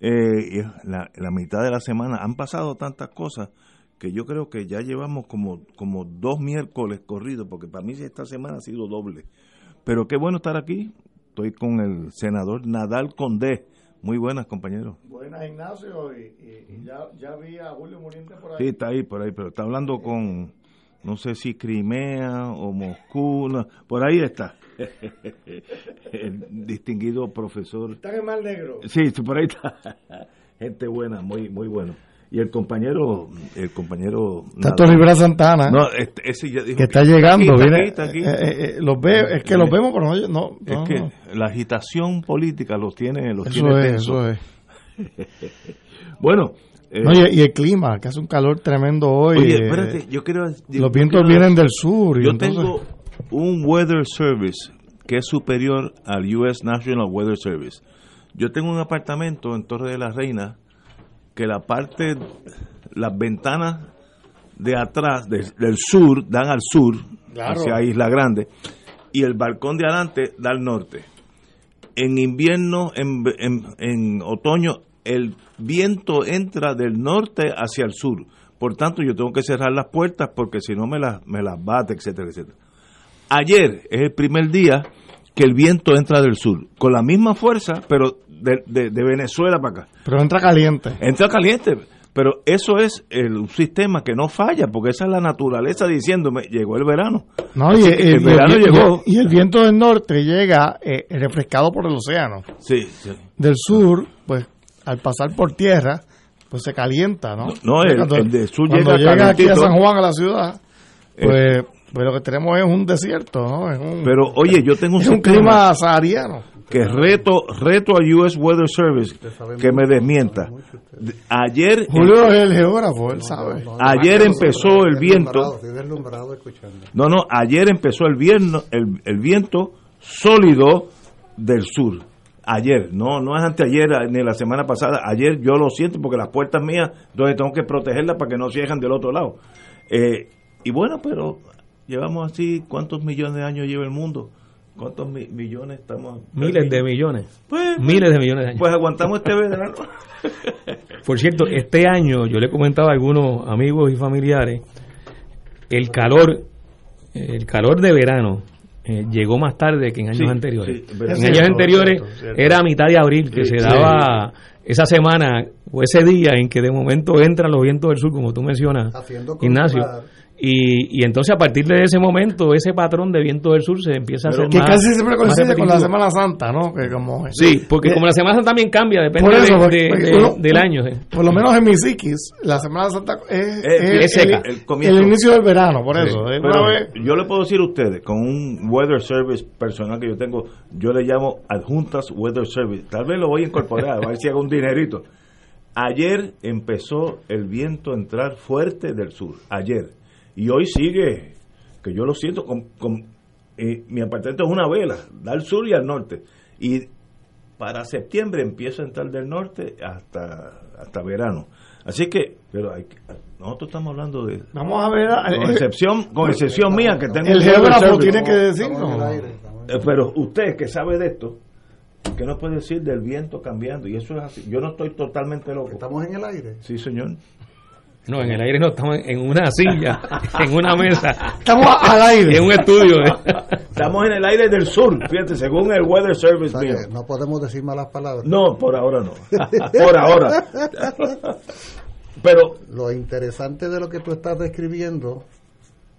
eh, la, la, mitad de la semana. Han pasado tantas cosas que yo creo que ya llevamos como, como dos miércoles corridos, porque para mí esta semana ha sido doble. Pero qué bueno estar aquí. Estoy con el senador Nadal Condé. Muy buenas, compañeros. Buenas, Ignacio. Y, y, y ya, ya, vi a Julio Muriente por ahí. Sí, está ahí, por ahí, pero está hablando con, no sé si Crimea o Moscú, no, por ahí está. El distinguido profesor. Está en el Mar Negro. Sí, por ahí está. Gente buena, muy muy bueno. Y el compañero, el compañero. Tato Rivera Santana. No, este, ese ya dijo que está llegando, está viene. aquí, está aquí. Eh, eh, eh, los veo, es que los vemos, pero no. no, Es no, que no. la agitación política los tiene, los Eso tiene es, eso es. Bueno, eh, No, y, y el clima, que hace un calor tremendo hoy. oye, eh, espérate, yo quiero. yo los vientos quiero- vienen del sur. Y Yo entonces, tengo un Weather Service que es superior al US National Weather Service. Yo tengo un apartamento en Torre de la Reina que la parte, las ventanas de atrás, de- del sur, dan al sur, Claro. hacia Isla Grande, y el balcón de adelante da al norte. En invierno, en, en- en otoño, el viento entra del norte hacia el sur. Por tanto, yo tengo que cerrar las puertas porque si no me las, me las bate, etcétera, etcétera. Ayer es el primer día que el viento entra del sur, con la misma fuerza, pero de, de- de Venezuela para acá. Pero entra caliente. Entra caliente, pero eso es el, un sistema que no falla, porque esa es la naturaleza diciéndome, llegó el verano. No, y, el verano y- llegó. y el viento del norte llega eh, refrescado por el océano. Sí, sí. Del sur, pues al pasar por tierra, pues se calienta, ¿no? No, el- Cuando- el del sur cuando llega llega aquí a. San Juan, a la ciudad, pues, pues lo que tenemos es un desierto, ¿no? Es un, Pero oye, yo tengo un, es un clima sahariano. que reto reto al US Weather Service que me desmienta. De- Ayer Julio es el geógrafo, él sabe. ayer empezó el viento. Estoy deslumbrado escuchando. No, no, ayer empezó el viento, el, el viento sólido del sur. Ayer, no, no es anteayer ni la semana pasada. Ayer yo lo siento porque las puertas mías, donde tengo que protegerlas para que no cierren del otro lado. Eh, y bueno, pero llevamos así, ¿cuántos millones de años lleva el mundo? ¿Cuántos mi- millones estamos? Miles de millones. Pues, Miles de millones de años. pues aguantamos este verano. Por cierto, este año yo le comentaba a algunos amigos y familiares, el calor, el calor de verano eh, llegó más tarde que en años Sí, anteriores. sí, en años anteriores cierto, cierto. era a mitad de abril que Sí, se daba esa semana o ese día en que de momento entran los vientos del sur, como tú mencionas, Ignacio. Y, y entonces a partir de ese momento ese patrón de viento del sur se empieza Pero a hacer Que más, casi siempre coincide con la. Semana Santa, ¿no? Que como Sí, porque como la Semana Santa también cambia, depende Por eso, de- porque- de- porque de- uno- del año. sí. Por lo menos en mi psiquis, la Semana Santa es, Eh, es es seca, el, el comienzo. el inicio del verano, por eso. Pero vez- yo le puedo decir a ustedes, con un weather service personal que yo tengo, yo le llamo adjuntas weather service. Tal vez lo voy a incorporar, a ver si hago un dinerito. Ayer empezó el viento a entrar fuerte del sur, ayer. Y hoy sigue, que yo lo siento, con, con- eh, mi apartamento es una vela, da al sur y al norte. Y para septiembre empieza a entrar del norte hasta, hasta verano. Así que, pero hay que- nosotros estamos hablando de, Vamos a ver. con eh, excepción, con excepción mía que tengo el geógrafo tiene que decirnos. Eh, Pero usted que sabe de esto, ¿qué nos puede decir del viento cambiando? Y eso es así. Yo no estoy totalmente loco. Estamos en el aire. Sí, señor. No, en el aire no, estamos en una silla, en una mesa. Estamos al aire. En un estudio. ¿eh? Estamos en el aire del sur, fíjate, según el Weather Service. O sea que no podemos decir malas palabras. No, por ahora no. Por ahora. Pero Lo interesante de lo que tú estás describiendo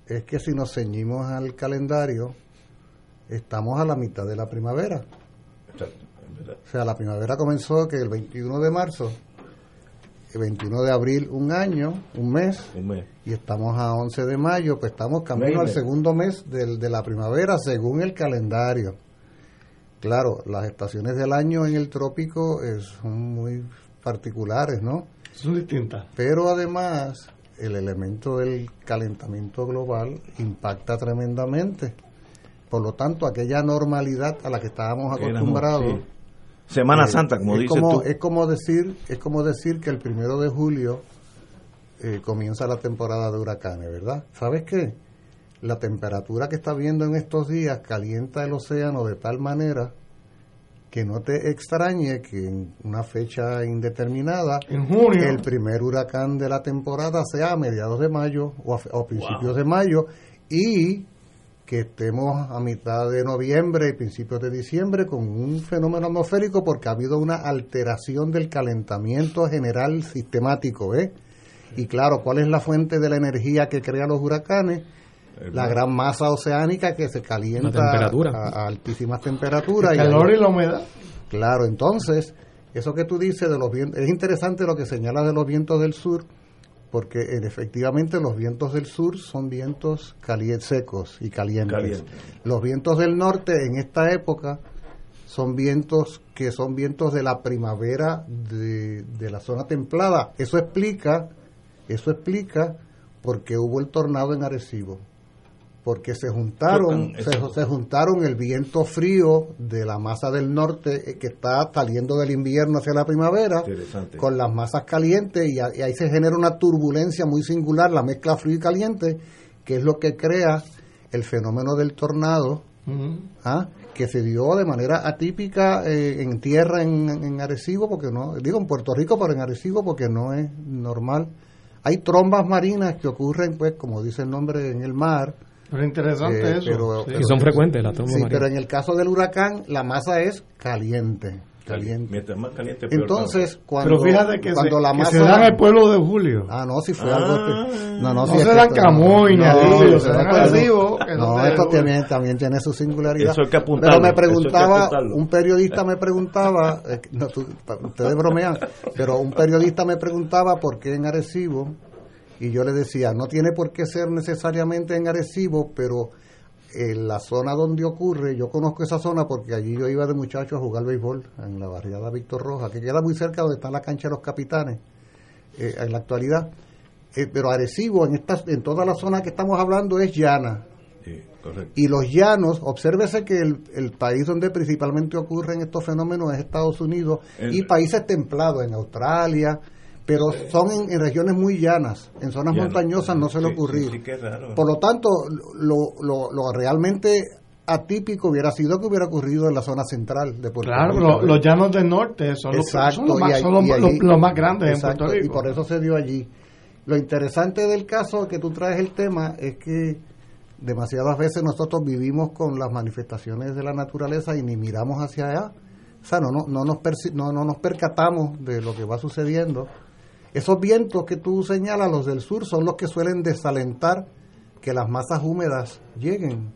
es que si nos ceñimos al calendario, estamos a la mitad de la primavera. O sea, la primavera comenzó que el 21 de marzo, el 21 de abril un año, un mes, un mes. y estamos a 11 de mayo, pues estamos camino al Mes. segundo mes del- de la primavera según el calendario. Claro, las estaciones del año en el trópico eh, son muy particulares, ¿no? Son distintas. Pero además, el elemento del calentamiento global impacta tremendamente. Por lo tanto, aquella normalidad a la que estábamos Éramos, acostumbrados. sí. Semana eh, Santa, como es dices como, tú. Es como decir, es como decir que el primero de julio eh, comienza la temporada de huracanes, ¿verdad? ¿Sabes qué? La temperatura que está viendo en estos días calienta el océano de tal manera que no te extrañe que en una fecha indeterminada En junio. el primer huracán de la temporada sea a mediados de mayo o a, o a principios de mayo y que estemos a mitad de noviembre y principios de diciembre con un fenómeno atmosférico porque ha habido una alteración del calentamiento general sistemático, ¿eh? Y claro, ¿cuál es la fuente de la energía que crea los huracanes? La gran masa oceánica que se calienta temperatura. a, a altísimas temperaturas. El y calor y la humedad. Claro, entonces, eso que tú dices de los vientos, es interesante lo que señalas de los vientos del sur, porque efectivamente los vientos del sur son vientos cali- secos y calientes. Caliente. Los vientos del norte en esta época son vientos que son vientos de la primavera de, de la zona templada. Eso explica, eso explica por qué hubo el tornado en Arecibo. Porque se juntaron, se, juntaron el viento frío de la masa del norte eh, que está saliendo del invierno hacia la primavera con las masas calientes y, a- y ahí se genera una turbulencia muy singular, la mezcla frío y caliente, que es lo que crea el fenómeno del tornado. ¿ah? que se dio de manera atípica eh, en tierra en, en Arecibo, porque no, digo en Puerto Rico, pero en Arecibo porque no es normal. Hay trombas marinas que ocurren, pues, como dice el nombre, en el mar. Pero interesante eh, eso. pero- sí. Y son frecuentes las trombas Sí, marinas. pero en el caso del huracán, la masa es caliente. caliente. Mientras más caliente, peor Entonces, cuando, Pero fíjate que, cuando se, la que masa... se dan el pueblo de Julio. Ah, no, si fue Ah. algo... espe- No, no, No si se que dan ni no, se no, dan no, No, esto también, también tiene su singularidad. Eso hay que apuntarlo, Pero me preguntaba, un periodista me preguntaba, eh, no, tú- ustedes bromean, pero un periodista me preguntaba por qué en Arecibo, y yo le decía, no tiene por qué ser necesariamente en Arecibo, pero en la zona donde ocurre, yo conozco esa zona porque allí yo iba de muchacho a jugar béisbol en la barriada Víctor Roja, que queda muy cerca donde está la cancha de los capitanes eh, en la actualidad. Eh, pero Arecibo, en, esta, en toda la zona que estamos hablando, es llana. Sí. Y los llanos, obsérvese que el, el país donde principalmente ocurren estos fenómenos es Estados Unidos El- y países templados, en Australia, pero son en, en regiones muy llanas, en zonas Ya, montañosas no. Sí, sí, qué raro. Por lo tanto, lo, lo, lo realmente atípico hubiera sido que hubiera ocurrido en la zona central de Puerto Claro, Rico. los, los llanos del norte son, los, Exacto, son los y más, ahí- son los- y ahí- los- los más grandes Exacto, en Puerto Y Rico. por eso se dio allí. Lo interesante del caso que tú traes el tema es que demasiadas veces nosotros vivimos con las manifestaciones de la naturaleza y ni miramos hacia allá. O sea, no, no, no, nos, perci- no, no nos percatamos de lo que va sucediendo. Esos vientos que tú señalas, los del sur, son los que suelen desalentar que las masas húmedas lleguen.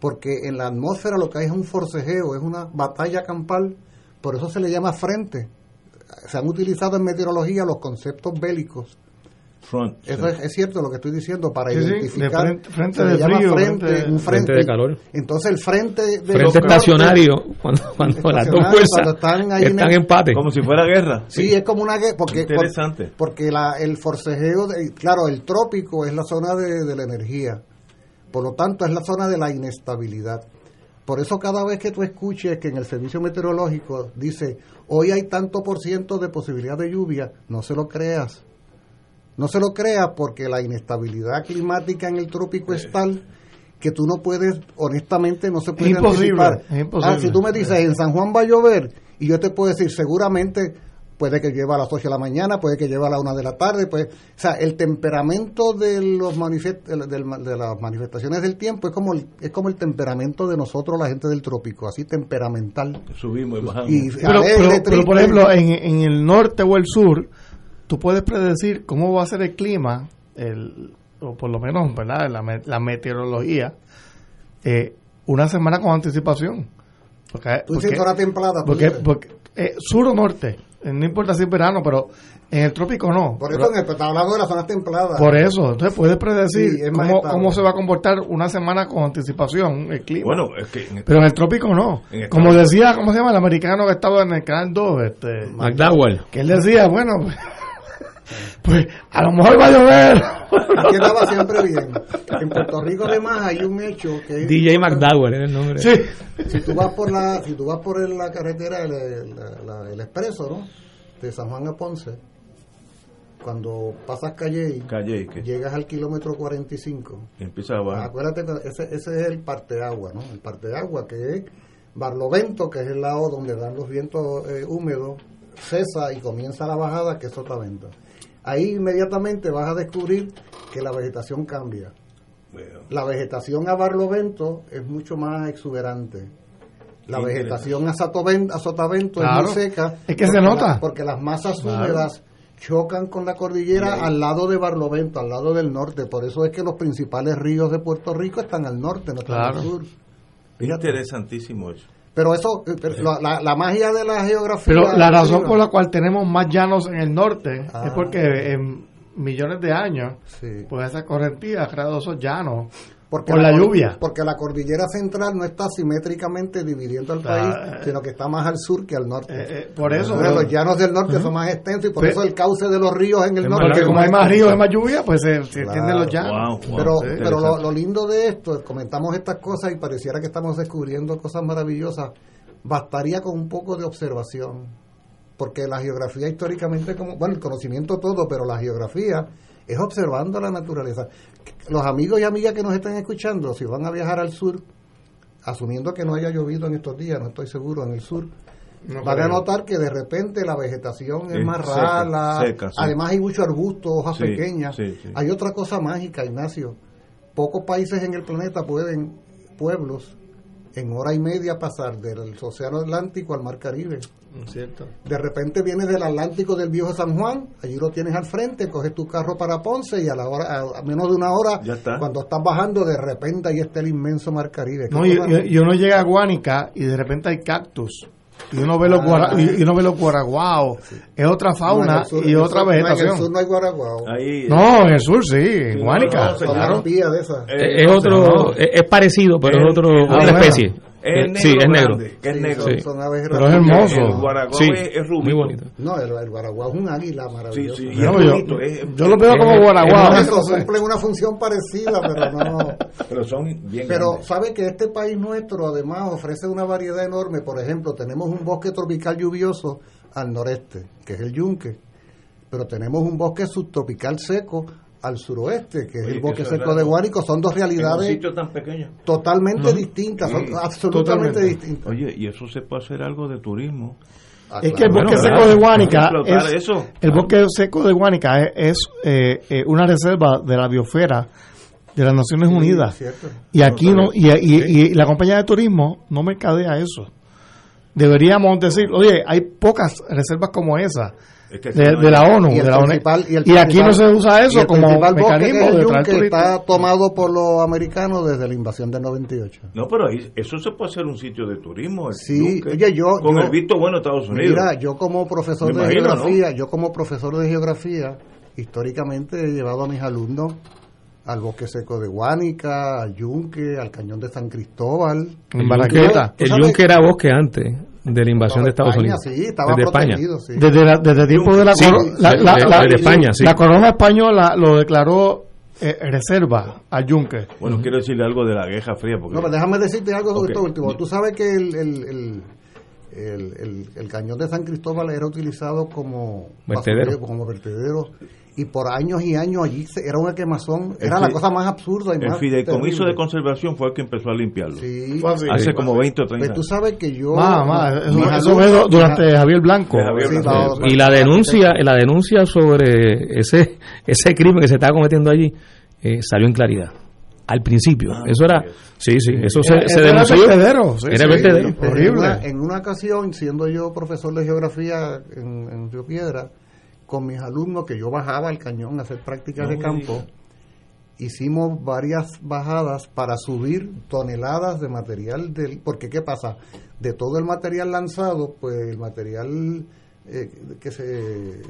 Porque en la atmósfera lo que hay es un forcejeo, es una batalla campal, por eso se le llama frente. Se han utilizado en meteorología los conceptos bélicos. Front. Eso es, es cierto lo que estoy diciendo para Sí, sí, de identificar. frente- frente se le de llama frío, frente, frente de- un frente, Frente de calor. Entonces el frente de los Frente norte- estacionario, cuando, cuando las dos fuerzas cuando están ahí en están el- en empate. Como si fuera guerra. Sí, es como una guerra, porque, por- Interesante. porque la, el forcejeo, de- claro, el trópico es la zona de, de la energía, por lo tanto es la zona de la inestabilidad. Por eso cada vez que tú escuches que en el servicio meteorológico dice, hoy hay tanto por ciento de posibilidad de lluvia, no se lo creas. No se lo creas porque la inestabilidad climática en el trópico es tal que tú no puedes, honestamente, no se puede imposible, anticipar. es imposible. Ah, si tú me dices, en San Juan va a llover, y yo te puedo decir, seguramente puede que lleve a las 8 de la mañana, puede que lleve a la 1 de la tarde, pues, o sea, el temperamento de los manifest de, de las manifestaciones del tiempo es como el, es como el temperamento de nosotros la gente del trópico, así temperamental. Subimos y bajamos. Y Pero, por ejemplo, en, en el norte o el sur, tú puedes predecir cómo va a ser el clima, el, o por lo menos, ¿verdad? La, me- la meteorología, eh, una semana con anticipación. Porque, tú dices porque- zona templada, porque, eh, sur o norte, eh, no importa si es verano, pero en el trópico no. por Pero- eso en el- está hablando de las zonas templadas. por eso, entonces puedes predecir Sí, cómo, cómo se va a comportar una semana con anticipación el clima. Bueno, es que en- pero en el trópico no. El Como decía, ¿cómo se llama? El americano que estaba en el canal 2, este, McDowell. que él decía, bueno, pues, a lo mejor va a llover. Aquí andaba siempre bien. En Puerto Rico además hay un hecho que es- DJ McDowell es el nombre. sí. si tú vas por la si tú vas por la carretera el, el- la- el expreso no de San Juan a Ponce cuando pasas calle Calle, llegas al kilómetro 45 empieza a bajar. acuérdate que ese, ese es el parteagua no el parteagua que es Barlovento que es el lado donde dan los vientos eh, húmedos cesa y comienza la bajada que es Sotavento ahí inmediatamente vas a descubrir que la vegetación cambia Bueno, la vegetación a Barlovento es mucho más exuberante. La vegetación a, Satoven- a Sotavento Claro. es muy seca. Es que se porque nota. la- porque las masas Claro. húmedas chocan con la cordillera al lado de Barlovento, al lado del norte. Por eso es que los principales ríos de Puerto Rico están al norte, no están Claro. al sur. interesantísimo eso. Pero eso, eh, la, la- la magia de la geografía. Pero la razón por la cual tenemos más llanos en el norte Ah. es porque en millones de años, Sí. pues esa correntía ha creado esos llanos Porque por la lluvia. Porque la cordillera central no está simétricamente dividiendo al Ah, país, eh. sino que está más al sur que al norte. Eh, eh, por eso, Entonces, pero- los llanos del norte son más extensos y por Pe- eso el cauce de los ríos en el norte. porque como hay más ríos, hay más lluvia, pues se, se Claro. extienden los llanos. Wow, wow. Pero, Sí, pero lo, lo lindo de esto, comentamos estas cosas y pareciera que estamos descubriendo cosas maravillosas. Bastaría con un poco de observación, porque la geografía históricamente, como bueno, el conocimiento todo, pero la geografía es observando la naturaleza. Los amigos y amigas que nos están escuchando, si van a viajar al sur, asumiendo que no haya llovido en estos días, no estoy seguro, en el sur, No van a notar que de repente la vegetación es Es más seca, rala, seca, sí. además hay mucho arbusto, hojas Sí, pequeñas. sí. Hay otra cosa mágica, Ignacio. Pocos países en el planeta pueden, pueblos, en hora y media pasar del Océano Atlántico al Mar Caribe. Cierto. De repente vienes del Atlántico del viejo San Juan, allí lo tienes al frente, coges tu carro para Ponce y a la hora, a, a menos de una hora, Ya está. cuando estás bajando, de repente ahí está el inmenso Mar Caribe. No, ¿Qué y, cosa- y- y uno llega a Guánica y de repente hay cactus. Y uno ve los, Ah. guara- y, y uno ve los guaraguaos. Es otra fauna sur- y otra sur- no, En el vegetación. sur no hay guaraguao. Ahí, No, en el sur sí, en Sí, Guánica. no, no, Son claro. arpías de esas. Eh, Es, otro, no. es, es parecido, pero Es- es otro, ah, otra bueno. especie. Es Eh, negro sí, es negro. grande, que es negro. son, Sí. son aves Pero es hermoso. El guaraguao Sí, es, es rubito. muy bonito. No, el, el guaraguao es un águila maravilloso. Sí, sí, No, es yo, bonito, es- yo lo veo como es- guaraguao. es- Eso eso sí. cumple una función parecida, pero no. Pero son bien Pero grandes. sabe que este país nuestro además ofrece una variedad enorme. Por ejemplo, tenemos un bosque tropical lluvioso al noreste, que es el yunque. Pero tenemos un bosque subtropical seco al suroeste, que es el que bosque seco de raro. Guánico. Son dos realidades sitio tan pequeño. totalmente distintas, son Sí, absolutamente totalmente. distintas. Oye, y eso se puede hacer algo de turismo. Ah, Es que el bosque Bueno, seco claro. de Guánica es, eso. el bosque seco de Guánica es, es, eh, eh, una reserva de la biosfera de las Naciones Sí, Unidas. cierto. Y aquí no, y, y- y la compañía de turismo no mercadea eso. Deberíamos decir, oye, hay pocas reservas como esa Es que de, la ONU, Y, el de la ONU. y, aquí no se usa eso como que mecanismo el de traer turistas. está tomado por los americanos desde la invasión del 98. No, pero ahí- eso se puede hacer un sitio de turismo. el Sí, Yunque, oye, yo- Con yo- el visto bueno de Estados Unidos. Mira, yo como profesor Me de imagino, geografía, yo como profesor de geografía, históricamente he llevado a mis alumnos al bosque seco de Guánica, al Yunque, al cañón de San Cristóbal. En Barranqueta. ¿Tú El yunque era bosque antes de la invasión de Estados España, Unidos. Sí, estaba Desde España. sí. Desde, la, desde el tiempo de la, Sí, la, la- la- de España, sí. la corona española lo declaró eh, reserva al yunque. Bueno, quiero decirle algo de la Guerra Fría. Porque No, pero déjame decirte algo sobre Ok. esto último. Tú sabes que el, el- el- el, el, el cañón de San Cristóbal era utilizado como Vertedero. basurero, como vertedero y por años y años allí se- era una quemazón, El era la cosa más absurda y El más fideicomiso terrible. de conservación fue el que empezó a limpiarlo. Sí. Así. Hace como 20 o 30 Pues tú años. sabes que yo eso, eso alumnos- fue durante Javier Blanco. Javier Sí, Blanco. la- Y la denuncia, la denuncia sobre ese ese crimen que se estaba cometiendo allí eh, salió en claridad. Al principio. Ah, eso era, sí, sí, eso se, Era- se era denunció. vertedero, sí, Era sí. vertedero. En Horrible. una, en una ocasión, siendo yo profesor de geografía en, en Río Piedra, con mis alumnos, que yo bajaba al cañón a hacer prácticas No de campo, hicimos varias bajadas para subir toneladas de material del porque qué pasa de todo el material lanzado pues el material eh, que se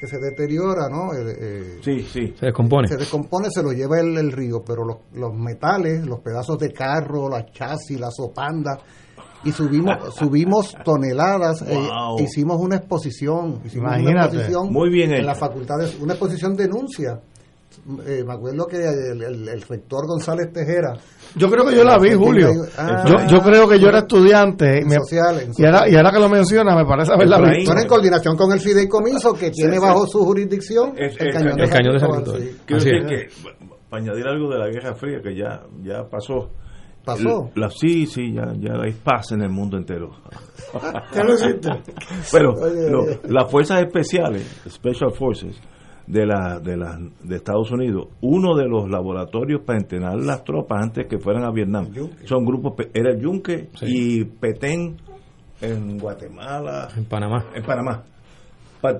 que se deteriora no Eh, eh, Sí, sí. Se descompone. se descompone, se lo lleva el, el río, pero los, los metales, los pedazos de carro, las chasis, las sopandas, y subimos subimos toneladas, eh, hicimos una exposición, hicimos una Imagínate. exposición Muy bien en hecho. las facultades, una exposición denuncia. Eh, me acuerdo que el, el- el rector González Tejera Yo creo que yo la vi, Julio. Ah, Yo, yo creo que yo era estudiante. en me- social, en y, ahora, y ahora que lo menciona, me parece haberla visto. En coordinación con el fideicomiso que tiene bajo su jurisdicción Es- el es- cañón el cañón de San Cristóbal, sí. Que, para añadir algo de la Guerra Fría, que ya, ya pasó. Pasó. La, sí, sí, ya, ya hay paz en el mundo entero. Oye, lo- oye. las fuerzas especiales, Special Forces, de, la, de, la, de Estados Unidos, uno de los laboratorios para entrenar las tropas antes que fueran a Vietnam, son grupos, era el Yunque Sí. y Petén en Guatemala, En Panamá. en Panamá, Pa-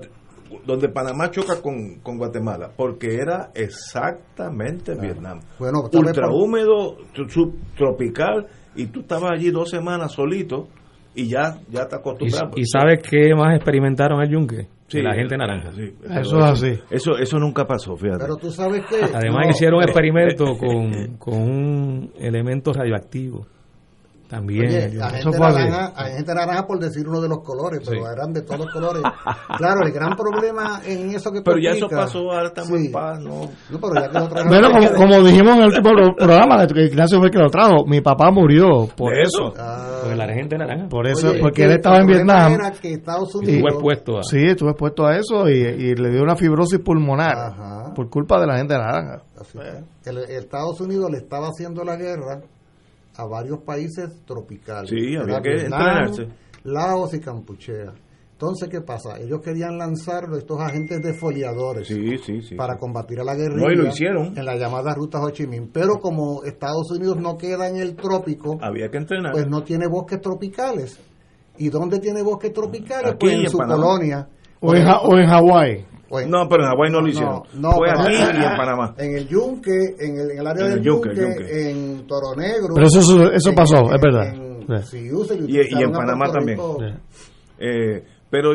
donde Panamá choca con, con Guatemala, porque era exactamente Vietnam. Bueno, Ultra por- húmedo, subtropical, y tú estabas allí dos semanas solito y ya, ya te acostumbrado. ¿Y, y sabes qué más experimentaron el yunque? Sí, la gente naranja. sí, Eso es así. Eso, eso nunca pasó, fíjate. Pero tú sabes que... Además no, hicieron un eh, experimento eh, con, con un elemento radioactivo. También. Oye, el yunque. la Eso gente, fue así. naranja, hay gente naranja por decir uno de los colores, pero Sí. eran de todos los colores. Claro, el gran problema en eso que tú Pero ya eso pasó, ahora estamos Sí. en paz, ¿no? No, pero ya que lo Bueno, como, como dijimos en el último pro- programa, que Ignacio fue el que lo trajo, mi papá murió por ¿De eso. Ah, Porque la gente naranja. Por eso, oye, porque que él estaba el en Vietnam. era que Estados Y estuvo expuesto a. Sí, estuve expuesto a eso y, y le dio una fibrosis pulmonar Ajá. por culpa de la gente naranja. Así el, el Estados Unidos le estaba haciendo la guerra a varios países tropicales. Sí, había que Vietnam, entrenarse. Laos y Campuchea. Entonces, ¿qué pasa? Ellos querían lanzar estos agentes defoliadores Sí, sí, sí. para combatir a la guerrilla. No, y lo hicieron. En la llamada Ruta Ho Chi Minh. Pero como Estados Unidos no queda en el trópico, Había que entrenar. pues no tiene bosques tropicales. ¿Y dónde tiene bosques tropicales? Aquí, pues en, en su Panamá. colonia. O en, o en Hawái. No, pero en Hawái no lo hicieron. no, Fue pero- aquí y en Panamá. En el Yunque, en el, en el área En del el Yunque, Yunque, Yunque. en Toro Negro. Pero eso, eso, eso en- pasó, en- es verdad. en Sí. Y- y en Panamá también. Sí. Eh, pero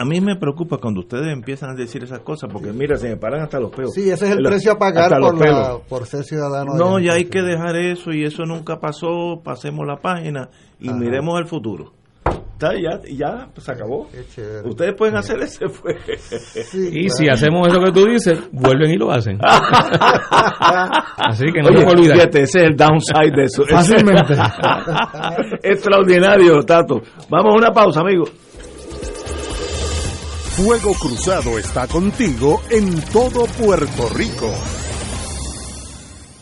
a mí me preocupa cuando ustedes empiezan a decir esas cosas, porque mira, se me paran hasta los pelos. Sí, ese es el Los- precio a pagar por, la, por ser ciudadano. No, ya hay que dejar eso y eso nunca pasó. Pasemos la página y Ajá. miremos el futuro. Está, ya, ya pues, se acabó. Ustedes pueden hacer ese fue. Sí, Y claro. si hacemos eso que tú dices, vuelven y lo hacen. Así que no Oye, se me olvida. fíjate, ese es el downside de eso. Fácilmente. Extraordinario, Tato. Vamos a una pausa, amigos. Fuego Cruzado está contigo en todo Puerto Rico.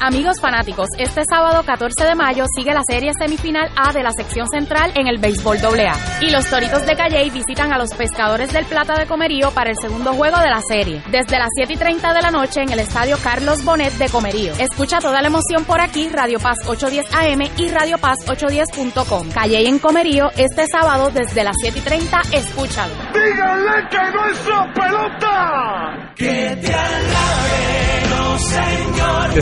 Amigos fanáticos, este sábado 14 de mayo sigue la serie semifinal A de la sección central en el béisbol AA. Y los Toritos de Calley visitan a los Pescadores del Plata de Comerío para el segundo juego de la serie. Desde las 7 y 30 de la noche en el estadio Carlos Bonet de Comerío. Escucha toda la emoción por aquí, Radio Paz 810 AM y Radio Paz 810.com. Calley en Comerío este sábado desde las 7 y 30. Escúchalo. Díganle que no es pelota. Que te alabe, señor.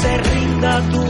se rinda pies.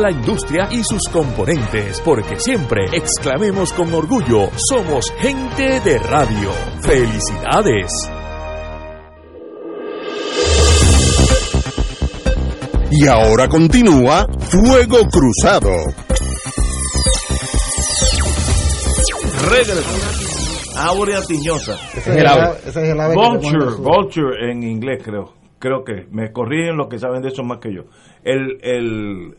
a la industria y sus componentes, porque siempre exclamemos con orgullo, somos gente de radio. ¡Felicidades! Y ahora continúa Fuego Cruzado. Regresa. Áurea tiñosa. Ese es el ave- ese es el ave que Vulture, vulture en inglés creo. Creo que me corrigen los que saben de eso más que yo. El, el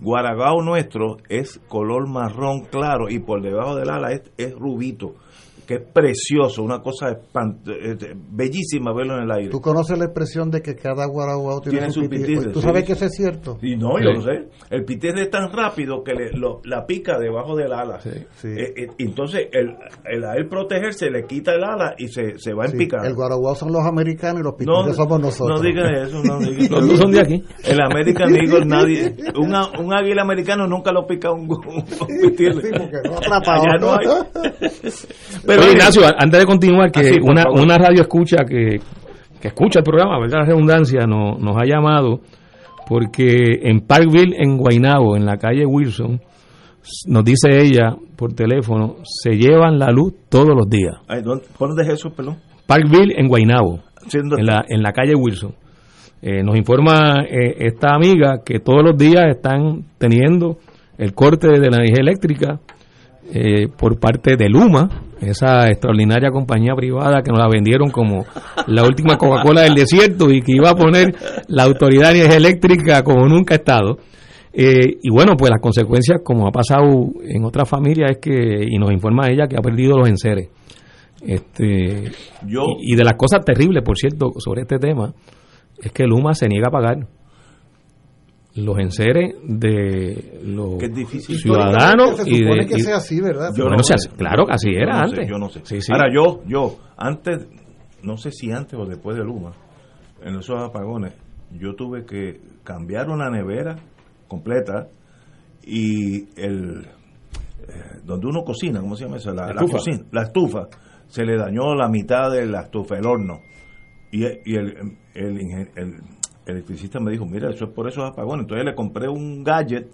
guaragao nuestro es color marrón claro y por debajo del ala es, es rubito, que es precioso, una cosa espant- eh, bellísima verlo en el aire. Tú conoces la expresión de que cada guaraguao tiene, Tiene su pitirre. pitirre, Tú sí. sabes que eso es cierto. Y no, yo Sí. lo sé. El pitirre es tan rápido que le, lo- la pica debajo del ala. Eh, eh, entonces, el, el a él protegerse le quita el ala y se, se va en Sí, picada. el guaraguao son los americanos y los pitirres somos nosotros. No digan eso, no digan Los dos son de aquí. El American Eagle, nadie. Un, a- un águila americano nunca lo pica un, un pitirre. Allá no hay. Pero mire, Ignacio, antes de continuar, que Ah, sí, una, una radio escucha que, que escucha el programa, ¿verdad? La redundancia, no- nos ha llamado porque en Parkville, en Guaynabo, en la calle Wilson, nos dice ella por teléfono, se llevan la luz todos los días. Ay, ¿dónde, ¿Por dónde es eso, perdón? Parkville, en Guaynabo, en la, en la calle Wilson. Eh, nos informa eh, esta amiga que todos los días están teniendo el corte de la energía eléctrica eh, por parte de Luma, esa extraordinaria compañía privada que nos la vendieron como la última Coca-Cola del desierto y que iba a poner la autoridad eléctrica como nunca ha estado. Eh, y bueno, pues las consecuencias, como ha pasado en otras familias, es que, y nos informa ella que ha perdido los enseres. Este, Yo- y, y de las cosas terribles, por cierto, sobre este tema, es que Luma se niega a pagar los enseres de los Que es difícil. ciudadanos Se y de, que y- sea así, ¿verdad? Yo Bueno, no sé. claro que así Yo era no sé, antes. yo no sé. Sí, sí. Ahora yo, yo, antes, no sé si antes o después de Luma, en esos apagones, yo tuve que cambiar una nevera completa y el eh, donde uno cocina, ¿cómo se llama eso? La, La cocina, la estufa, se le dañó la mitad de la estufa, el horno. Y, y el, el, el electricista me dijo, mira, eso es por esos apagones. Entonces le compré un gadget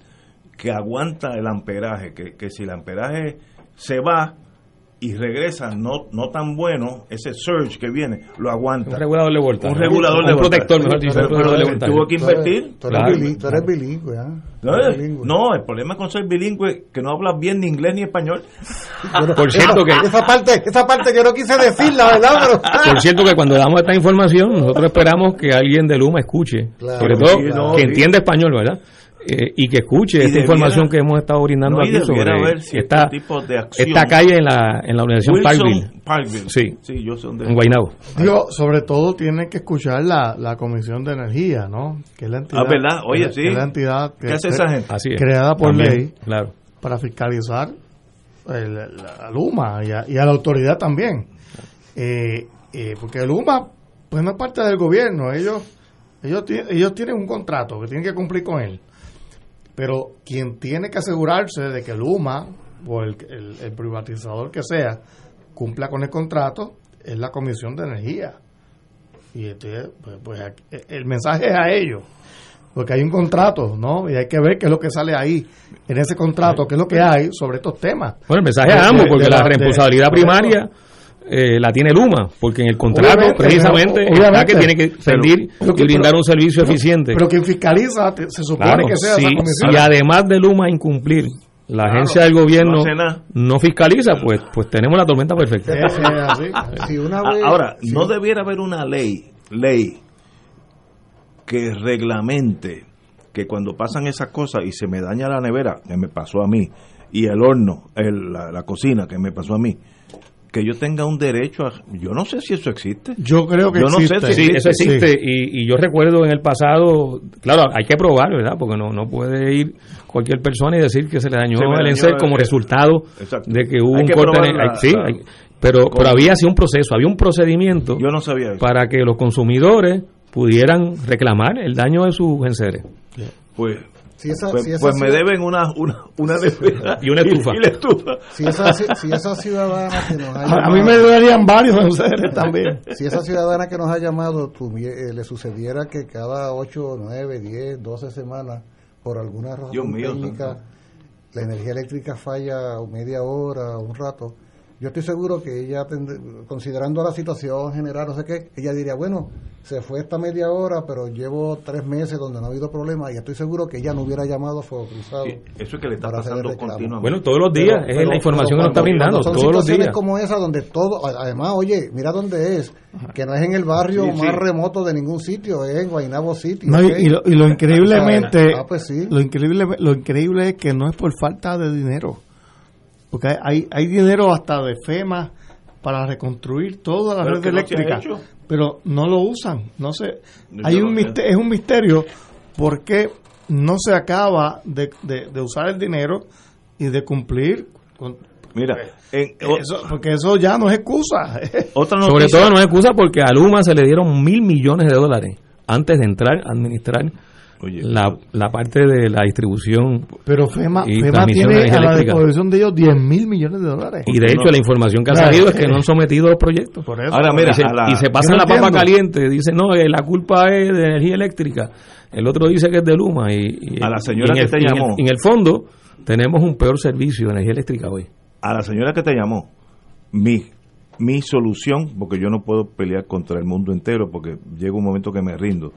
que aguanta el amperaje, que, que si el amperaje se va y regresa no no tan bueno, ese surge que viene, lo aguanta. Un regulador de voltaje. Un regulador Un de voltaje. protector, mejor dicho. Tuvo que invertir. Tú eres, Claro. bilingüe, tú eres bilingüe. No, Tú eres eh, bilingüe. no, el problema con ser bilingüe que no hablas bien ni inglés ni español. Por cierto esa, que- esa parte, esa parte que no quise decirla, ¿verdad? Pero, Por cierto que cuando damos esta información, nosotros esperamos que alguien de Luma escuche, Claro. sobre todo Sí, no, que sí. entienda español, ¿verdad? Eh, y que escuche Y esta debiera- información que hemos estado brindando No, aquí sobre esta, tipo de acción. esta calle en la, en la Wilson Parkville, Parkville. Sí. sí, yo sé dónde. en Guaynabo. Digo, sobre todo tienen que escuchar la, la Comisión de Energía, ¿no? Que es la entidad, Ah, ¿verdad? Oye, que sí. que es la entidad que ¿Qué hace esa gente? Así es. creada por También, ley Claro. para fiscalizar el- la Luma y a, y a la autoridad también. Eh, eh, porque Luma, pues no es parte del gobierno, ellos Ellos, ellos tienen un contrato que tienen que cumplir con él. Pero quien tiene que asegurarse de que Luma o el, el- el privatizador que sea cumpla con el contrato es la Comisión de Energía. Y este, pues, pues, el mensaje es a ellos. Porque hay un contrato, ¿no? Y hay que ver qué es lo que sale ahí, en ese contrato, qué es lo que hay sobre estos temas. Bueno, el mensaje De- a ambos, porque de la responsabilidad primaria eh, la tiene Luma, porque en el contrato Obviamente, precisamente obviamente. que tiene que rendir y que- brindar un servicio pero- eficiente. Pero quien fiscaliza te- se supone Claro, que sea si, esa comisión. si además de Luma incumplir, la Claro, agencia del gobierno no fiscaliza, pues pues tenemos la tormenta perfecta. Ese es así. Si una A- vez- Ahora, no debiera haber una ley, ley que reglamente que cuando pasan esas cosas y se me daña la nevera, que me pasó a mí, y el horno, el- la, la cocina, que me pasó a mí, que yo tenga un derecho a... Yo no sé si eso existe. Yo creo que Yo no sé existe. si Sí, eso Sí. existe y, y yo recuerdo en el pasado, claro, hay que probar, ¿verdad? Porque no, no puede ir cualquier persona y decir que se le dañó Se el enser el- como resultado Exacto. de que hubo Hay un que corte. en- la- hay- sí, la- hay- pero, pero había así un proceso, había un procedimiento Yo no sabía eso. para que los consumidores pudieran reclamar el daño de sus enseres. Pues, si esa- pues, si esa pues me ciudad- deben una, una, una Y una estufa. Y, la estufa. si esa, si esa ciudadana que nos ha A, a mí llamado- me darían varios enseres también. si esa ciudadana que nos ha llamado tuvie- eh, le sucediera que cada 8, 9, 10, 12 semanas, por alguna razón Dios mío, técnica, santo. la energía eléctrica falla media hora, un rato, yo estoy seguro que ella, considerando la situación general, no sé qué, ella diría, bueno, se fue esta media hora, pero llevo tres meses donde no ha habido problema, y estoy seguro que ella no hubiera llamado a Fuego Cruzado. Sí, Eso es que le está pasando continuamente. Bueno, todos los días, Pero- es pero- la información pero que nos está brindando, son todos los situaciones días. como esa donde todo, además, oye, mira dónde es, que no es en el barrio Sí, más sí. remoto de ningún sitio, es en Guaynabo City. No, y, lo, y lo increíblemente, Ah, pues sí. lo increíble, lo increíble es que no es por falta de dinero, porque hay, hay, hay dinero hasta de FEMA para reconstruir toda la Pero red no se eléctrica, pero no lo usan, no sé, Yo hay no un misterio, es un misterio porque no se acaba de, de- de usar el dinero y de cumplir con Mira, en, eso, porque eso ya no es excusa. otra Sobre todo no es excusa porque a Luma se le dieron mil millones de dólares antes de entrar a administrar Oye, la, la parte de la distribución Pero FEMA, Y FEMA tiene a la disposición de ellos 10 mil millones de dólares. y de hecho la información que ha Claro. salido es que no han sometido los proyectos. Por eso. Ahora, mira, y, se, la- y se Yo pasan no la papa caliente, dicen, no, eh, la culpa es de energía eléctrica, el otro dice que es de Luma y, y- A la señora y en que el- te y en el- llamó. y en el fondo tenemos un peor servicio de energía eléctrica hoy. a la señora que te llamó, mi, mi solución, porque yo no puedo pelear contra el mundo entero, porque llega un momento que me rindo.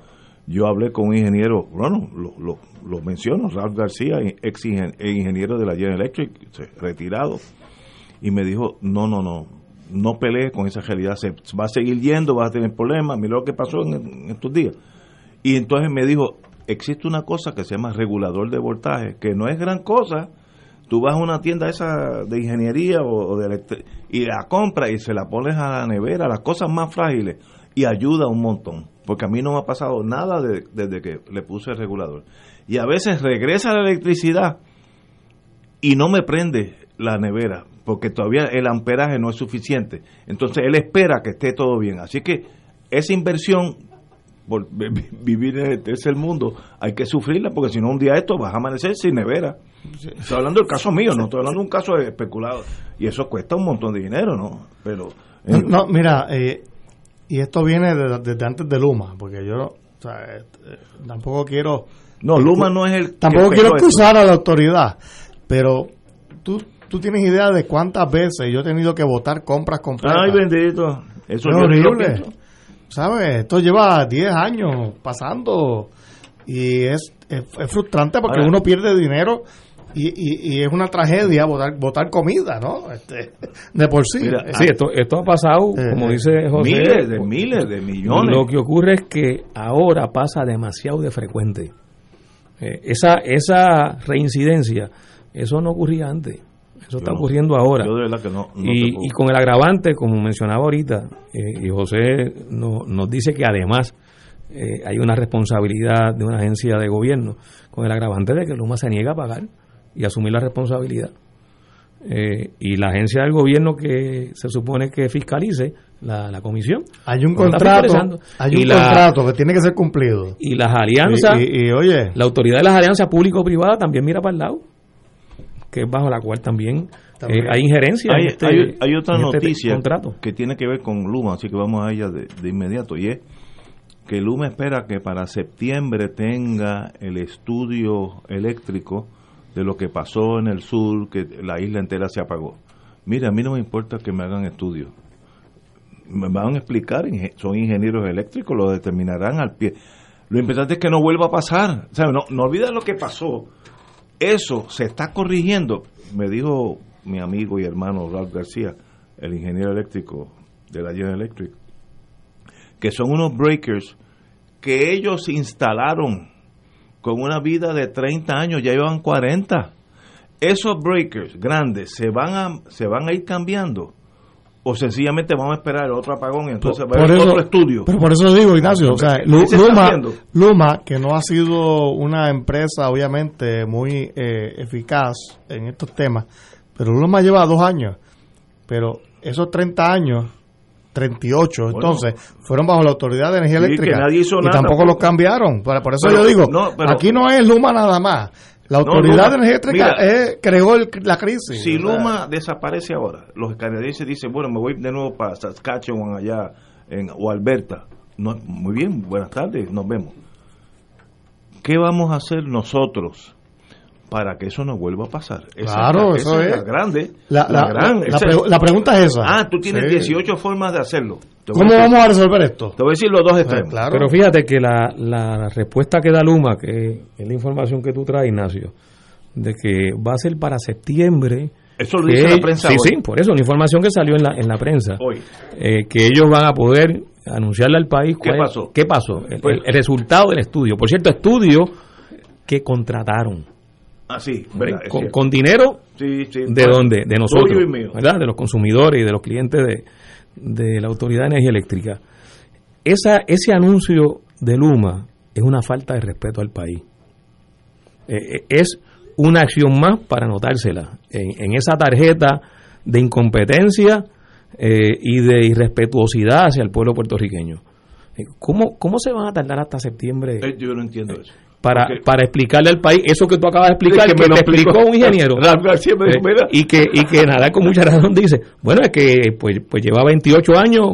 Yo hablé con un ingeniero, bueno, lo, menciono, Ralph García, ex ingen- ingeniero de la General Electric, retirado, y me dijo, no, no, no, no pelees con esa realidad, se va a seguir yendo, vas a tener problemas, mira lo que pasó en, estos días. Y entonces me dijo, existe una cosa que se llama regulador de voltaje, que no es gran cosa, tú vas a una tienda esa de ingeniería o, o de y la compras y se la pones a la nevera, las cosas más frágiles, y ayuda un montón. Porque a mí no me ha pasado nada de- desde que le puse el regulador. Y a veces regresa la electricidad y no me prende la nevera, porque todavía el amperaje no es suficiente. Entonces él espera que esté todo bien. Así que esa inversión por vi- vi- vivir en el tercer mundo, hay que sufrirla porque si no un día esto vas a amanecer sin nevera. Estoy hablando del caso mío, no estoy hablando de un caso especulado. Y eso cuesta un montón de dinero, ¿no? Pero... eh, No, mira, eh, y esto viene de- desde antes de Luma, porque yo o sea, eh, tampoco quiero no, Luma no es el... tampoco quiero excusar a la autoridad, pero tú tú tienes idea de cuántas veces yo he tenido que votar compras completas. Ay, bendito. Eso Es horrible. ¿Sabes? Esto lleva 10 años pasando y es, es, es frustrante porque Ahora- uno pierde dinero y, y, y es una tragedia botar, botar comida, ¿no? Este, de por sí. Mira, Eh, Sí, esto, esto ha pasado, Eh, como eh, dice José. Miles de miles de millones. Lo que ocurre es que ahora pasa demasiado de frecuente. Eh, esa, esa reincidencia, eso no ocurría antes. Eso está no- ocurriendo ahora. Yo de verdad que no. no y, te puedo- y con el agravante, como mencionaba ahorita, eh, y José no- nos dice que además eh, hay una responsabilidad de una agencia de gobierno, con el agravante de que Luma se niega a pagar y asumir la responsabilidad. eh, y la agencia del gobierno que se supone que fiscalice, la, la comisión. Hay un contrato, hay un la- contrato que tiene que ser cumplido. Y las alianzas, Y, y- y, oye, la autoridad de las alianzas público-privadas también mira para el lado, que es bajo la cual también, También. eh, hay injerencia Hay, en este, hay- hay otra en este noticia contrato. que tiene que ver con Luma, así que vamos a ella de, de inmediato, y es que Luma espera que para septiembre tenga el estudio eléctrico de lo que pasó en el sur, que la isla entera se apagó. Mira, a mí no me importa que me hagan estudios. Me van a explicar, son ingenieros eléctricos, lo determinarán al pie. Lo importante es que no vuelva a pasar. O sea, no, no olvides lo que pasó. Eso se está corrigiendo. Me dijo mi amigo y hermano Ralph García, el ingeniero eléctrico de la General Electric, que son unos breakers que ellos instalaron con una vida de 30 años, ya llevan 40. Esos breakers grandes se van a, se van a ir cambiando o sencillamente vamos a esperar otro apagón y entonces va a haber otro estudio. Pero por eso digo, Ignacio, o sea, ¿Qué Lu- se está Luma? Luma, que no ha sido una empresa obviamente muy eh, eficaz en estos temas, pero Luma lleva dos años, pero esos 30 años, 38, Bueno. entonces, fueron bajo la Autoridad de Energía Sí, Eléctrica que nadie hizo y nada, tampoco pues. los cambiaron. Por, por eso Pero, yo digo, no, pero- aquí no es Luma nada más. La No, Autoridad Luma, de Energía Eléctrica mira, creó el- la crisis. Si Luma desaparece ahora, los canadienses dicen, bueno, me voy de nuevo para Saskatchewan allá en, o Alberta. No, muy bien, buenas tardes, nos vemos. ¿Qué vamos a hacer nosotros para que eso no vuelva a pasar? Esa Claro, eso es. es. La grande. La, la- gran, la- esa la la pregunta es esa. Ah, tú tienes Sí. 18 formas de hacerlo. ¿Cómo a vamos a resolver esto? Te voy a decir los dos extremos. claro. Pero fíjate que la, la respuesta que da Luma, que es la información que tú traes, Ignacio, de que va a ser para septiembre. Eso lo que dice la prensa Sí, hoy. sí, por eso, una información que salió en la, en la prensa. Hoy. eh, que ellos van a poder anunciarle al país ¿Qué cuál es- pasó? qué pasó, el, Pues- el resultado del estudio. Por cierto, estudio que contrataron Ah, sí, verdad, es con, con dinero Sí, sí, de bueno, dónde, de nosotros. ¿verdad? De los consumidores y de los clientes de, de la Autoridad de Energía Eléctrica. Esa, ese anuncio de Luma es una falta de respeto al país. Eh, eh, es una acción más para anotársela en, en esa tarjeta de incompetencia eh, y de irrespetuosidad hacia el pueblo puertorriqueño. ¿Cómo, ¿Cómo se van a tardar hasta septiembre Yo no entiendo eso. Para, para explicarle al país eso que tú acabas de explicar, que, que me lo te explicó explicó. un ingeniero? Ralph García me dijo, Eh, mira. y que y que nada con mucha razón dice, bueno, es que pues pues lleva 28 años,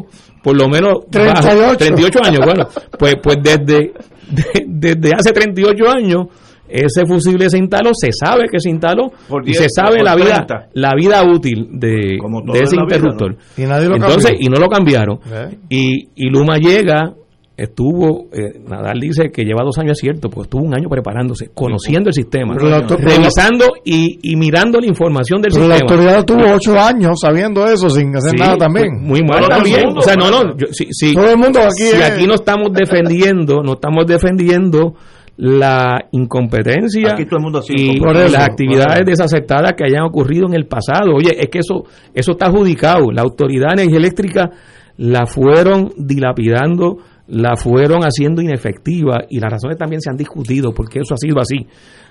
por lo menos 38. bajo, 38 años, bueno, pues pues desde de- desde hace 38 años ese fusible se instaló, se sabe que se instaló Por y 10, se sabe la vida 30. la vida útil de, de ese vida, interruptor. ¿no? Y nadie lo Entonces, cambió. y no lo cambiaron. ¿Eh? Y, y Luma llega, estuvo, eh, Nadal dice que lleva dos años, es cierto, pues estuvo un año preparándose, conociendo el sistema, la revisando y, y mirando la información del Pero la sistema. autoridad tuvo ocho años sabiendo eso sin hacer Sí, nada también. pues, Muy mal también. mundo, o sea, no, bueno. no. yo- si, si- Todo el mundo aquí si es- aquí no estamos defendiendo, no estamos defendiendo la incompetencia Aquí todo el mundo ha sido y eso, las actividades desacertadas que hayan ocurrido en el pasado. Oye, es que eso eso está adjudicado. La Autoridad de Energía Eléctrica la fueron dilapidando, la fueron haciendo inefectiva y las razones también se han discutido porque eso ha sido así.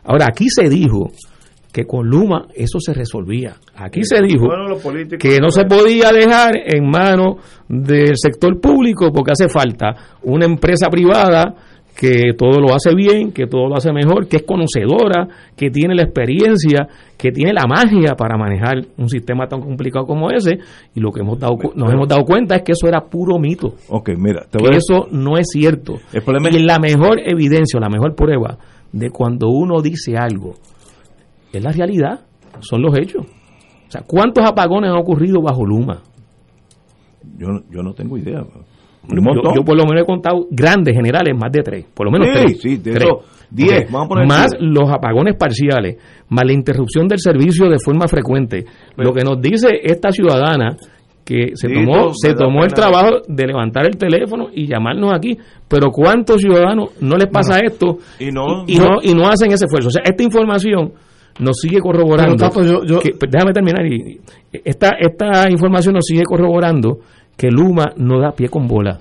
Ahora, aquí se dijo que con Luma eso se resolvía. Aquí se dijo Bueno, que no se podía dejar en manos del sector público porque hace falta una empresa privada que todo lo hace bien, que todo lo hace mejor, que es conocedora, que tiene la experiencia, que tiene la magia para manejar un sistema tan complicado como ese y lo que hemos dado nos hemos dado cuenta es que eso era puro mito, Ok, mira, te que voy a eso no es cierto. El problema es- y la mejor evidencia, la mejor prueba de cuando uno dice algo es la realidad, son los hechos. O sea, ¿cuántos apagones han ocurrido bajo Luma? Yo, no- yo no tengo idea. Yo, yo por lo menos he contado grandes generales, más de tres, por lo menos Sí, tres. sí, de Tres. eso, diez, vamos a poner Más diez. los apagones parciales, más la interrupción del servicio de forma frecuente. Lo que nos dice esta ciudadana que se Sí, tomó, se tomó el trabajo de levantar el teléfono y llamarnos aquí, pero ¿cuántos ciudadanos no les pasa esto Y no- y, no, y no hacen ese esfuerzo? O sea, esta información nos sigue corroborando. Pero, Tato, yo- yo- que- pues, déjame terminar. Y, esta, esta información nos sigue corroborando que Luma no da pie con bola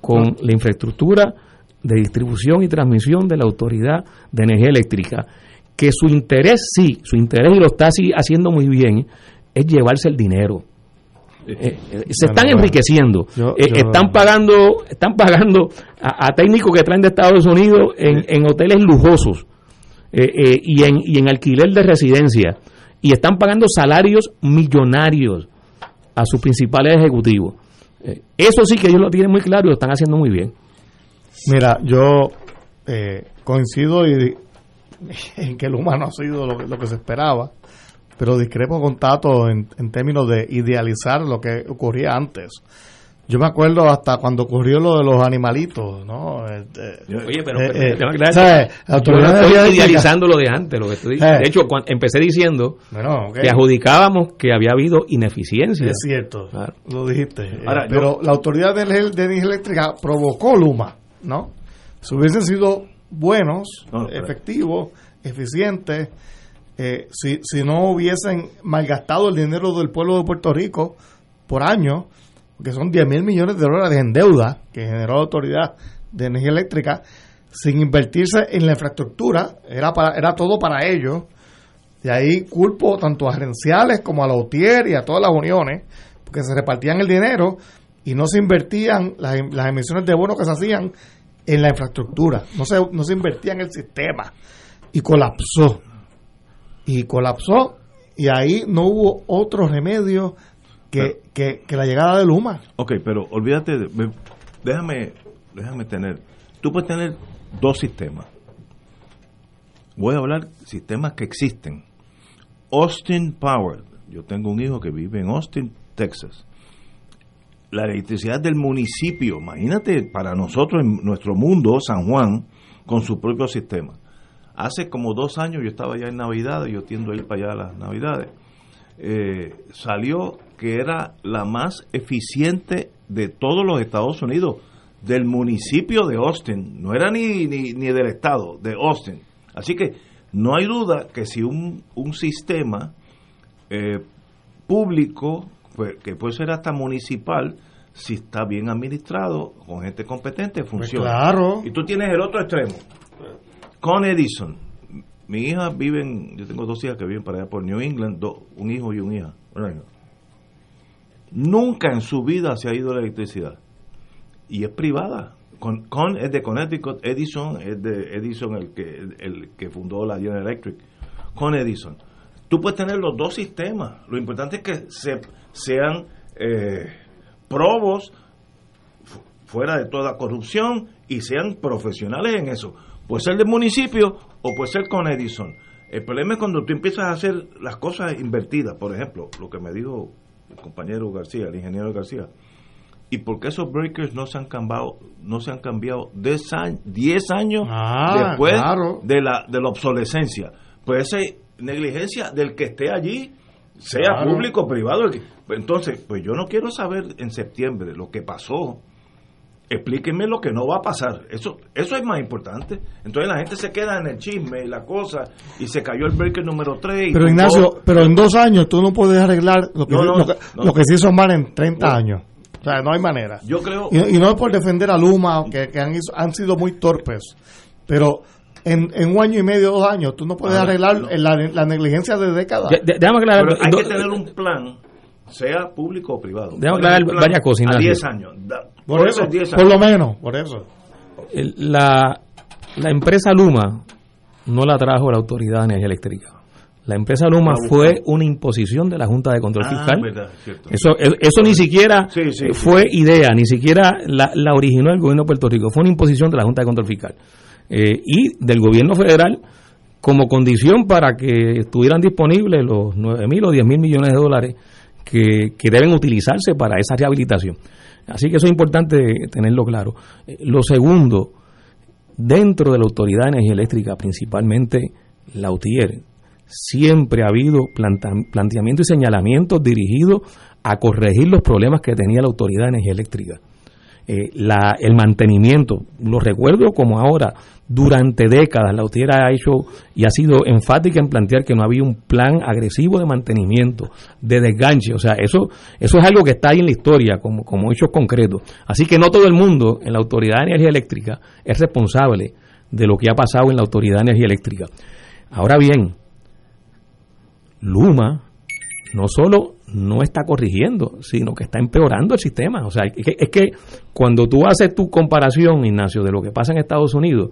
con la infraestructura de distribución y transmisión de la Autoridad de Energía Eléctrica, que su interés, sí, su interés y lo está así haciendo muy bien, es llevarse el dinero. Eh, eh, se están enriqueciendo, yo- Eh, están pagando, están pagando a, a técnicos que traen de Estados Unidos en, en hoteles lujosos y, en, y en alquiler de residencia y están pagando salarios millonarios a sus principales ejecutivos. Eh, eso sí que ellos lo tienen muy claro y lo están haciendo muy bien. Mira, yo eh, coincido y, en que el humano ha sido lo, que- lo que se esperaba, pero discrepo con en, en términos de idealizar lo que ocurría antes. Yo me acuerdo hasta cuando ocurrió lo de los animalitos, ¿no? Este, Oye, pero, eh, pero eh, ¿sabes? La yo no estoy idealizando lo de antes, lo que estoy Eh. De hecho, cuan- empecé diciendo Bueno, que adjudicábamos que había habido ineficiencia. Es cierto, Claro. lo dijiste. Eh, Ahora, pero la autoridad de energía, de energía eléctrica provocó Luma, ¿no? Si hubiesen sido buenos, No, efectivos, eficientes, eh, si, si no hubiesen malgastado el dinero del pueblo de Puerto Rico por año, que son 10 mil millones de dólares en deuda que generó la autoridad de energía eléctrica, sin invertirse en la infraestructura, era, era todo para ellos. Y ahí culpo tanto a gerenciales como a la UTIER y a todas las uniones, porque se repartían el dinero y no se invertían las, las emisiones de bonos que se hacían en la infraestructura, no se, no se invertía en el sistema y colapsó. Y colapsó y ahí no hubo otro remedio que, que, que la llegada de Luma. Ok, pero olvídate, de- me- déjame, déjame tener, tú puedes tener dos sistemas. Voy a hablar sistemas que existen. Austin Power, yo tengo un hijo que vive en Austin, Texas. La electricidad del municipio, imagínate para nosotros en nuestro mundo, San Juan, con su propio sistema. Hace como dos años yo estaba ya en Navidades, yo tiendo a ir para allá a las Navidades eh, salió que era la más eficiente de todos los Estados Unidos, del municipio de Austin, no era ni, ni, ni del estado, de Austin. Así que no hay duda que si un, un sistema eh, público, pues, que puede ser hasta municipal, si está bien administrado, con gente competente, funciona. claro. Y tú tienes el otro extremo, con Edison. Mi hija vive en, yo tengo dos hijas que viven para allá por New England, do- un hijo y una hija. hija. Nunca en su vida se ha ido la electricidad. Y es privada. Con, con es de Connecticut, Edison es de Edison el que, el, que fundó la General Electric. Con Edison. Tú puedes tener los dos sistemas. Lo importante es que se, sean eh, probos fu- fuera de toda corrupción y sean profesionales en eso. Puede ser del municipio o puede ser con Edison. El problema es cuando tú empiezas a hacer las cosas invertidas. Por ejemplo, lo que me dijo el compañero García, el ingeniero García. ¿Y por qué esos breakers no se han cambiado, no se han cambiado 10 años, 10 años Ah, después claro. de la de la obsolescencia? Pues esa negligencia del que esté allí, sea Claro. público o privado. que- Entonces, pues yo no quiero saber en septiembre lo que pasó explíquenme lo que no va a pasar. Eso eso es más importante. Entonces la gente se queda en el chisme y la cosa y se cayó el breaker número 3. Pero Ignacio, pero en dos años tú no puedes arreglar lo que, No, no, lo que, no. lo que se hizo mal en 30 No. años. O sea, no hay manera. Yo creo Y, y no es por defender a Luma, que, que han, hizo- han sido muy torpes, pero en, en un año y medio, dos años, tú no puedes Ah, arreglar no. la, la negligencia de décadas. De- de- déjame aclarar, pero hay que tener un plan sea público o privado. Déjame ¿Cuál es aclarar varias cosas, A Ignacio. 10 años. Da- por eso eso, es 10 por lo menos, por eso. el- la, la empresa Luma no la trajo la Autoridad de Energía Eléctrica. La empresa Luma fue una imposición de la Junta de Control Ah, Fiscal. verdad, cierto. Eso, eso, eso ni siquiera Sí, sí, sí. fue idea, ni siquiera la, la originó el gobierno de Puerto Rico, fue una imposición de la Junta de Control Fiscal. Eh, y del gobierno federal como condición para que estuvieran disponibles los 9 mil o 10 mil millones de dólares que, que deben utilizarse para esa rehabilitación. Así que eso es importante tenerlo claro. Eh, Lo segundo, dentro de la Autoridad de Energía Eléctrica, principalmente la UTIER, siempre ha habido planteamientos y señalamientos dirigidos a corregir los problemas que tenía la Autoridad de Energía Eléctrica. Eh, el mantenimiento, lo recuerdo como ahora, durante décadas la UTIER ha hecho y ha sido enfática en plantear que no había un plan agresivo de mantenimiento, de desganche, o sea, eso, eso es algo que está ahí en la historia como, como hechos concretos. Así que no todo el mundo en la Autoridad de Energía Eléctrica es responsable de lo que ha pasado en la Autoridad de Energía Eléctrica. Ahora bien, Luma no solo no está corrigiendo, sino que está empeorando el sistema. O sea, es que, es que cuando tú haces tu comparación, Ignacio, de lo que pasa en Estados Unidos,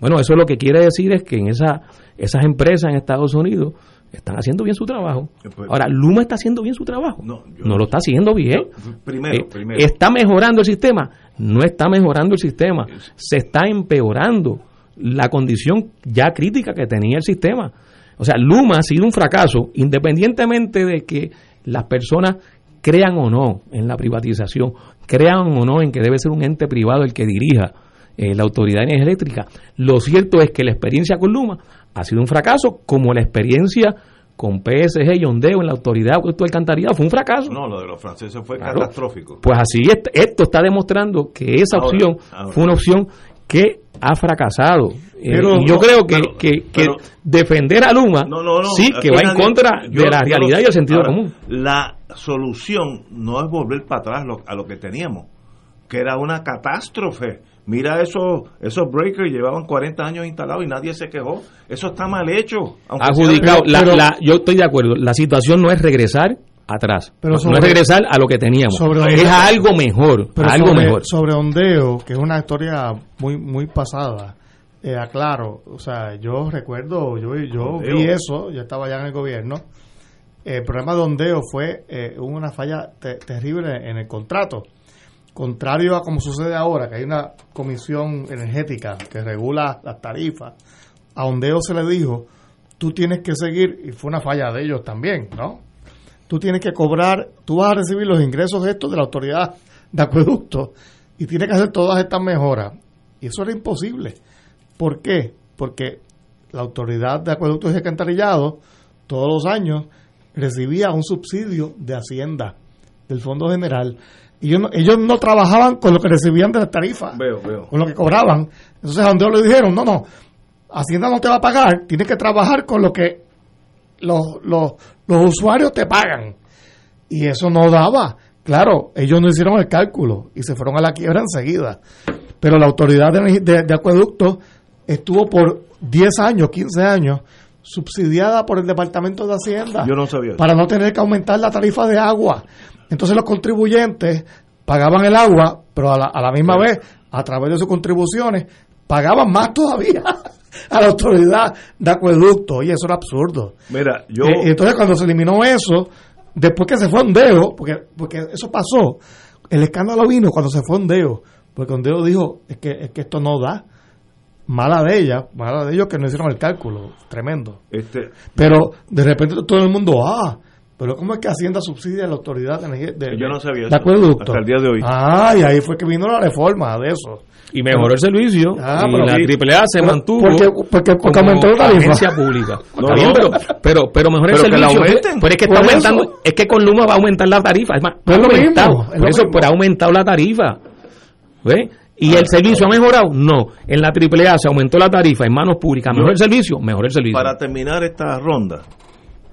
bueno, eso lo que quiere decir es que en esa, esas empresas en Estados Unidos están haciendo bien su trabajo. Ahora, Luma está haciendo bien su trabajo. No, lo está haciendo bien. primero, Eh, primero. ¿Está mejorando el sistema? No está mejorando el sistema. Se está empeorando la condición ya crítica que tenía el sistema. O sea, Luma ha sido un fracaso, independientemente de que las personas crean o no en la privatización, crean o no en que debe ser un ente privado el que dirija eh, la autoridad de energía eléctrica. Lo cierto es que la experiencia con Luma ha sido un fracaso, como la experiencia con PSG y Ondeo en la autoridad de alcantarillado fue un fracaso. No, lo de los franceses fue Claro. catastrófico. Pues así est- esto está demostrando que esa Ahora, opción ahora. fue una opción que ha fracasado. Eh, y yo no, creo que, pero- que, que pero- defender a Luma No, no, no, sí que va en contra yo- de la realidad y el sentido ahora, común. La solución no es volver para atrás lo- a lo que teníamos, que era una catástrofe. Mira esos esos breakers llevaban 40 años instalados y nadie se quejó. Eso está mal hecho. sea- Adjudicado. La- la- yo estoy de acuerdo. La situación no es regresar atrás. Pero no, sobre- no es regresar a lo que teníamos. sobre- es a algo mejor. Pero a algo sobre, mejor. sobre Ondeo, que es una historia muy muy pasada, eh, aclaro, o sea, yo recuerdo, yo, yo Ondeo. vi eso, yo estaba ya en el gobierno, el problema de Ondeo fue eh, hubo una falla te- terrible en el contrato, contrario a como sucede ahora, que hay una comisión energética que regula las tarifas, a Ondeo se le dijo, tú tienes que seguir, y fue una falla de ellos también, ¿no? Tú tienes que cobrar, tú vas a recibir los ingresos estos de la autoridad de acueducto y tienes que hacer todas estas mejoras. Y eso era imposible. ¿Por qué? Porque la autoridad de acueductos y alcantarillado todos los años recibía un subsidio de Hacienda, del Fondo General. Y ellos no, ellos no trabajaban con lo que recibían de las tarifas, Veo, veo. con lo que cobraban. Entonces a donde le dijeron, no, no, Hacienda no te va a pagar, tienes que trabajar con lo que los, los, los usuarios te pagan. Y eso no daba. Claro, ellos no hicieron el cálculo y se fueron a la quiebra enseguida. Pero la autoridad de, de, de acueducto estuvo por 10 años, 15 años, subsidiada por el Departamento de Hacienda Yo no sabía eso. para no tener que aumentar la tarifa de agua. Entonces los contribuyentes pagaban el agua, pero a la, a la misma vez, a través de sus contribuciones, pagaban más todavía a la autoridad de acueducto. Y eso era absurdo. Mira, yo Eh, entonces cuando se eliminó eso, después que se fue Ondeo, porque, porque eso pasó, el escándalo vino cuando se fue Ondeo, porque Ondeo dijo, es que, es que esto no da. Mala de ella, mala de ellos que no hicieron el cálculo, tremendo. este Pero de repente todo el mundo, ah, pero ¿cómo es que Hacienda subsidia a la autoridad de energía? De, Yo no sabía de eso, acueducto? hasta el día de hoy. Ah, y ahí fue que vino la reforma de eso. Y mejoró el servicio. Ah, y pero la sí. AAA se Pero- mantuvo. porque- porque- aumentó la tarifa. agencia pública. No, Está bien, no. pero, pero, pero mejoró el servicio. Pero es que está eso. aumentando. Es que con Luma va a aumentar la tarifa. Es más, Pero ha es lo aumentado. mismo, es por eso, mismo. pero ha aumentado la tarifa. ¿Ve? ¿Y el servicio ha mejorado? No. En la AAA se aumentó la tarifa en manos públicas. ¿Mejor el servicio? Mejor el servicio. Para terminar esta ronda,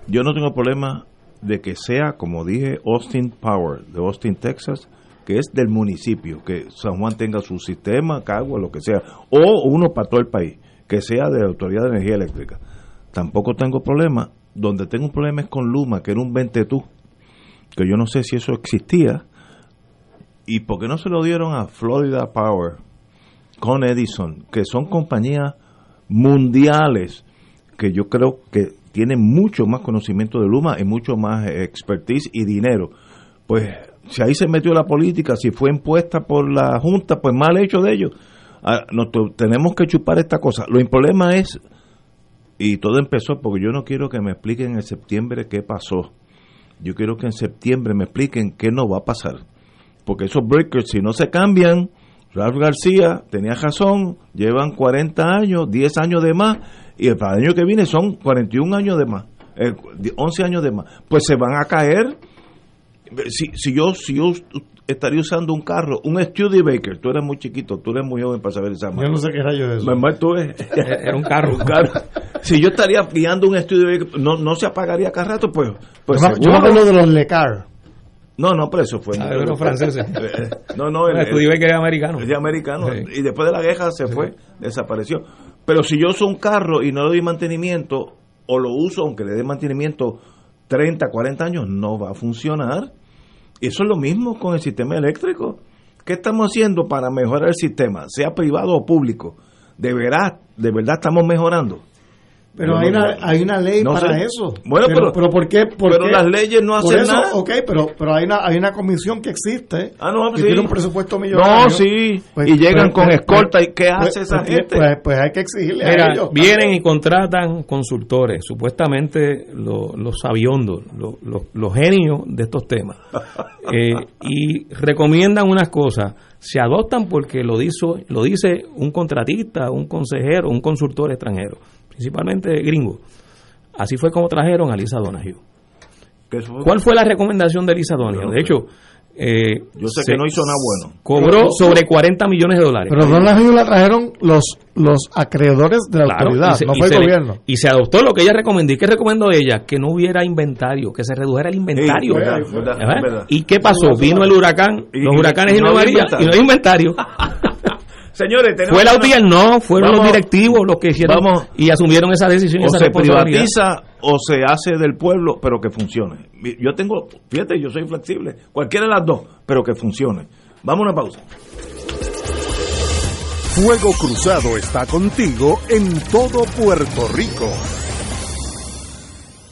yo no tengo problema de que sea, como dije, Austin Power, de Austin, Texas, que es del municipio, que San Juan tenga su sistema, Cagua, lo que sea, o uno para todo el país, que sea de la Autoridad de Energía Eléctrica. Tampoco tengo problema. Donde tengo un problema es con Luma, que era un ventetú, que yo no sé si eso existía, y por qué no se lo dieron a Florida Power con Edison, que son compañías mundiales que yo creo que tienen mucho más conocimiento de Luma y mucho más expertise y dinero. Pues si ahí se metió la política, si fue impuesta por la Junta, pues mal hecho de ellos. Ah, tenemos que chupar esta cosa. Lo problema es, y todo empezó porque yo no quiero que me expliquen en septiembre qué pasó. Yo quiero que en septiembre me expliquen qué no va a pasar. Porque esos breakers, si no se cambian, Ralph García tenía razón, llevan 40 años, 10 años de más, y el para el año que viene son 41 años de más, eh, 11 años de más. Pues se van a caer. Si, si yo si yo estaría usando un carro, un Studebaker, tú eres muy chiquito, tú eres muy joven para saber esa Yo no sé qué rayo es eso. Mamá, tú eres- Era un carro. un carro. Si yo estaría guiando un Studebaker, no, no se apagaría cada rato, pues. pues yo, me- yo me seguro. acuerdo de los Lecar. No, no, pero eso fue. Ah, los franceses. Eh, No, no, el, El Studebaker era americano. el americano. Sí. Y después de la guerra se fue, desapareció. Pero si yo uso un carro y no le doy mantenimiento, o lo uso aunque le dé mantenimiento 30, 40 años, no va a funcionar. Eso es lo mismo con el sistema eléctrico. ¿Qué estamos haciendo para mejorar el sistema, sea privado o público? ¿De verdad, de verdad estamos mejorando? Pero hay no- una, hay una ley no para sé. eso. Bueno, pero- pero ¿por qué? por pero qué? las leyes no hacen eso, nada. Ok, pero, pero hay, una, hay una comisión que existe. Ah, no, que sí. tiene un presupuesto millonario. No, sí. Y llegan con escolta, ¿y qué hace esa gente? Pues, pues hay que exigirle a ellos. vienen y contratan consultores, supuestamente lo- los sabiondos, lo- lo- los genios de estos temas, Eh, y recomiendan unas cosas, se adoptan porque lo, dizo, lo dice un contratista, un consejero, un consultor extranjero, principalmente gringo. Así fue como trajeron a Lisa Donahue. Fue- ¿Cuál fue la recomendación de Lisa Donahue? De hecho, eh, Yo sé que no hizo nada bueno. Cobró sobre 40 millones de dólares. Pero Donald la trajeron los, los acreedores de la Claro, autoridad, se- no fue el le- gobierno. y se adoptó lo que ella recomendó. ¿Y qué recomendó ella? Que no hubiera inventario, que se redujera el inventario. Sí, verdad, verdad, ¿Verdad? verdad. ¿Y qué pasó? Vino el huracán, Y- los huracanes y y no no había María, y no hay inventario. Señores, tenemos Fue la UTIER, no, fueron Vamos- los directivos los que hicieron Vamos. y asumieron esa decisión o esa se privatiza o se hace del pueblo, pero que funcione. Yo tengo, fíjate, yo soy flexible, cualquiera de las dos, pero que funcione. Vamos a una pausa. Fuego Cruzado está contigo en todo Puerto Rico.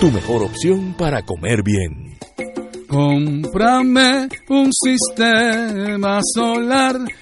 tu mejor opción para comer bien. Cómprame un sistema solar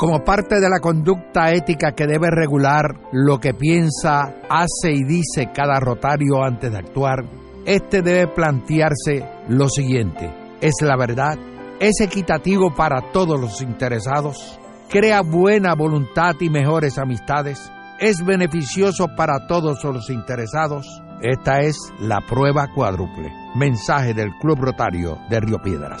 Como parte de la conducta ética que debe regular lo que piensa, hace y dice cada rotario antes de actuar, este debe plantearse lo siguiente, ¿es la verdad? ¿Es equitativo para todos los interesados? ¿Crea buena voluntad y mejores amistades? ¿Es beneficioso para todos los interesados? Esta es la prueba cuádruple. Mensaje del Club Rotario de Río Piedras.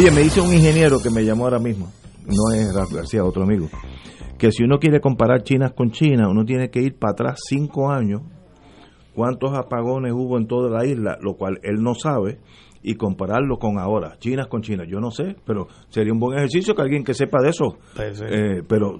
Oye, me dice un ingeniero que me llamó ahora mismo, no es Rafa García, otro amigo, que si uno quiere comparar China con China, uno tiene que ir para atrás cinco años, cuántos apagones hubo en toda la isla, lo cual él no sabe, y compararlo con ahora, China con China. Yo no sé, pero sería un buen ejercicio que alguien que sepa de eso. Eh, pero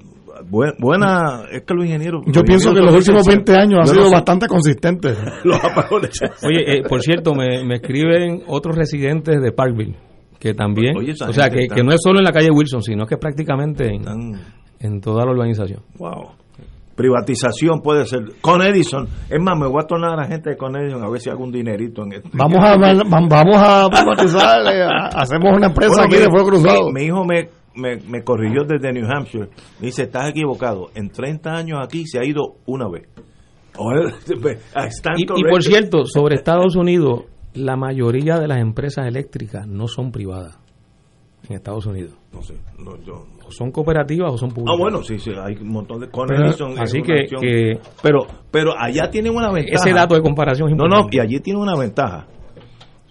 buen- buena, es que los ingenieros... Yo pienso que los últimos 20 años han sido no sé. bastante consistentes. los apagones. Oye, eh, por cierto, me, me escriben otros residentes de Parkville, que también, Oye, o sea, que, está- que no es solo en la calle Wilson, sino que es prácticamente en, en toda la urbanización. Wow. privatización puede ser. Con Edison, es más, me voy a tornar a la gente de Con Edison a ver si hago un dinerito en esto. Vamos a, vamos a privatizar, eh, hacemos una empresa aquí de fuego cruzado. Mi, hijo me, me, me corrigió desde New Hampshire. Me dice, estás equivocado. En 30 años aquí se ha ido una vez. Y, y por cierto, sobre Estados Unidos, la mayoría de las empresas eléctricas no son privadas en Estados Unidos. No sé, no, yo, O son cooperativas o son públicas. Ah, bueno, sí, sí, hay un montón de... Es así que- pero, pero allá tienen una ventaja. Ese dato de comparación es No, importante. no, y allí tiene una ventaja.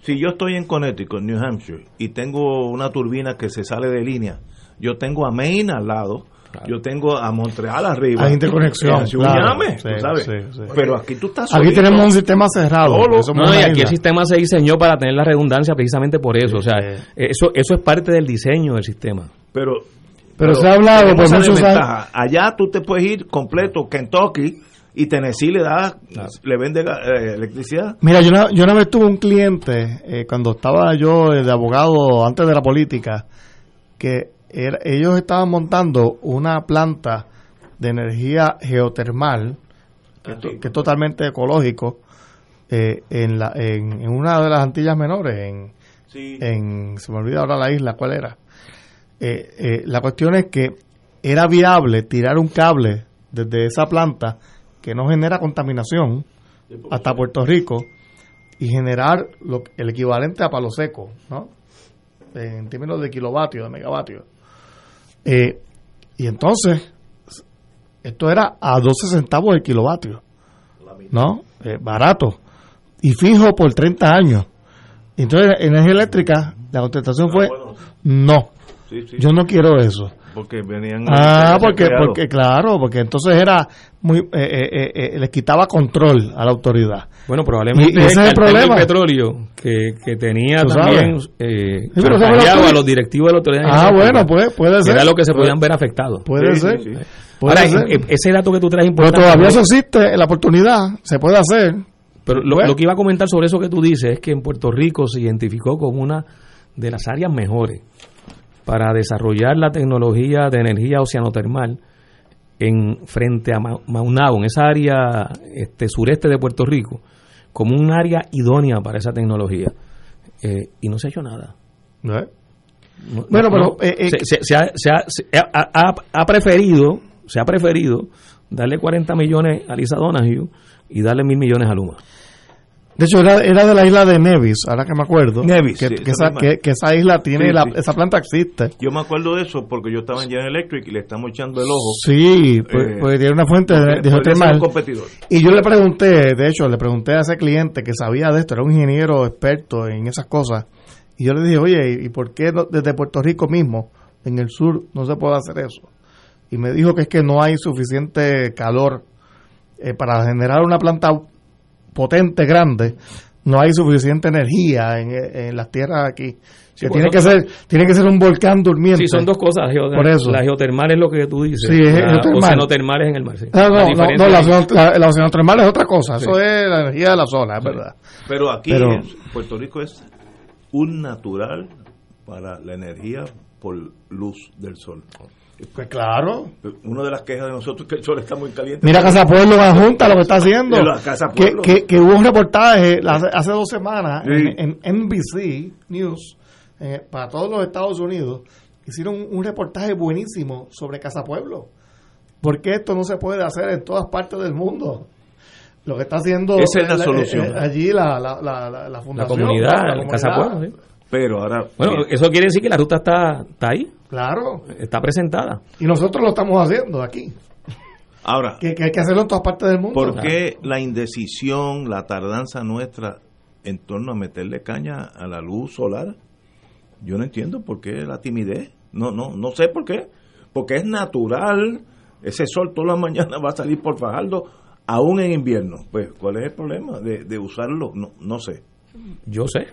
Si yo estoy en Connecticut, New Hampshire, y tengo una turbina que se sale de línea, yo tengo a Maine al lado, yo tengo a Montreal arriba. Hay interconexión, claro. llame, Sí, tú sabes. sí, sí. Pero aquí tú estás Aquí solito. tenemos un sistema cerrado. No, y aquí isla. el sistema se diseñó para tener la redundancia precisamente por eso. O sea, eso, eso es parte del diseño del sistema. Pero, Pero se ha hablado por muchos desventaja. Allá tú te puedes ir completo, Kentucky, y Tennessee le da, le vende eh, electricidad. Mira, yo una, yo una vez tuve un cliente, eh, cuando estaba yo eh, de abogado antes de la política, que era- ellos estaban montando una planta de energía geotermal, que, es to- que es totalmente ecológico, eh, en, la, en, en una de las Antillas Menores, en, en, se me olvida ahora la isla, ¿cuál era? Eh, eh, la cuestión es que era viable tirar un cable desde esa planta que no genera contaminación hasta Puerto Rico y generar lo, el equivalente a palo seco, ¿no? En términos de kilovatios, de megavatios. Eh, y entonces, esto era a 12 centavos el kilovatio, ¿no? Eh, barato. Y fijo por 30 años. Entonces, energía eléctrica, la contestación fue, no, Sí, sí. yo no quiero eso. Porque venían. Ah, porque, porque claro, porque entonces era muy, eh, eh, eh, eh, les quitaba control a la autoridad. Bueno, probablemente Y- y ese es el del problema. petróleo que, que tenía también eh, Sí, pero a los directivos de la autoridad. Ah, bueno, pues, puede que ser. Era lo que se Puede- podían ver afectados. Puede Sí, ser. sí, sí. Puede Ahora, ser. e- ese dato que tú traes es Pero importante. todavía eso existe, la oportunidad, se puede hacer. Pero lo, Bueno. lo que iba a comentar sobre eso que tú dices es que en Puerto Rico se identificó como una de las áreas mejores para desarrollar la tecnología de energía oceanotermal en frente a Ma- Maunabo, en esa área este, sureste de Puerto Rico, como un área idónea para esa tecnología. Eh, y no se ha hecho nada. No- Bueno, no- pero, eh, eh, se, se- se ha- se ha- ha- ha preferido, se ha preferido darle 40 millones a Lisa Donahue y darle mil millones a Luma. De hecho, era, era de la isla de Nevis, ahora que me acuerdo. Nevis, que, sí, que esa que, que esa isla tiene, Sí, la, sí. esa planta existe. Yo me acuerdo de eso porque yo estaba en General Electric y le estamos echando el ojo. Sí, pues, Eh, pues tiene una fuente de, geotermal. Y yo le pregunté, de hecho, le pregunté a ese cliente que sabía de esto, era un ingeniero experto en esas cosas. Y yo le dije, oye, ¿y por qué no- desde Puerto Rico mismo, en el sur, no se puede hacer eso? Y me dijo que es que no hay suficiente calor eh, para generar una planta potente, grande. No hay suficiente energía en, en las tierras aquí. Sí, que pues tiene son- que ser tiene que ser un volcán durmiente. Sí, son dos cosas. Por eso. La geotermal es lo que tú dices. Sí, es la geotermal. oceanotermal es en el mar. sí. Ah, La no, no, no, la, la, la oceanotermal es otra cosa. Sí. Eso es la energía de la zona, es verdad. Pero aquí Pero- en Puerto Rico es un natural para la energía por luz del sol. Pues claro. Una de las quejas de nosotros es que el sol está muy caliente. Mira Casa Pueblo en Junta lo que está haciendo. La que, Pueblo. que, que hubo un reportaje hace, dos semanas Sí. en, en NBC News eh, para todos los Estados Unidos. Hicieron un, un reportaje buenísimo sobre Casa Pueblo. Porque esto no se puede hacer en todas partes del mundo. Lo que está haciendo Esa es la eh, solución. eh, allí la, la, la, la, la fundación. comunidad, la el Casa comunidad. Pueblo, sí. Pero ahora. Bueno, eso quiere decir que la ruta está, está ahí, Claro. está presentada. Y nosotros lo estamos haciendo aquí. Ahora, Que, que hay que hacerlo en todas partes del mundo. ¿por qué la indecisión, la tardanza nuestra en torno a meterle caña a la luz solar? Yo no entiendo por qué la timidez. No, no, no sé por qué. Porque es natural. Ese sol todas las mañanas va a salir por Fajardo, aún en invierno. Pues, ¿cuál es el problema de, de usarlo? No, no sé. Yo sé.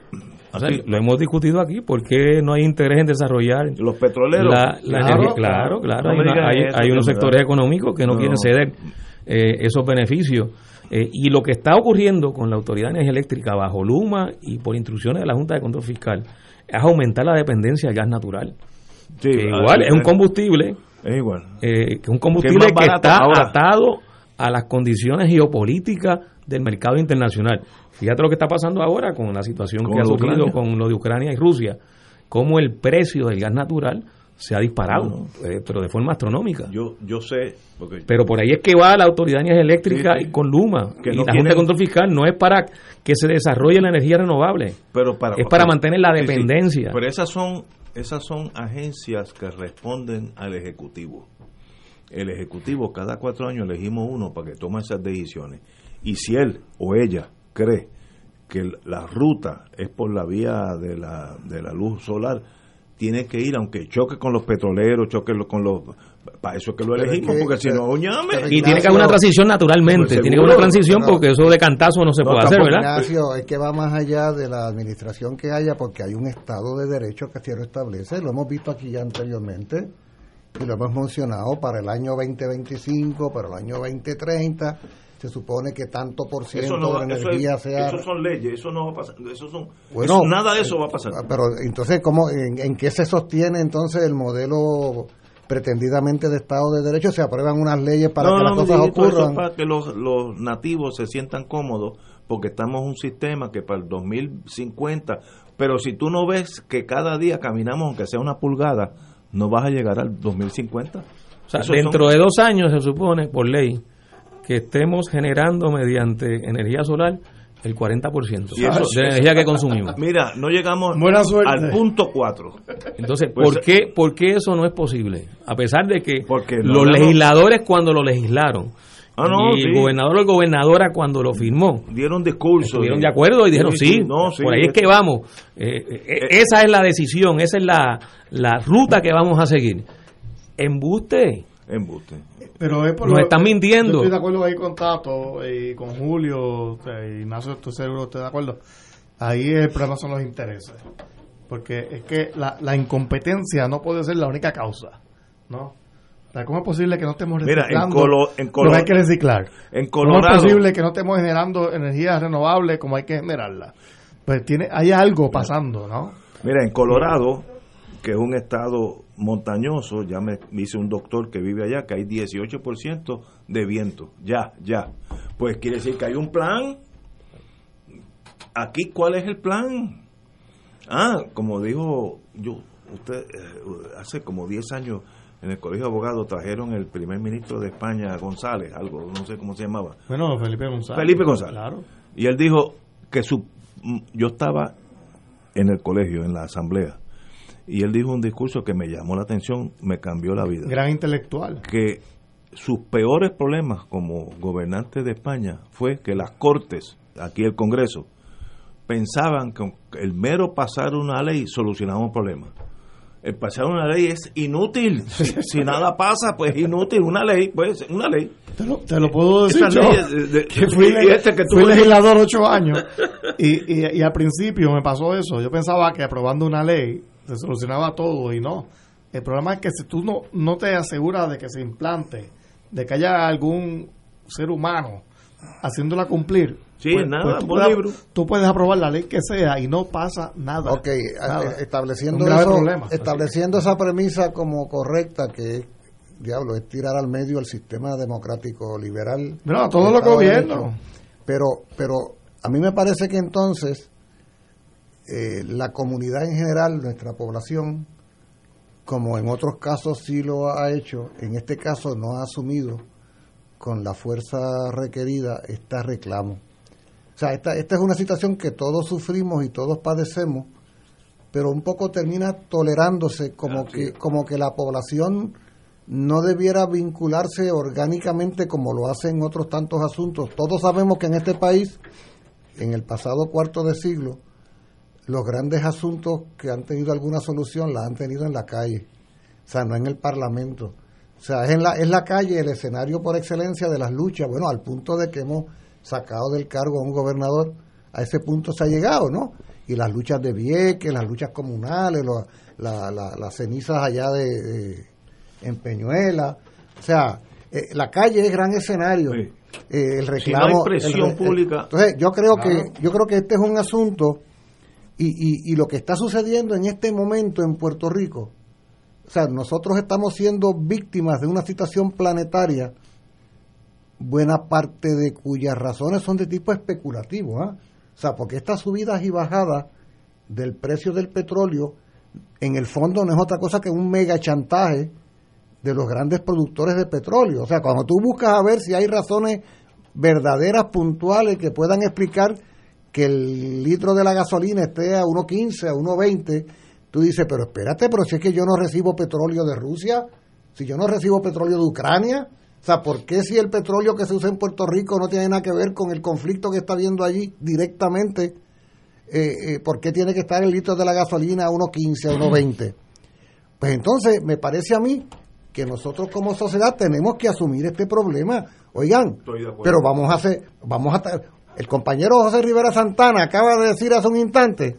O sea, Aquí. lo hemos discutido aquí. ¿Por qué no hay interés en desarrollar Los petroleros. la, la Claro, energía? Claro, claro. No hay, me una- digas hay- eso, hay que unos sectores económicos que no, No. quieren ceder eh, esos beneficios. Eh, y lo que está ocurriendo con la Autoridad de Energía Eléctrica bajo Luma y por instrucciones de la Junta de Control Fiscal es aumentar la dependencia al gas natural. Sí, que igual es un combustible Es igual. eh, que un Que combustible es que, está ahora. atado a las condiciones geopolíticas del mercado internacional. Fíjate lo que está pasando ahora con la situación que ha surgido con lo de Ucrania y Rusia, cómo el precio del gas natural se ha disparado, eh, pero de forma astronómica. Yo, yo sé, Pero por ahí es que va la Autoridad de Eléctrica Sí, sí. y con Luma. Que y no la Junta de Control Fiscal no es para que se desarrolle la energía renovable, pero para, es para mantener la sí. dependencia. Pero esas son, esas son agencias que responden al Ejecutivo. El Ejecutivo, cada cuatro años elegimos uno para que tome esas decisiones. Y si él o ella cree que la ruta es por la vía de la, de la luz solar, tiene que ir, aunque choque con los petroleros, choque con los... Para eso es que lo es elegimos, que- porque si no, ñame. pero y tiene que haber una transición naturalmente, Pues tiene que haber una transición porque eso de cantazo no se No, puede hacer. ¿verdad? Ignacio, es que va más allá de la administración que haya porque hay un Estado de Derecho que así lo establece, lo hemos visto aquí ya anteriormente y lo hemos mencionado para el año 2025, para el año 2030, se supone que tanto por ciento Eso, no, de la eso, energía es- sea... eso son leyes, eso no va a pasar. Eso son, Bueno, eso- nada de eso va a pasar. Pero entonces, ¿cómo, en, en qué se sostiene entonces el modelo pretendidamente de Estado de Derecho? Se aprueban unas leyes para no, que no, las cosas eso ocurran. para que los, los nativos se sientan cómodos, porque estamos en un sistema que para el 2050, pero si tú no ves que cada día caminamos, aunque sea una pulgada, no vas a llegar al 2050. O sea, dentro son- de dos años se supone, por ley, que estemos generando mediante energía solar el 40% Y eso- de la energía que consumimos. Mira, no llegamos Buena al punto 4. Entonces, Pues, ¿por qué, ¿por qué eso no es posible? A pesar de que Porque los no legisladores cuando lo legislaron Ah, no, y el sí. gobernador o gobernadora cuando lo firmó, Dieron discurso. estuvieron de acuerdo y dijeron sí, no, sí, por ahí es que vamos. Eh, eh, esa es la decisión, esa es la, la ruta que vamos a seguir. Embuste. Embuste. Pero es por Nos lo- están mintiendo. Yo estoy de acuerdo ahí con Tato y con Julio, y Ignacio, estoy seguro que estoy de acuerdo. Ahí el problema son los intereses. Porque es que la, la incompetencia no puede ser la única causa, ¿no? O sea, ¿Cómo es posible que no estemos Mira, en reciclando Colo- en lo Colo- que hay que reciclar? en ¿Cómo Colorado- es posible que no estemos generando energía renovable como hay que generarla? Pues tiene, hay algo pasando, ¿no? Mira, en Colorado, que es un estado montañoso, ya me dice un doctor que vive allá que hay 18% de viento. Ya, ya. Pues quiere decir que hay un plan. Aquí, ¿cuál es el plan? Ah, como dijo yo, usted, eh, hace como 10 años en el Colegio de Abogados trajeron el primer ministro de España, González, algo, no sé cómo se llamaba. Bueno, Felipe González. Felipe González. Claro. Y él dijo que su yo estaba en el colegio, en la asamblea, y él dijo un discurso que me llamó la atención, me cambió la vida. Gran intelectual. Que sus peores problemas como gobernante de España fue que las cortes, aquí el Congreso, pensaban que el mero pasar una ley solucionaba un problema. El pasar una ley es inútil. Si, si nada pasa, pues es inútil. Una ley, pues una ley. Te lo, te lo puedo decir Esas yo, leyes de- de- que fui, y este que tú- fui legislador ocho años y, y, y al principio me pasó eso. Yo pensaba que aprobando una ley se solucionaba todo y no. El problema es que si tú no, no te aseguras de que se implante, de que haya algún ser humano haciéndola cumplir, Sí, nada, tú, buen puedes, libro. tú puedes aprobar la ley que sea y no pasa nada. Ok, Nada. eh, estableciendo, eso- problema. estableciendo esa premisa como correcta, que es, diablo, es tirar al medio el sistema democrático liberal. No, a todos los gobiernos. Pero, pero a mí me parece que entonces eh, la comunidad en general, nuestra población, como en otros casos sí lo ha hecho, en este caso no ha asumido con la fuerza requerida este reclamo. O sea, esta, esta es una situación que todos sufrimos y todos padecemos, pero un poco termina tolerándose como que, como que la población no debiera vincularse orgánicamente como lo hace en otros tantos asuntos. Todos sabemos que en este país, en el pasado cuarto de siglo, los grandes asuntos que han tenido alguna solución la han tenido en la calle, o sea, no en el Parlamento. O sea, es en la, es la calle el escenario por excelencia de las luchas, bueno, al punto de que hemos sacado del cargo a un gobernador, a ese punto se ha llegado, ¿no? Y las luchas de Vieques, las luchas comunales, lo- la- la- las cenizas allá de, de- en Peñuela, o sea, eh, la calle es gran escenario. Eh, el Si no hay reclamo, presión el re- pública. entonces, yo creo Claro. que yo creo que este es un asunto y, y, y lo que está sucediendo en este momento en Puerto Rico, o sea, nosotros estamos siendo víctimas de una situación planetaria buena parte de cuyas razones son de tipo especulativo. ¿ah? O sea, porque estas subidas y bajadas del precio del petróleo, en el fondo no es otra cosa que un mega chantaje de los grandes productores de petróleo. O sea, cuando tú buscas a ver si hay razones verdaderas, puntuales, que puedan explicar que el litro de la gasolina esté a 1.15, a 1.20, tú dices, pero espérate, pero si es que yo no recibo petróleo de Rusia, si yo no recibo petróleo de Ucrania, o sea, ¿por qué si el petróleo que se usa en Puerto Rico no tiene nada que ver con el conflicto que está habiendo allí directamente? Eh, eh, ¿Por qué tiene que estar el litro de la gasolina a 1.15, a 1.20? Pues entonces me parece a mí que nosotros como sociedad tenemos que asumir este problema. Oigan, pero vamos a hacer, vamos a el compañero José Rivera Santana acaba de decir hace un instante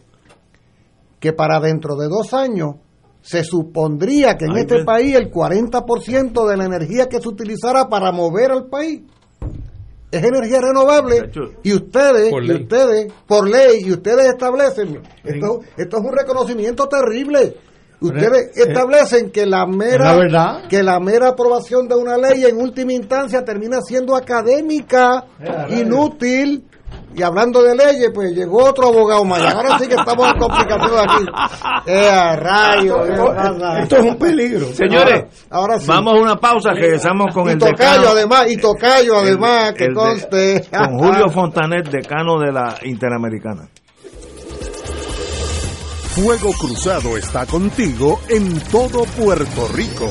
que para dentro de dos años se supondría que en este país el 40% de la energía que se utilizara para mover al país es energía renovable y ustedes, y ustedes, por ley, y ustedes establecen, esto, esto es un reconocimiento terrible. Ustedes establecen que la mera que la mera aprobación de una ley en última instancia termina siendo académica, inútil. Y hablando de leyes, pues llegó otro abogado más. ahora sí que estamos en complicaciones aquí. Eh, rayo, esto, es un peligro. Señores, ahora, vamos a una pausa que estamos con el tocayo además y tocayo además que conste con Julio Fontanet, decano de la Interamericana. Fuego Cruzado está contigo en todo Puerto Rico.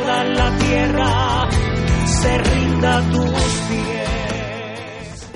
Se rinda pies.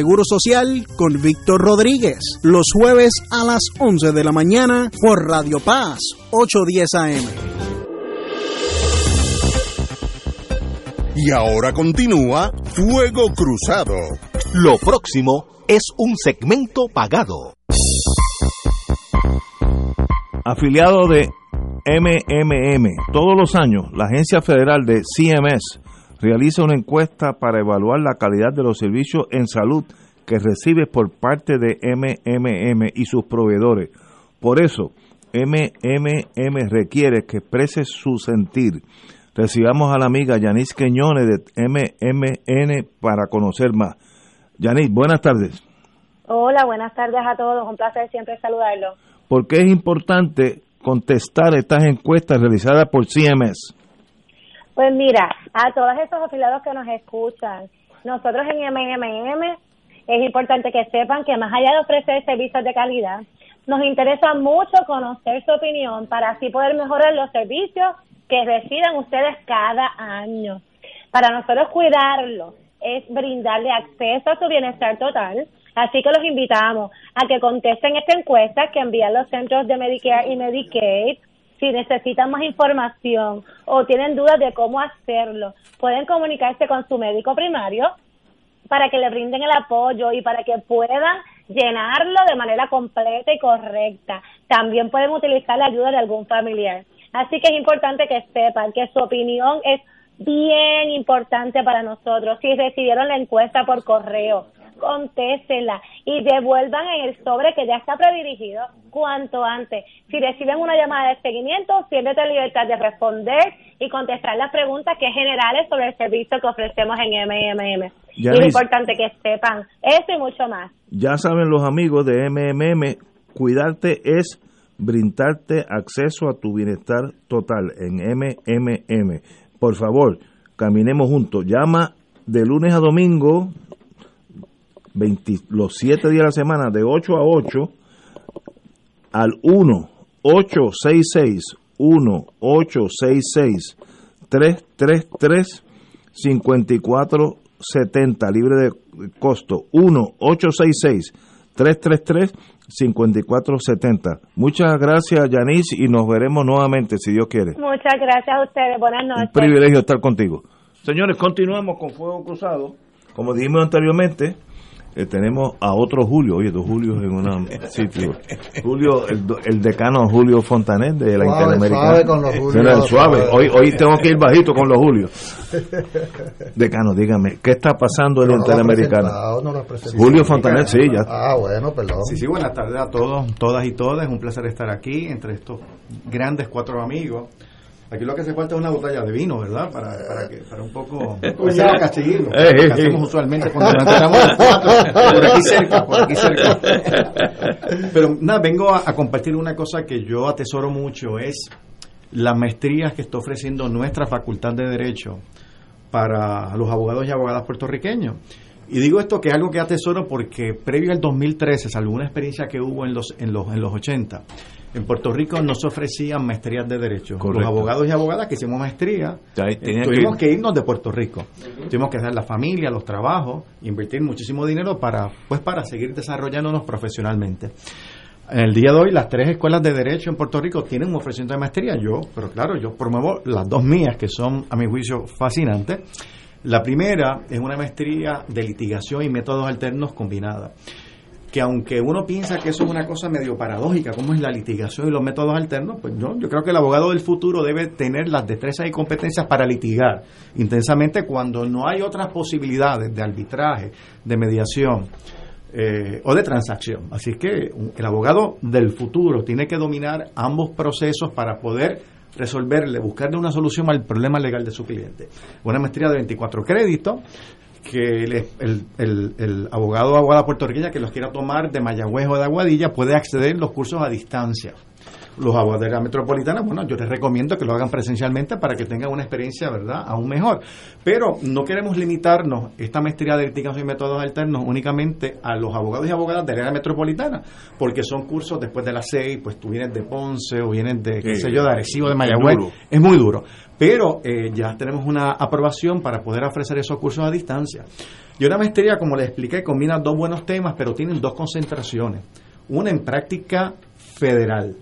Seguro Social con Víctor Rodríguez, los jueves a las 11 de la mañana por Radio Paz 810 AM. Y ahora continúa Fuego Cruzado. Lo próximo es un segmento pagado. Afiliado de MMM, todos los años la Agencia Federal de CMS realiza una encuesta para evaluar la calidad de los servicios en salud que recibes por parte de MMM y sus proveedores. Por eso, MMM requiere que expreses su sentir. recibamos a la amiga Yanis Queñones de MMN para conocer más. Yanis, buenas tardes. Hola, buenas tardes a todos. Un placer siempre saludarlos. ¿Por qué es importante contestar estas encuestas realizadas por CMS? Pues mira, a todos estos afiliados que nos escuchan, nosotros en MMM es importante que sepan que más allá de ofrecer servicios de calidad, nos interesa mucho conocer su opinión para así poder mejorar los servicios que reciban ustedes cada año. Para nosotros cuidarlos es brindarle acceso a su bienestar total, así que los invitamos a que contesten esta encuesta que envían los centros de Medicare y Medicaid. Si necesitan más información o tienen dudas de cómo hacerlo, pueden comunicarse con su médico primario para que le brinden el apoyo y para que puedan llenarlo de manera completa y correcta. También pueden utilizar la ayuda de algún familiar. Así que es importante que sepan que su opinión es bien importante para nosotros. Si recibieron la encuesta por correo, contéstela y devuelvan en el sobre que ya está predirigido cuanto antes. Si reciben una llamada de seguimiento, siéntete libertad de responder y contestar las preguntas que generales sobre el servicio que ofrecemos en MMM. y es importante que sepan eso y mucho más. Ya saben los amigos de MMM, cuidarte es brindarte acceso a tu bienestar total en MMM. Por favor, caminemos juntos. Llama de lunes a domingo 20, los 7 días de la semana, de 8 a 8, al 1-866-1-866-333-5470, libre de costo. 1-866-333-5470. Muchas gracias, Yanis, y nos veremos nuevamente, si Dios quiere. Muchas gracias a ustedes. Buenas noches. Un privilegio estar contigo. Señores, continuamos con Fuego Cruzado. Como dijimos anteriormente, eh, tenemos a otro Julio, oye, dos Julios en un sitio. Julio, el, el, decano Julio Fontanet de la suave, Interamericana. Suave con los Julios. el suave. Hoy, hoy tengo que ir bajito con los Julios. Decano, dígame, ¿qué está pasando en la Interamericana? No Julio Fontanet, sí, ya. Ah, bueno, perdón. Sí, sí, buenas tardes a todos, todas y todas. Es un placer estar aquí entre estos grandes cuatro amigos. Aquí lo que hace falta es una botella de vino, ¿verdad? Para, para, que, para un poco hacer cachillo, Eh, que hacemos usualmente cuando nos enteramos los cuatro, por aquí cerca, por aquí cerca. Pero nada, vengo a, a compartir una cosa que yo atesoro mucho, es las maestrías que está ofreciendo nuestra Facultad de Derecho para los abogados y abogadas puertorriqueños. Y digo esto que es algo que atesoro porque previo al 2013, salvo una experiencia que hubo en los, en los, en los 80, en Puerto Rico no se ofrecían maestrías de derecho. Correcto. Los abogados y abogadas que hicimos maestría, eh, tuvimos que que irnos de Puerto Rico. Tuvimos que dar la familia, los trabajos, invertir muchísimo dinero para, pues, para seguir desarrollándonos profesionalmente. En el día de hoy, las tres escuelas de derecho en Puerto Rico tienen un ofrecimiento de maestría. Yo, pero claro, yo promuevo las dos mías, que son, a mi juicio, fascinantes. La primera es una maestría de litigación y métodos alternos combinada. Que aunque uno piensa que eso es una cosa medio paradójica, como es la litigación y los métodos alternos, pues yo, yo creo que el abogado del futuro debe tener las destrezas y competencias para litigar intensamente cuando no hay otras posibilidades de arbitraje, de mediación eh, o de transacción. Así que el abogado del futuro tiene que dominar ambos procesos para poder resolverle, buscarle una solución al problema legal de su cliente. Una maestría de 24 créditos que el, el, el- el abogado o abogada puertorriqueña que los quiera tomar de Mayagüez o de Aguadilla puede acceder a los cursos a distancia. Los abogados de la metropolitana, bueno, yo les recomiendo que lo hagan presencialmente para que tengan una experiencia, ¿verdad?, aún mejor. Pero no queremos limitarnos esta maestría de litigación y métodos alternos únicamente a los abogados y abogadas de la área metropolitana, porque son cursos después de las seis, pues tú vienes de Ponce o vienes de, qué Sí. sé yo, de Arecibo, de Mayagüez. Es muy duro. Pero eh, ya tenemos una aprobación para poder ofrecer esos cursos a distancia. Y una maestría, como les expliqué, combina dos buenos temas, pero tienen dos concentraciones. Una en práctica federal,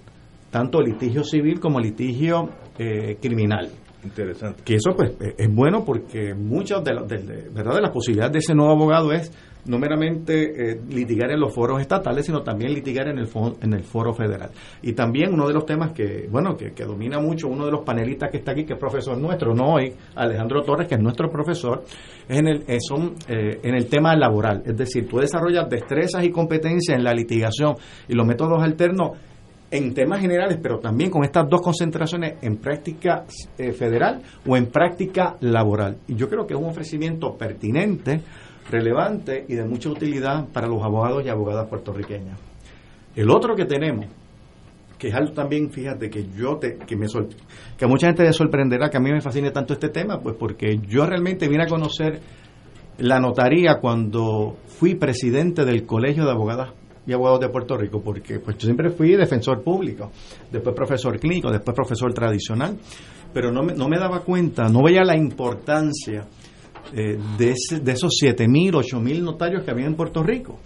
tanto litigio civil como litigio eh, criminal. Interesante. Que eso pues eh, es bueno porque muchas de, las- de- de- ¿verdad? de las posibilidades de ese nuevo abogado es no meramente eh, litigar en los foros estatales, sino también litigar en el, fo- en el foro federal. Y también uno de los temas que, bueno, que, domina mucho uno de los panelistas que está aquí, que es profesor nuestro, no hoy, Alejandro Torres, que es nuestro profesor, es en el, eh, son, eh, en el tema laboral. Es decir, tú desarrollas destrezas y competencias en la litigación y los métodos alternos en temas generales, pero también con estas dos concentraciones en práctica eh, federal o en práctica laboral. Y yo creo que es un ofrecimiento pertinente, relevante y de mucha utilidad para los abogados y abogadas puertorriqueñas. El otro que tenemos, que es algo también, fíjate, que yo te, que me que a mucha gente le sorprenderá que a mí me fascine tanto este tema, pues porque yo realmente vine a conocer la notaría cuando fui presidente del Colegio de Abogadas y Abogados de Puerto Rico, porque pues yo siempre fui defensor público, después profesor clínico, después profesor tradicional, pero no me, no me daba cuenta, no veía la importancia eh, de, ese- de esos 7.000, 8.000 notarios que había en Puerto Rico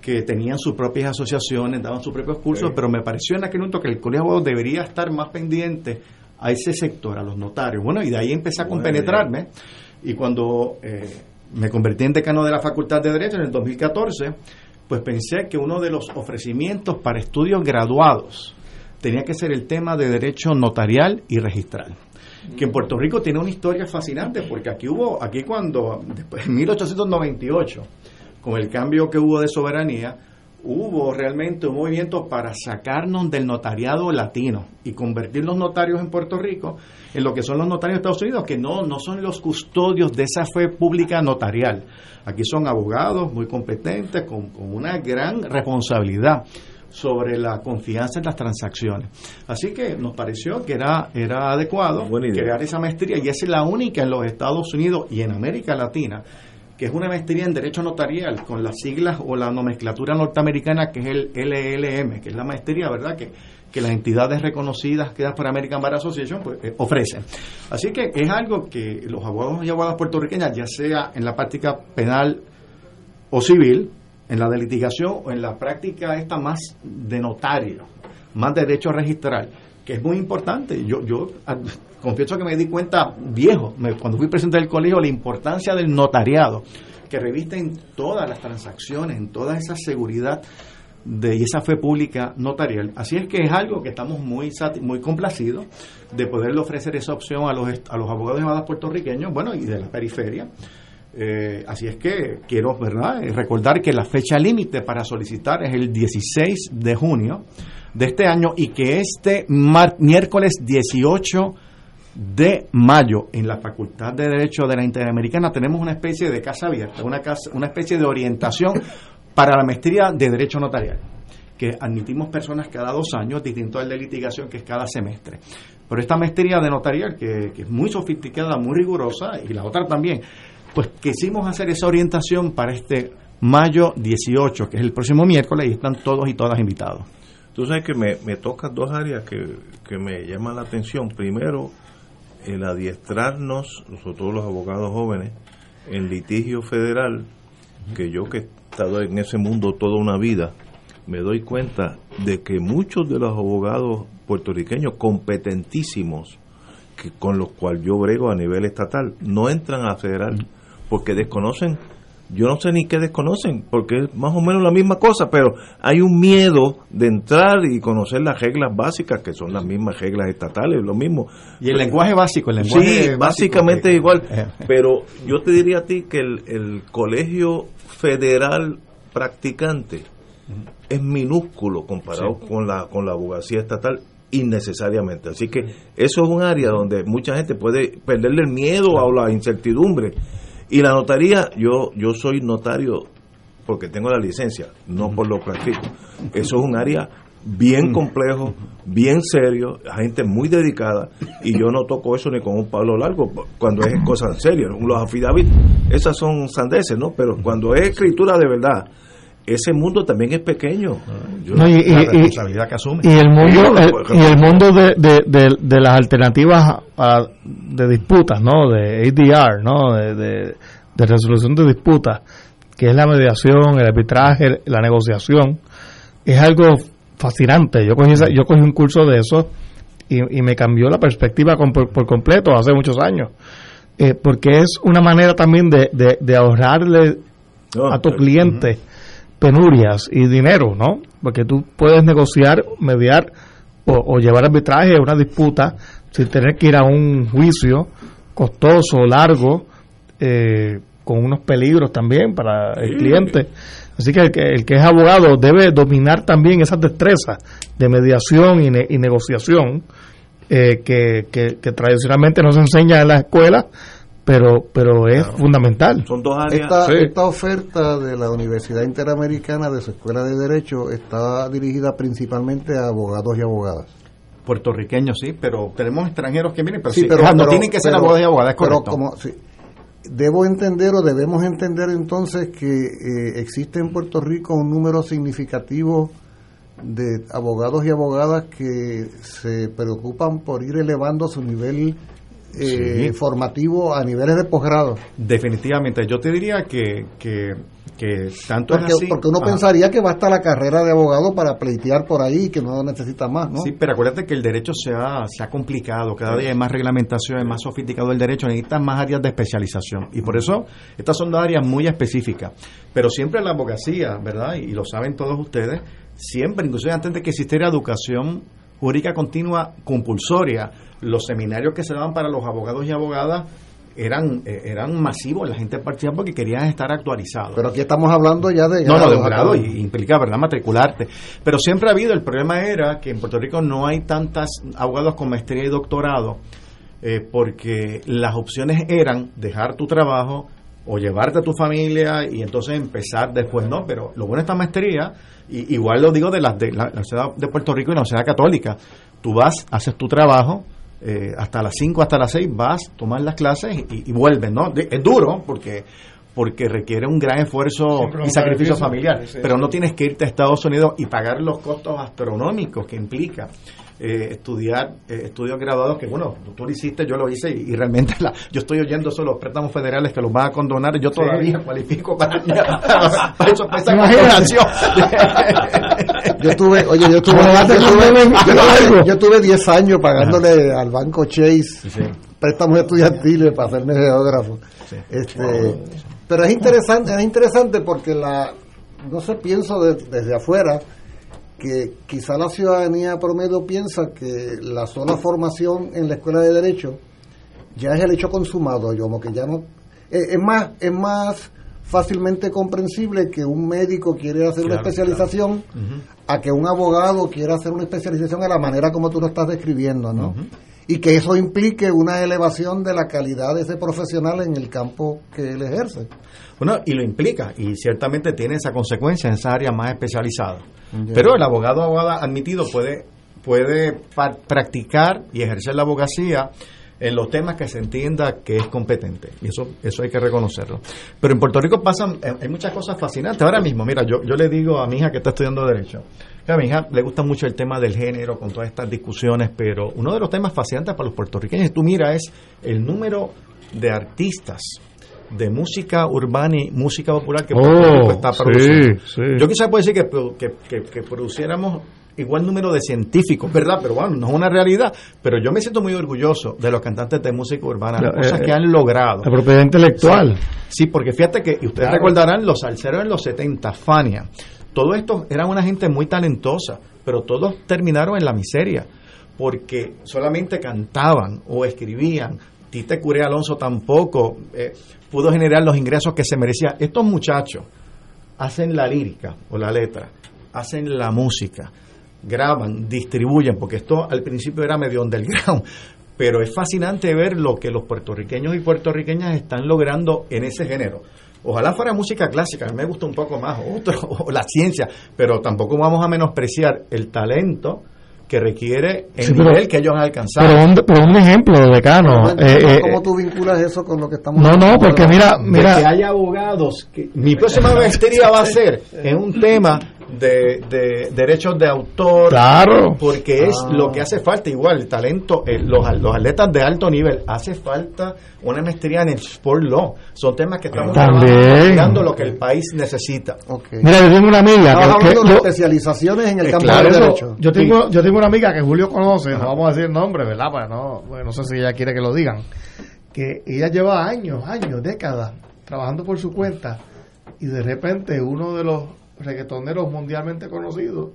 que tenían sus propias asociaciones, daban sus propios cursos, pero me pareció en aquel momento que el Colegio de Abogados debería estar más pendiente a ese sector, a los notarios. Bueno, y de ahí empecé a compenetrarme y cuando eh, me convertí en decano de la Facultad de Derecho en el 2014, pues pensé que uno de los ofrecimientos para estudios graduados tenía que ser el tema de derecho notarial y registral. Que en Puerto Rico tiene una historia fascinante porque aquí hubo aquí cuando después en 1898 con el cambio que hubo de soberanía hubo realmente un movimiento para sacarnos del notariado latino y convertir los notarios en Puerto Rico en lo que son los notarios de Estados Unidos, que no, no son los custodios de esa fe pública notarial. Aquí son abogados muy competentes, con, con una gran responsabilidad sobre la confianza en las transacciones. Así que nos pareció que era, era adecuado crear esa maestría y es la única en los Estados Unidos y en América Latina que es una maestría en Derecho Notarial con las siglas o la nomenclatura norteamericana que es el LLM, que es la maestría, ¿verdad?, que, que las entidades reconocidas que por American Bar Association pues, eh, ofrecen. Así que es algo que los abogados y abogadas puertorriqueñas, ya sea en la práctica penal o civil, en la de litigación o en la práctica esta más de notario, más de derecho registral, que es muy importante. Yo, yo ah, confieso que me di cuenta viejo, me- cuando fui presidente del colegio, la importancia del notariado, que reviste en todas las transacciones, en toda esa seguridad de y esa fe pública notarial. Así es que es algo que estamos muy muy complacidos de poderle ofrecer esa opción a los a los abogados y abogadas puertorriqueños, bueno, y de la periferia. Eh, así es que quiero verdad Eh, recordar que la fecha límite para solicitar es el 16 de junio de este año y que este miércoles 18 de mayo en la Facultad de Derecho de la Interamericana tenemos una especie de casa abierta, una, casa, una especie de orientación para la maestría de Derecho Notarial, que admitimos personas cada dos años, distinto al de litigación que es cada semestre. Pero esta maestría de notarial, que, que es muy sofisticada, muy rigurosa, y la otra también, pues quisimos hacer esa orientación para este mayo 18, que es el próximo miércoles, y están todos y todas invitados. Tú sabes que me, me tocas dos áreas que, que me llaman la atención. Primero, el adiestrarnos, nosotros los abogados jóvenes, en litigio federal, que yo que he estado en ese mundo toda una vida, me doy cuenta de que muchos de los abogados puertorriqueños competentísimos, que, con los cuales yo brego a nivel estatal, no entran a federal porque desconocen yo no sé ni qué desconocen, porque es más o menos la misma cosa, pero hay un miedo de entrar y conocer las reglas básicas, que son las mismas reglas estatales, lo mismo. Y el lenguaje básico, el lenguaje Sí, básico básicamente que- igual, pero yo te diría a ti que el, el colegio federal practicante es minúsculo comparado Sí. con la con la abogacía estatal innecesariamente. Así que eso es un área donde mucha gente puede perderle el miedo o la incertidumbre. Y la notaría, yo yo soy notario porque tengo la licencia, no por lo practico. Eso es un área bien complejo, bien serio, gente muy dedicada y yo no toco eso ni con un palo largo cuando es cosas serias. Los affidavit, esas son sandeces, ¿no? Pero cuando es escritura de verdad, ese mundo también es pequeño. Yo- No, y, y- la y- responsabilidad que asume. y el mundo el- y el mundo de, de, de- de las alternativas a- de disputas no de ADR no de, de, de resolución de disputas que es la mediación el arbitraje la negociación es algo fascinante. Yo cogí esa- yo cogí un curso de eso y, y me cambió la perspectiva con- por, por completo hace muchos años. Eh, porque es una manera también de, de, de ahorrarle a tu cliente penurias y dinero, ¿no? Porque tú puedes negociar, mediar o, o llevar arbitraje una disputa sin tener que ir a un juicio costoso, largo, eh, con unos peligros también para el cliente. Así que el, que el que es abogado debe dominar también esas destrezas de mediación y, ne- y negociación eh, que, que- que tradicionalmente no se enseña en la escuela, pero, pero es fundamental. Son dos Esta, Sí. esta oferta de la Universidad Interamericana de su Escuela de Derecho está dirigida principalmente a abogados y abogadas. Puertorriqueños, sí, pero tenemos extranjeros que vienen, pero Sí, sí, pero- no pero- tienen que ser pero- abogados y abogadas, es pero correcto. como- sí. Debo entender o debemos entender entonces que eh, existe en Puerto Rico un número significativo de abogados y abogadas que se preocupan por ir elevando su nivel eh, Sí. formativo a niveles de posgrado. Definitivamente, yo te diría que, que, que tanto Porque, es así. porque uno pensaría que basta la carrera de abogado para pleitear por ahí y que no necesita más, ¿no? Sí, pero acuérdate que el derecho se ha, se ha complicado, cada día hay más reglamentación, es más sofisticado el derecho, necesitas más áreas de especialización. Y por eso estas son dos áreas muy específicas. Pero siempre la abogacía, ¿verdad? Y, lo saben todos ustedes, siempre, incluso antes de que existiera educación jurídica continua compulsoria, los seminarios que se daban para los abogados y abogadas eran, eh, eran masivos, la gente participaba porque querían estar actualizados. Pero aquí estamos hablando ya de No, no, de un grado y implica, ¿verdad?, matricularte. Pero siempre ha habido, el problema era que en Puerto Rico no hay tantas abogados con maestría y doctorado, eh, porque las opciones eran dejar tu trabajo o llevarte a tu familia y entonces empezar después, ¿no? Pero lo bueno de esta maestría, y, igual lo digo de la, de la, la Universidad de Puerto Rico y la Universidad Católica, tú vas, haces tu trabajo, eh, hasta las 5, hasta las 6 vas, tomas las clases y, y vuelves, ¿no? De- es duro porque porque requiere un gran esfuerzo y sacrificio familiar, pero no tienes que irte a Estados Unidos y pagar los costos astronómicos que implica eh, estudiar eh, estudios graduados que bueno, tú, lo hiciste, yo lo hice y, y realmente la, yo estoy oyendo eso, los préstamos federales que los van a condonar, yo todavía cualifico para, para eso, para esa condonación. Yo tuve, oye, yo tuve, yo tuve, yo, yo tuve 10 años pagándole al banco Chase préstamos estudiantiles para hacerme geógrafo. Este, pero es interesante, es interesante porque la, no sé, pienso de- desde afuera que quizá la ciudadanía promedio piensa que la sola formación en la escuela de derecho ya es el hecho consumado, yo como que ya no eh, es más es más fácilmente comprensible que un médico quiere hacer una Claro, especialización a que un abogado quiera hacer una especialización a la manera como tú lo estás describiendo, ¿no? Y que eso implique una elevación de la calidad de ese profesional en el campo que él ejerce. Bueno, y lo implica, y ciertamente tiene esa consecuencia en esa área más especializada. Pero el abogado abogada admitido puede, puede practicar y ejercer la abogacía en los temas que se entienda que es competente. Y eso, eso hay que reconocerlo. Pero en Puerto Rico pasan, eh, hay muchas cosas fascinantes. Ahora mismo, mira, yo, yo le digo a mi hija que está estudiando Derecho, que a mi hija le gusta mucho el tema del género con todas estas discusiones, pero uno de los temas fascinantes para los puertorriqueños, tú mira, es el número de artistas de música urbana y música popular que Puerto Oh, Rico está sí, produciendo. sí. Yo quizás puedo decir que, que, que- que produciéramos igual número de científicos, ¿verdad? Pero bueno, no es una realidad. Pero yo me siento muy orgulloso de los cantantes de música urbana, las La- cosas eh, que han logrado. La propiedad intelectual. Sí, porque fíjate que y ustedes Claro. recordarán los salseros en los 70, Fania. Todo esto eran una gente muy talentosa, pero todos terminaron en la miseria porque solamente cantaban o escribían. Tite Curé Alonso tampoco eh, pudo generar los ingresos que se merecía. Estos muchachos hacen la lírica o la letra, hacen la música, graban, distribuyen, porque esto al principio era medio underground, pero es fascinante ver lo que los puertorriqueños y puertorriqueñas están logrando en ese género. Ojalá fuera música clásica, a mí me gusta un poco más, otro, o la ciencia, pero tampoco vamos a menospreciar el talento que requiere el Sí, pero- nivel que ellos han alcanzado. Pero un, pero un ejemplo, decano. No eh, eh, ¿Cómo tú vinculas eso con lo que estamos No, no, porque mira, de mira. que haya abogados. Que, mi próxima maestría va a ser en un tema de, de derechos de autor. Claro. Porque es Ah. lo que hace falta. Igual, el talento, eh, los, los atletas de alto nivel, hace falta una maestría en el sport law. Son temas que estamos dando lo que el país necesita. Mira, yo tengo una amiga Estamos que, que hablando de yo- especializaciones en el Eh, campo claro, del derecho. Yo tengo, yo tengo una amiga que Julio conoce, no vamos a decir el nombre, ¿verdad? Para no, bueno, no sé si ella quiere que lo digan. Que ella lleva años, años, décadas, trabajando por su cuenta y de repente uno de los reggaetoneros mundialmente conocidos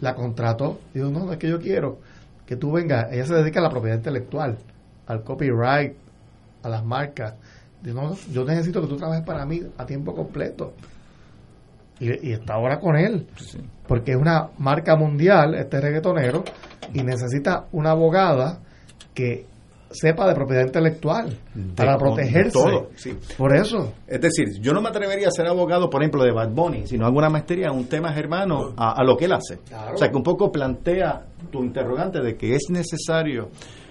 la contrató. Dijo, no, no es que yo quiero que tú vengas. Ella se dedica a la propiedad intelectual, al copyright, a las marcas. Dijo, no, yo necesito que tú trabajes para mí a tiempo completo. y, y está ahora con él. Porque es una marca mundial, este reggaetonero, y necesita una abogada que sepa de propiedad intelectual para protegerse. todo, sí. Por eso. Es decir, yo no me atrevería a ser abogado, por ejemplo, de Bad Bunny, sino alguna maestría en un tema germano a, a lo que él hace. O sea, que un poco plantea tu interrogante de que es necesario,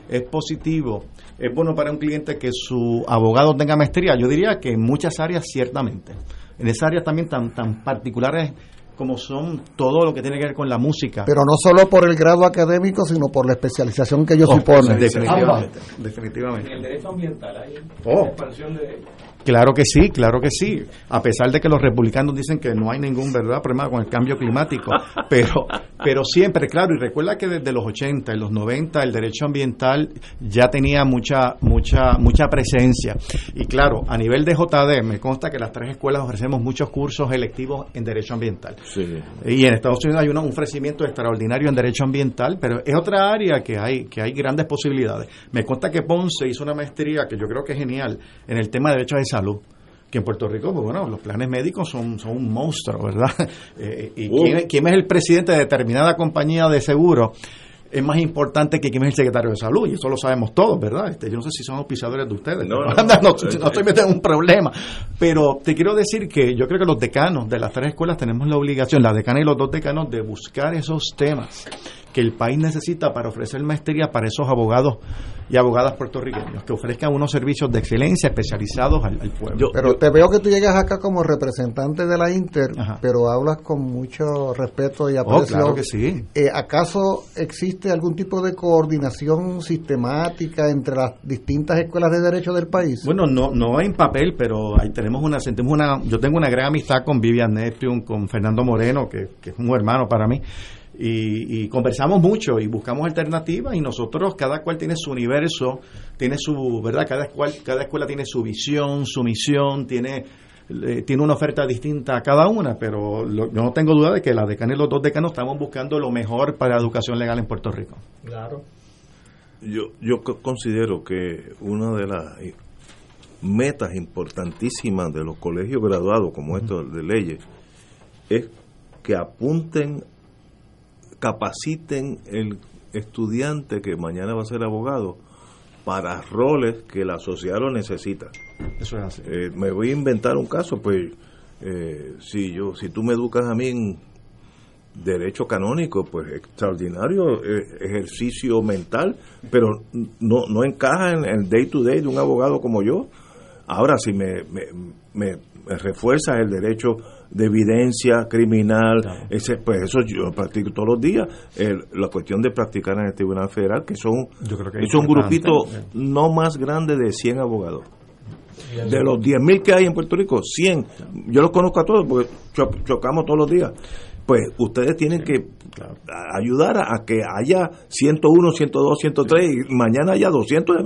es positivo, es bueno para un cliente que su abogado tenga maestría. Yo diría que en muchas áreas, ciertamente. En esas áreas también tan, tan particulares como son todo lo que tiene que ver con la música. Pero no solo por el grado académico, sino por la especialización que ellos Oh, suponen. Definitivamente. definitivamente. En el derecho ambiental hay Oh. expansión de Claro que sí, claro que sí. A pesar de que los republicanos dicen que no hay ningún verdad problema con el cambio climático, pero pero siempre, claro, y recuerda que desde los 80 y los 90 el derecho ambiental ya tenía mucha mucha mucha presencia. Y claro, a nivel de JD me consta que las tres escuelas ofrecemos muchos cursos electivos en derecho ambiental. Y en Estados Unidos hay un ofrecimiento extraordinario en derecho ambiental, pero es otra área que hay que hay grandes posibilidades. Me consta que Ponce hizo una maestría que yo creo que es genial en el tema de derechos de salud. Que en Puerto Rico, pues bueno, los planes médicos son, son un monstruo, ¿verdad? Eh, y Uh. quién, quién es el presidente de determinada compañía de seguro es más importante que quién es el secretario de salud, y eso lo sabemos todos, ¿verdad? Este, yo no sé si son auspiciadores de ustedes, No, no, no. no, no estoy metido en un problema, pero te quiero decir que yo creo que los decanos de las tres escuelas tenemos la obligación, la decana y los dos decanos, de buscar esos temas que el país necesita para ofrecer maestría para esos abogados y abogadas puertorriqueños, que ofrezcan unos servicios de excelencia especializados al, al pueblo. Pero te veo que tú llegas acá como representante de la Inter, pero hablas con mucho respeto y aprecio. Oh, claro que sí. Eh, ¿Acaso existe algún tipo de coordinación sistemática entre las distintas escuelas de derecho del país? Bueno, no, no en papel, pero ahí tenemos una, sentimos una, yo tengo una gran amistad con Vivian Neptune, con Fernando Moreno, que, que es un hermano para mí, y, y conversamos mucho y buscamos alternativas y nosotros, cada cual tiene su universo, tiene su, ¿verdad? Cada, cual, cada escuela tiene su visión, su misión, tiene eh, tiene una oferta distinta a cada una, pero lo- yo no tengo duda de que la decana y los dos decanos estamos buscando lo mejor para la educación legal en Puerto Rico. Claro. Yo, yo co- considero que una de las metas importantísimas de los colegios graduados como estos de leyes es que apunten, capaciten el estudiante que mañana va a ser abogado para roles que la sociedad lo necesita. Eso es así. Eh, me voy a inventar un caso, pues eh, si yo, si tú me educas a mí en derecho canónico, pues extraordinario eh, ejercicio mental, pero no, no encaja en el day to day de un abogado como yo. Ahora, si me, me, me- me refuerzas el derecho de evidencia criminal, ese, pues eso yo lo practico todos los días. El- la cuestión de practicar en el Tribunal Federal, que son, Yo creo que es es un grupito no más grande de 100 abogados. De los 10.000 que hay en Puerto Rico, 100. Yo los conozco a todos porque cho- chocamos todos los días. Pues ustedes tienen que ayudar a, a que haya 101, 102, 103 y mañana haya 200.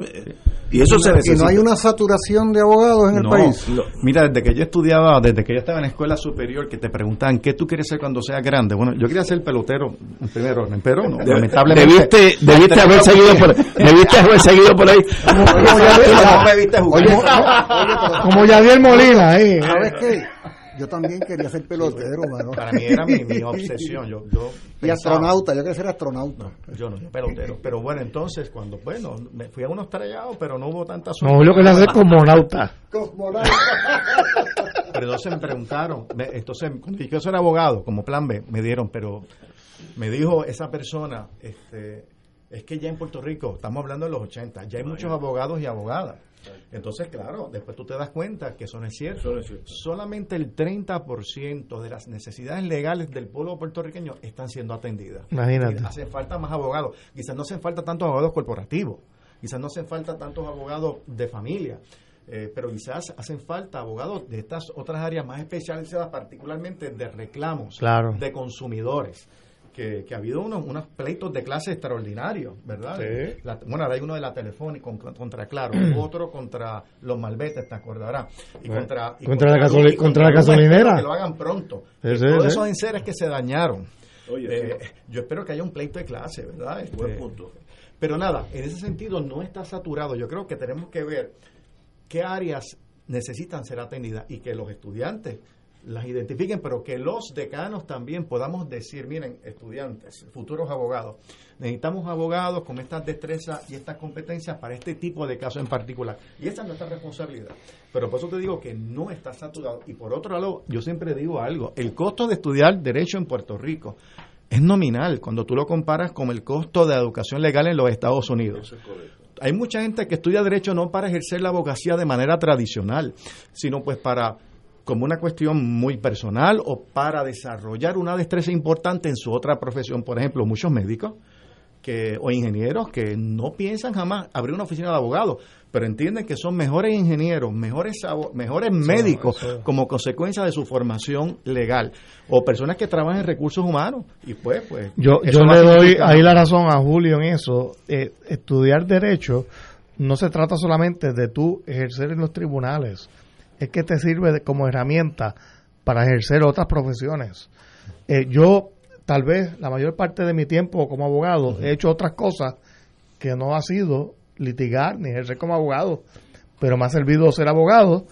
Y eso se y necesita. no hay una saturación de abogados en el No, país. no. Mira, desde que yo estudiaba, desde que yo estaba en la escuela superior, que te preguntaban qué tú quieres ser cuando seas grande. Bueno, yo quería ser pelotero en primer orden, pero no, De- lamentablemente. debiste- debiste haber seguido por- debiste haber seguido por ahí. Como jugar. Oye, Como Yadier Molina ahí. ¿Sabes qué? Yo también quería ser pelotero, mano. Para mí era mi, mi obsesión. Yo, yo Y pensaba- astronauta, yo quería ser astronauta. Yo no, yo pelotero. Pero bueno, entonces, cuando, bueno, me fui a unos estrellados, pero no hubo tanta suerte. No, lo que le hace cosmonauta. Pero entonces me preguntaron, me- entonces cuando yo quiero ser abogado, como plan B, me dieron, pero me dijo esa persona, este, es que ya en Puerto Rico, estamos hablando de los 80, ya hay muchos abogados y abogadas. Entonces, claro, después tú te das cuenta que eso no es cierto. Solamente el 30% de las necesidades legales del pueblo puertorriqueño están siendo atendidas. Imagínate. Y Hacen falta más abogados. Quizás no hacen falta tantos abogados corporativos. Quizás no hacen falta tantos abogados de familia. eh, pero quizás hacen falta abogados de estas otras áreas más especializadas, particularmente de reclamos Claro. de consumidores. Que, que ha habido unos, unos pleitos de clase extraordinarios, ¿verdad? Sí. La- bueno, ahora hay uno de la Telefónica con- contra Claro, otro contra los Malbetes, ¿te acordarás? Y Bueno, contra, y contra la y contra gasolinera. Que lo hagan pronto. Sí, sí, todos sí. esos enseres que se dañaron. Oye, Eh, sí. yo espero que haya un pleito de clase, ¿verdad? Este, Buen punto. Pero nada, en ese sentido no está saturado. Yo creo que tenemos que ver qué áreas necesitan ser atendidas y que los estudiantes las identifiquen, pero que los decanos también podamos decir, miren, estudiantes, futuros abogados, necesitamos abogados con estas destrezas y estas competencias para este tipo de casos en particular. Y esa es nuestra responsabilidad. Pero por eso te digo que no está saturado. Y por otro lado, yo siempre digo algo, el costo de estudiar derecho en Puerto Rico es nominal cuando tú lo comparas con el costo de educación legal en los Estados Unidos. Hay mucha gente que estudia derecho no para ejercer la abogacía de manera tradicional, sino pues para como una cuestión muy personal o para desarrollar una destreza importante en su otra profesión. Por ejemplo, muchos médicos que, o ingenieros que no piensan jamás abrir una oficina de abogados, pero entienden que son mejores ingenieros, mejores, mejores médicos como consecuencia de su formación legal, o personas que trabajan en recursos humanos. Y pues, pues yo, yo le doy ahí la razón a Julio en eso. Eh, estudiar derecho no se trata solamente de tú ejercer en los tribunales es que te sirve como herramienta para ejercer otras profesiones. Eh, yo, tal vez, la mayor parte de mi tiempo como abogado, he hecho otras cosas que no ha sido litigar ni ejercer como abogado, pero me ha servido ser abogado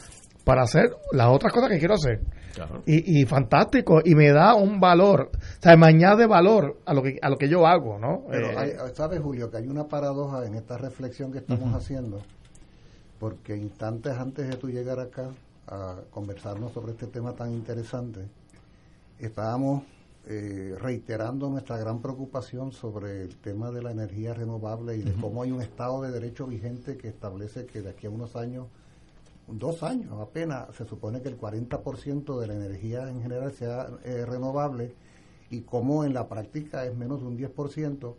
para hacer las otras cosas que quiero hacer. Y, fantástico, y me da un valor, o sea, me añade valor a lo que, a lo que yo hago, ¿no? Pero eh, ¿sabes, Julio, que hay una paradoja en esta reflexión que estamos haciendo? Porque instantes antes de tú llegar acá a conversarnos sobre este tema tan interesante, estábamos eh, reiterando nuestra gran preocupación sobre el tema de la energía renovable y de cómo hay un Estado de Derecho vigente que establece que de aquí a unos años, dos años apenas, se supone que el 40% de la energía en general sea eh, renovable y cómo en la práctica es menos de un 10%.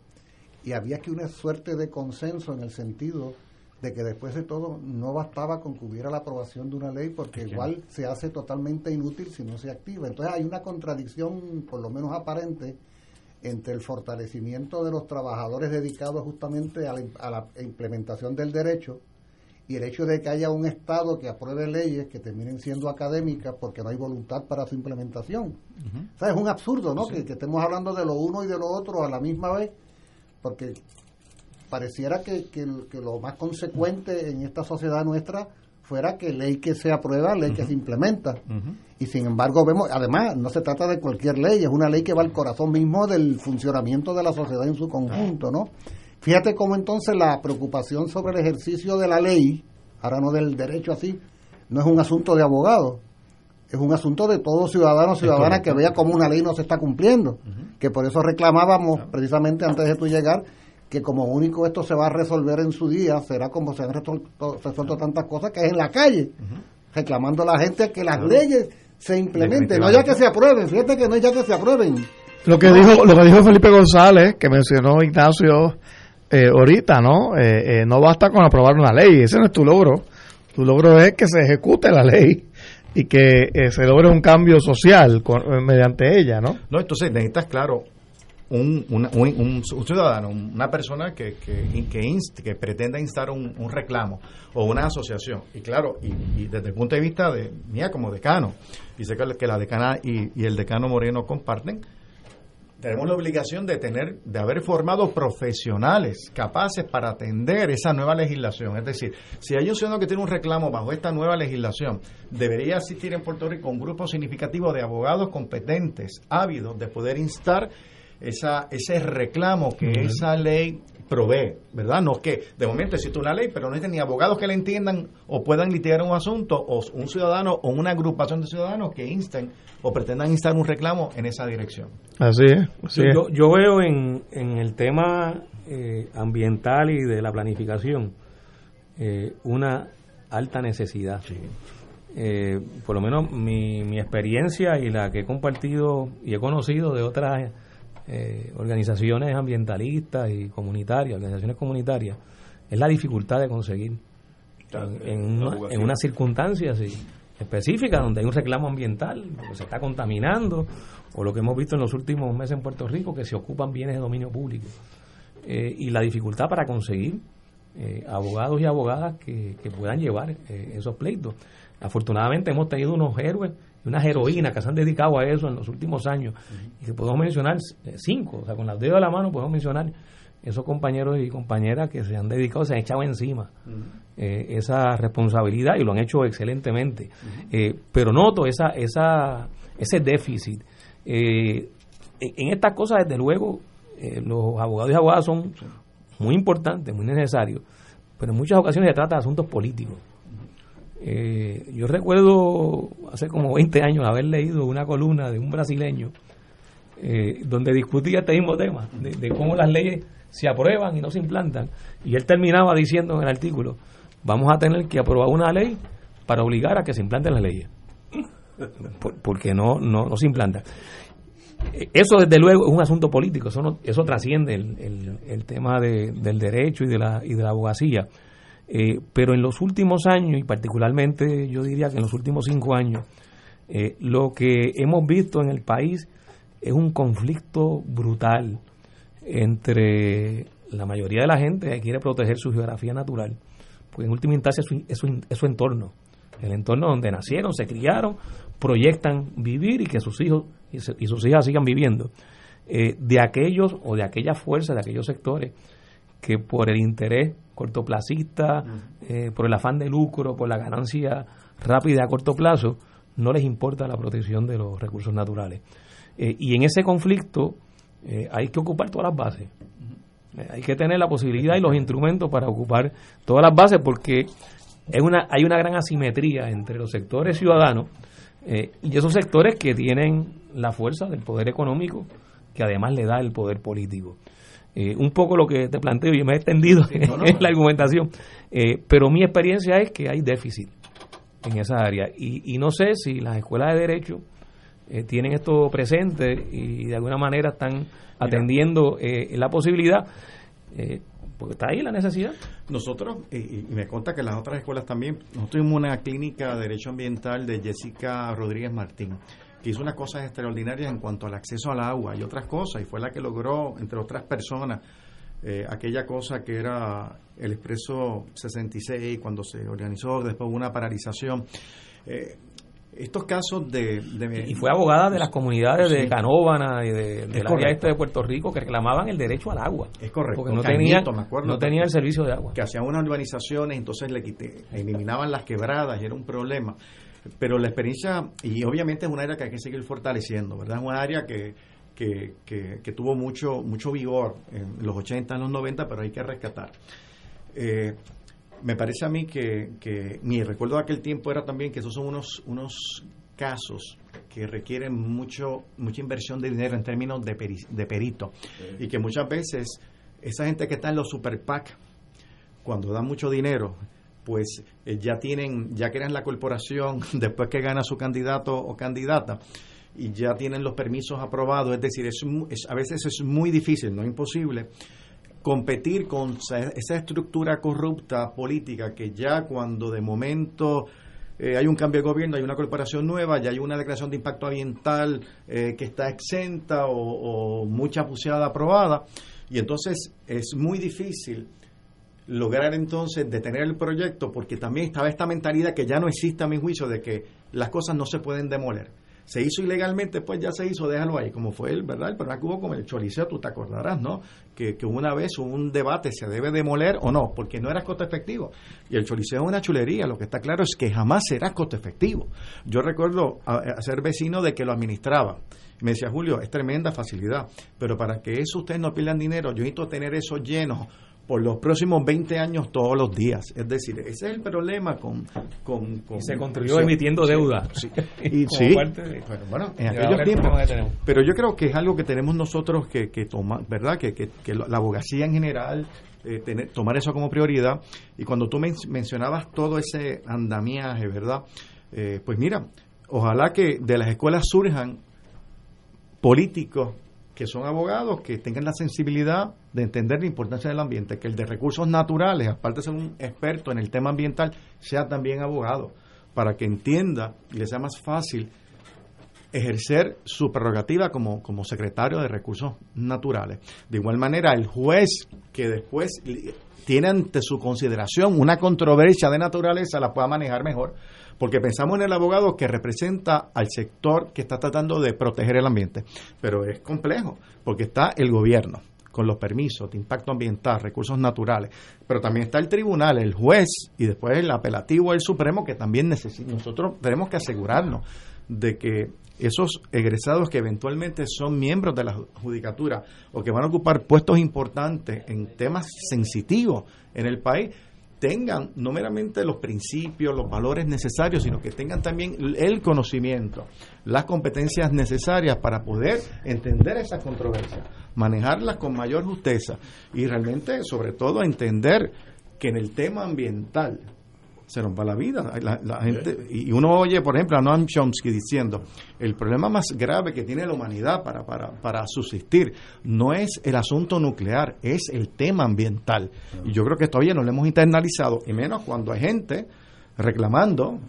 Y había aquí una suerte de consenso en el sentido de que después de todo no bastaba con que hubiera la aprobación de una ley porque igual se hace totalmente inútil si no se activa. Entonces hay una contradicción, por lo menos aparente, entre el fortalecimiento de los trabajadores dedicados justamente a la, implementación del derecho y el hecho de que haya un Estado que apruebe leyes que terminen siendo académicas porque no hay voluntad para su implementación. o sea, es un absurdo, ¿no? Que, que estemos hablando de lo uno y de lo otro a la misma vez, porque pareciera que, que, lo más consecuente en esta sociedad nuestra fuera que ley que se aprueba, ley que se implementa. Y sin embargo vemos, además, no se trata de cualquier ley, es una ley que va al corazón mismo del funcionamiento de la sociedad en su conjunto, ¿no? Fíjate cómo entonces la preocupación sobre el ejercicio de la ley, ahora no del derecho así, no es un asunto de abogado, es un asunto de todo ciudadano o ciudadana que vea cómo una ley no se está cumpliendo, que por eso reclamábamos precisamente antes de tu llegar que como único esto se va a resolver en su día, será como se han resuelto, tantas cosas que es en la calle, reclamando a la gente que las leyes se implementen, no ya que se aprueben, fíjate que no es ya que se aprueben. Lo que dijo, lo que dijo Felipe González, que mencionó Ignacio eh, ahorita, ¿no? Eh, eh, no basta con aprobar una ley, ese no es tu logro. Tu logro es que se ejecute la ley y que se logre un cambio social mediante ella, ¿no? No, entonces necesitas, claro, un, un, ciudadano, una persona que, que, que, pretenda instar un, reclamo o una asociación. Y claro, y, desde el punto de vista de mía como decano, y sé que, la decana y, el decano Moreno comparten, tenemos la obligación de tener, de haber formado profesionales capaces para atender esa nueva legislación. Es decir, si hay un ciudadano que tiene un reclamo bajo esta nueva legislación, debería asistir en Puerto Rico un grupo significativo de abogados competentes, ávidos de poder instar esa, ese reclamo que esa ley provee, ¿verdad? No es que de momento existe una ley, pero no hay ni abogados que la entiendan o puedan litigar un asunto, o un ciudadano o una agrupación de ciudadanos que insten o pretendan instar un reclamo en esa dirección. Así es. yo, yo, veo en, en el tema eh, ambiental y de la planificación eh, una alta necesidad. Eh, por lo menos mi, mi experiencia y la que he compartido y he conocido de otras eh, organizaciones ambientalistas y comunitarias, organizaciones comunitarias, es la dificultad de conseguir en, en, una, circunstancia específica donde hay un reclamo ambiental, porque se está contaminando, o lo que hemos visto en los últimos meses en Puerto Rico, que se ocupan bienes de dominio público. Eh, y la dificultad para conseguir eh, abogados y abogadas que, puedan llevar esos pleitos. Afortunadamente hemos tenido unos héroes unas heroínas que se han dedicado a eso en los últimos años. Y que podemos mencionar cinco, o sea, con las dedos de la mano podemos mencionar esos compañeros y compañeras que se han dedicado, se han echado encima eh, esa responsabilidad y lo han hecho excelentemente. Eh, pero noto esa, esa, ese déficit. Eh, en, estas cosas, desde luego, los abogados y abogadas son muy importantes, muy necesarios, pero en muchas ocasiones se trata de asuntos políticos. Eh, yo recuerdo hace como 20 años haber leído una columna de un brasileño eh, donde discutía este mismo tema, de, cómo las leyes se aprueban y no se implantan. Y él terminaba diciendo en el artículo, vamos a tener que aprobar una ley para obligar a que se implanten las leyes. Por- porque no, no, no se implanta. Eh, Eso desde luego es un asunto político, eso, no- eso trasciende el, el- el tema de- del derecho y de la, y de la abogacía. Eh, pero en los últimos años, y particularmente yo diría que en los últimos cinco años, eh, lo que hemos visto en el país es un conflicto brutal entre la mayoría de la gente que quiere proteger su geografía natural, porque en última instancia es su, entorno, el entorno donde nacieron, se criaron, proyectan vivir y que sus hijos y sus hijas sigan viviendo, eh, de aquellos o de aquellas fuerzas, de aquellos sectores que por el interés cortoplacista, eh, por el afán de lucro, por la ganancia rápida a corto plazo, no les importa la protección de los recursos naturales. Eh, y en ese conflicto eh, hay que ocupar todas las bases. Hay que tener la posibilidad y los instrumentos para ocupar todas las bases porque es una, hay una gran asimetría entre los sectores ciudadanos y esos sectores que tienen la fuerza del poder económico que además le da el poder político. Eh, un poco lo que te planteo, y me he extendido no, no. en la argumentación, eh, pero mi experiencia es que hay déficit en esa área y, y no sé si las escuelas de derecho eh, tienen esto presente y de alguna manera están atendiendo la posibilidad, porque está ahí la necesidad. Nosotros, y, me consta que las otras escuelas también, nosotros tuvimos una clínica de Derecho Ambiental de Jessica Rodríguez Martín, que hizo unas cosas extraordinarias en cuanto al acceso al agua y otras cosas, y fue la que logró, entre otras personas, eh, aquella cosa que era el Expreso 66, cuando se organizó, después hubo una paralización. Eh, estos casos de, de- Y fue abogada de las comunidades de. Canóvana y de, Es del área este de Puerto Rico que reclamaban el derecho al agua. Es correcto. Porque no tenían, me acuerdo, no tenían el servicio de agua. que hacían unas urbanizaciones, entonces le quité, eliminaban las quebradas y era un problema. Pero la experiencia, y obviamente es un área que hay que seguir fortaleciendo, ¿verdad? Es un área que, que, que, que tuvo mucho, mucho vigor en los 80, en los 90, pero hay que rescatar. Eh, me parece a mí que, que mi recuerdo de aquel tiempo era también que esos son unos, unos casos que requieren mucho mucha inversión de dinero en términos de, peri- de perito y que muchas veces esa gente que está en los super PAC cuando dan mucho dinero pues eh, ya tienen ya crean la corporación después que gana su candidato o candidata y ya tienen los permisos aprobados. Es decir es, es- a veces es muy difícil no imposible competir con esa estructura corrupta política que ya cuando de momento eh, hay un cambio de gobierno, hay una corporación nueva, ya hay una declaración de impacto ambiental eh, que está exenta o, o mucha puseada aprobada, y entonces es muy difícil lograr entonces detener el proyecto porque también estaba esta mentalidad que ya no existe a mi juicio de que las cosas no se pueden demoler. Se hizo ilegalmente, pues ya se hizo, déjalo ahí, como fue el, ¿verdad? El problema que hubo con el Choliseo, tú te acordarás, ¿no? Que, que una vez hubo un debate, ¿se debe demoler o no? Porque no era costo efectivo. Y el Choliseo es una chulería, lo que está claro es que jamás será costo efectivo. Yo recuerdo a, a ser vecino de que lo administraba. Me decía, Julio, es tremenda facilidad, pero para que eso ustedes no pierdan dinero, yo necesito tener eso lleno por los próximos 20 años todos los días. Es decir, ese es el problema con... con, se construyó emitiendo deuda. sí. Y sí, de- pero bueno, en aquellos tiempos. Pero yo creo que es algo que tenemos nosotros que, que tomar, ¿verdad? Que, que, que la abogacía en general, eh, tener- tomar eso como prioridad. Y cuando tú men- mencionabas todo ese andamiaje, ¿verdad? Eh, pues mira, ojalá que de las escuelas surjan políticos que son abogados que tengan la sensibilidad de entender la importancia del ambiente, que el de recursos naturales, aparte de ser un experto en el tema ambiental, sea también abogado, para que entienda y le sea más fácil ejercer su prerrogativa como, como secretario de recursos naturales. De igual manera, el juez que después tiene ante su consideración una controversia de naturaleza la pueda manejar mejor, porque pensamos en el abogado que representa al sector que está tratando de proteger el ambiente, pero es complejo, porque está el gobierno con los permisos de impacto ambiental, recursos naturales, pero también está el tribunal, el juez y después el apelativo el Supremo que también. Nosotros tenemos que asegurarnos de que esos egresados que eventualmente son miembros de la judicatura o que van a ocupar puestos importantes en temas sensitivos en el país tengan no meramente los principios, los valores necesarios, sino que tengan también el conocimiento, las competencias necesarias para poder entender esas controversias, manejarlas con mayor justeza y realmente, sobre todo, entender que en el tema ambiental se nos va la vida. La, gente, y uno oye, por ejemplo, a Noam Chomsky diciendo, el problema más grave que tiene la humanidad para, para, para subsistir no es el asunto nuclear, es el tema ambiental. Y yo creo que todavía no lo hemos internalizado, y menos cuando hay gente reclamando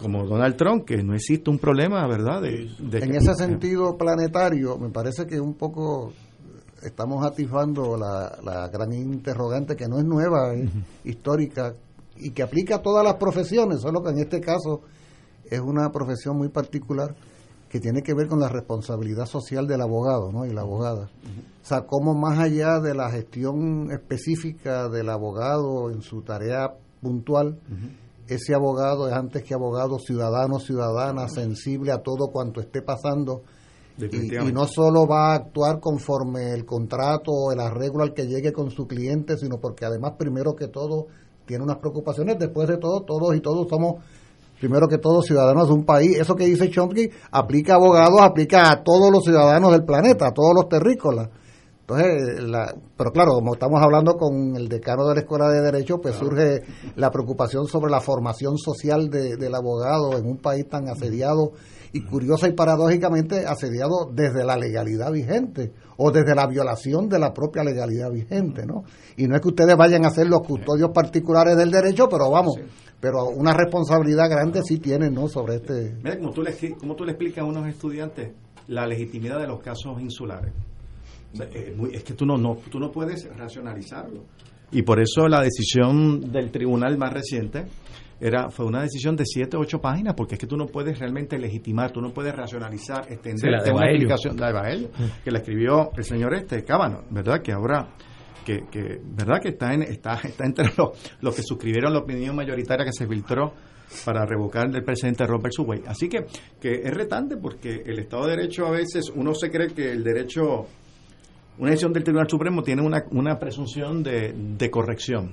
como Donald Trump, que no existe un problema, ¿verdad? De, en ese sentido planetario, me parece que un poco estamos atisbando la, la gran interrogante que no es nueva, es histórica, y que aplica a todas las profesiones, solo que en este caso es una profesión muy particular que tiene que ver con la responsabilidad social del abogado ¿no? y la abogada. O sea, cómo más allá de la gestión específica del abogado en su tarea puntual, ese abogado es antes que abogado ciudadano, ciudadana, sensible a todo cuanto esté pasando. Y, y, no solo va a actuar conforme el contrato o el arreglo al que llegue con su cliente, sino porque además, primero que todo, tiene unas preocupaciones. Después de todo, todos y todos somos, primero que todos, ciudadanos de un país. Eso que dice Chomsky aplica a abogados, aplica a todos los ciudadanos del planeta, a todos los terrícolas. Entonces, la, pero claro, como estamos hablando con el decano de la Escuela de Derecho, pues surge la preocupación sobre la formación social del abogado en un país tan asediado y curiosa y paradójicamente asediado desde la legalidad vigente o desde la violación de la propia legalidad vigente, ¿no? Y no es que ustedes vayan a ser los custodios particulares del derecho, pero vamos, pero una responsabilidad grande sí tienen, ¿no? Sobre este... Mira, como tú, le, como tú le explicas a unos estudiantes la legitimidad de los casos insulares. Es que tú no, no, tú no puedes racionalizarlo. Y por eso la decisión del tribunal más reciente era fue una decisión de siete o ocho páginas porque es que tú no puedes realmente legitimar tú no puedes racionalizar extender la una explicación de Evangelio mm. que la escribió el señor este Cábano verdad que ahora que, que verdad que está en, está está entre los, los que suscribieron la opinión mayoritaria que se filtró para revocar del presidente Robert Subway. Así que que es retante porque el Estado de Derecho a veces uno se cree que el derecho una decisión del Tribunal Supremo tiene una, una presunción de, de corrección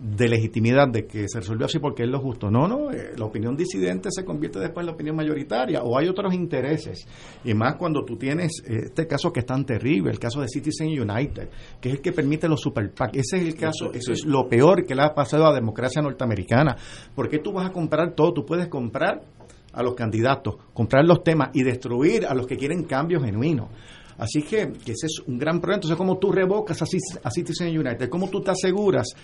de legitimidad de que se resolvió así porque es lo justo. No, no, eh, la opinión disidente se convierte después en la opinión mayoritaria o hay otros intereses. Y más cuando tú tienes eh, este caso que es tan terrible, el caso de Citizen United, que es el que permite los super PAC. Ese es el caso, eso es lo peor que le ha pasado a la democracia norteamericana. porque tú vas a comprar todo? Tú puedes comprar a los candidatos, comprar los temas y destruir a los que quieren cambios genuinos. Así que, que ese es un gran problema. Entonces, ¿cómo tú revocas a Citizen United? ¿Cómo tú te aseguras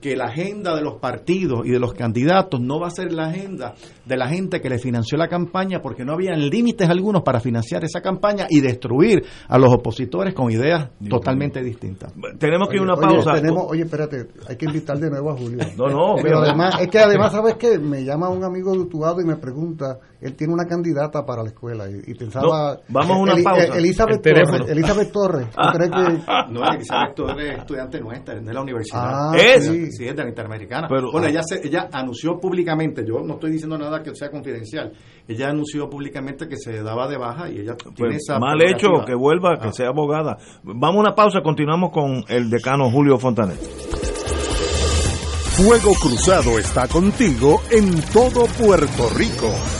que la agenda de los partidos y de los candidatos no va a ser la agenda de la gente que le financió la campaña porque no había límites algunos para financiar esa campaña y destruir a los opositores con ideas totalmente distintas. Tenemos que ir a una pausa. Oye, espérate, hay que invitar de nuevo a Julio. No, no, pero además, es que además, ¿sabes qué? Me llama un amigo de Utuado y me pregunta, él tiene una candidata para la escuela y, pensaba... vamos a una pausa. Elizabeth Torres, Elizabeth Torres, ¿tú crees que...? No, Elizabeth Torres es estudiante nuestra, de la universidad. Ah, ¿Es? sí, es de la Interamericana. Pero, bueno, ah. ella, se, ella anunció públicamente, yo no estoy diciendo nada que sea confidencial, ella anunció públicamente que se daba de baja y ella tiene pues, esa... Mal hecho, que vuelva, que ah. sea abogada. Vamos a una pausa, continuamos con el decano Julio Fontanet. Fuego Cruzado está contigo en todo Puerto Rico.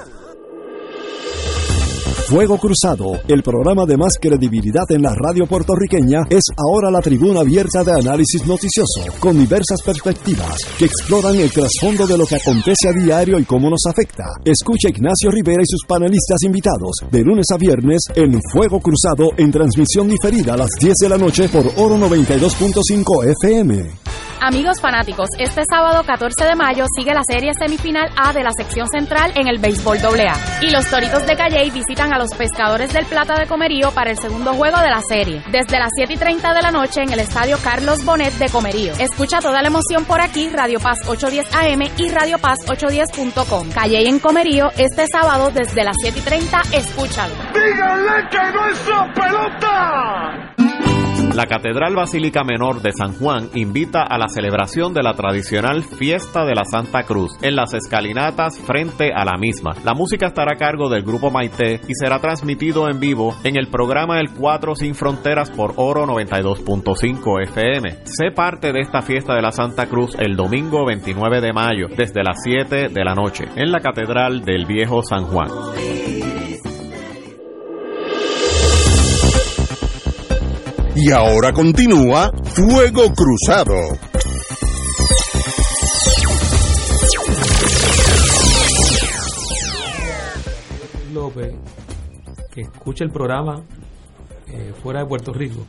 Fuego Cruzado, el programa de más credibilidad en la radio puertorriqueña, es ahora la tribuna abierta de análisis noticioso, con diversas perspectivas que exploran el trasfondo de lo que acontece a diario y cómo nos afecta. Escucha Ignacio Rivera y sus panelistas invitados de lunes a viernes en Fuego Cruzado en transmisión diferida a las 10 de la noche por Oro 92.5 FM. Amigos fanáticos, este sábado 14 de mayo sigue la serie semifinal A de la sección central en el béisbol AA. Y los Toritos de Calley visitan a los pescadores del Plata de Comerío para el segundo juego de la serie. Desde las 7 y 30 de la noche en el estadio Carlos Bonet de Comerío. Escucha toda la emoción por aquí, Radio Paz 810 AM y Radio Paz 810.com. Calley en Comerío este sábado desde las 7 y 30, escúchalo. ¡Díganle que no es la pelota! La Catedral Basílica Menor de San Juan invita a la celebración de la tradicional Fiesta de la Santa Cruz en las escalinatas frente a la misma. La música estará a cargo del grupo Maite y será transmitido en vivo en el programa El 4 Sin Fronteras por Oro 92.5 FM. Sé parte de esta Fiesta de la Santa Cruz el domingo 29 de mayo desde las 7 de la noche en la Catedral del Viejo San Juan. Y ahora continúa Fuego Cruzado. López, que escucha el programa eh, fuera de Puerto Rico,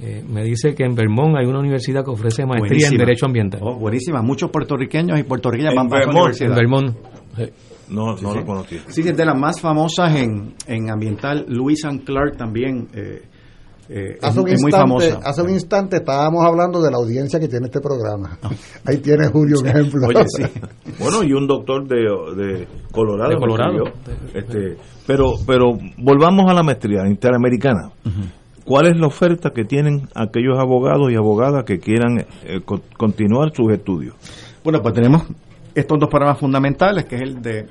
eh, me dice que en Vermont hay una universidad que ofrece maestría en. Derecho Ambiental. Oh, buenísima. Muchos puertorriqueños y puertorriqueñas van para esa Vermont. universidad. En Vermont. No, no sí. lo conocí. Sí, es de las más famosas en, en ambiental. Louis and Clark también eh, eh, es, Hace un, es muy instante, famosa. hace un instante estábamos hablando de la audiencia que tiene este programa. Ahí tiene Julio un ejemplo. Oye, sí. Bueno, y un doctor de, de Colorado. De Colorado. Este, pero, pero volvamos a la maestría interamericana. ¿Cuál es la oferta que tienen aquellos abogados y abogadas que quieran eh, co- continuar sus estudios? Bueno, pues tenemos estos dos programas fundamentales, que es el de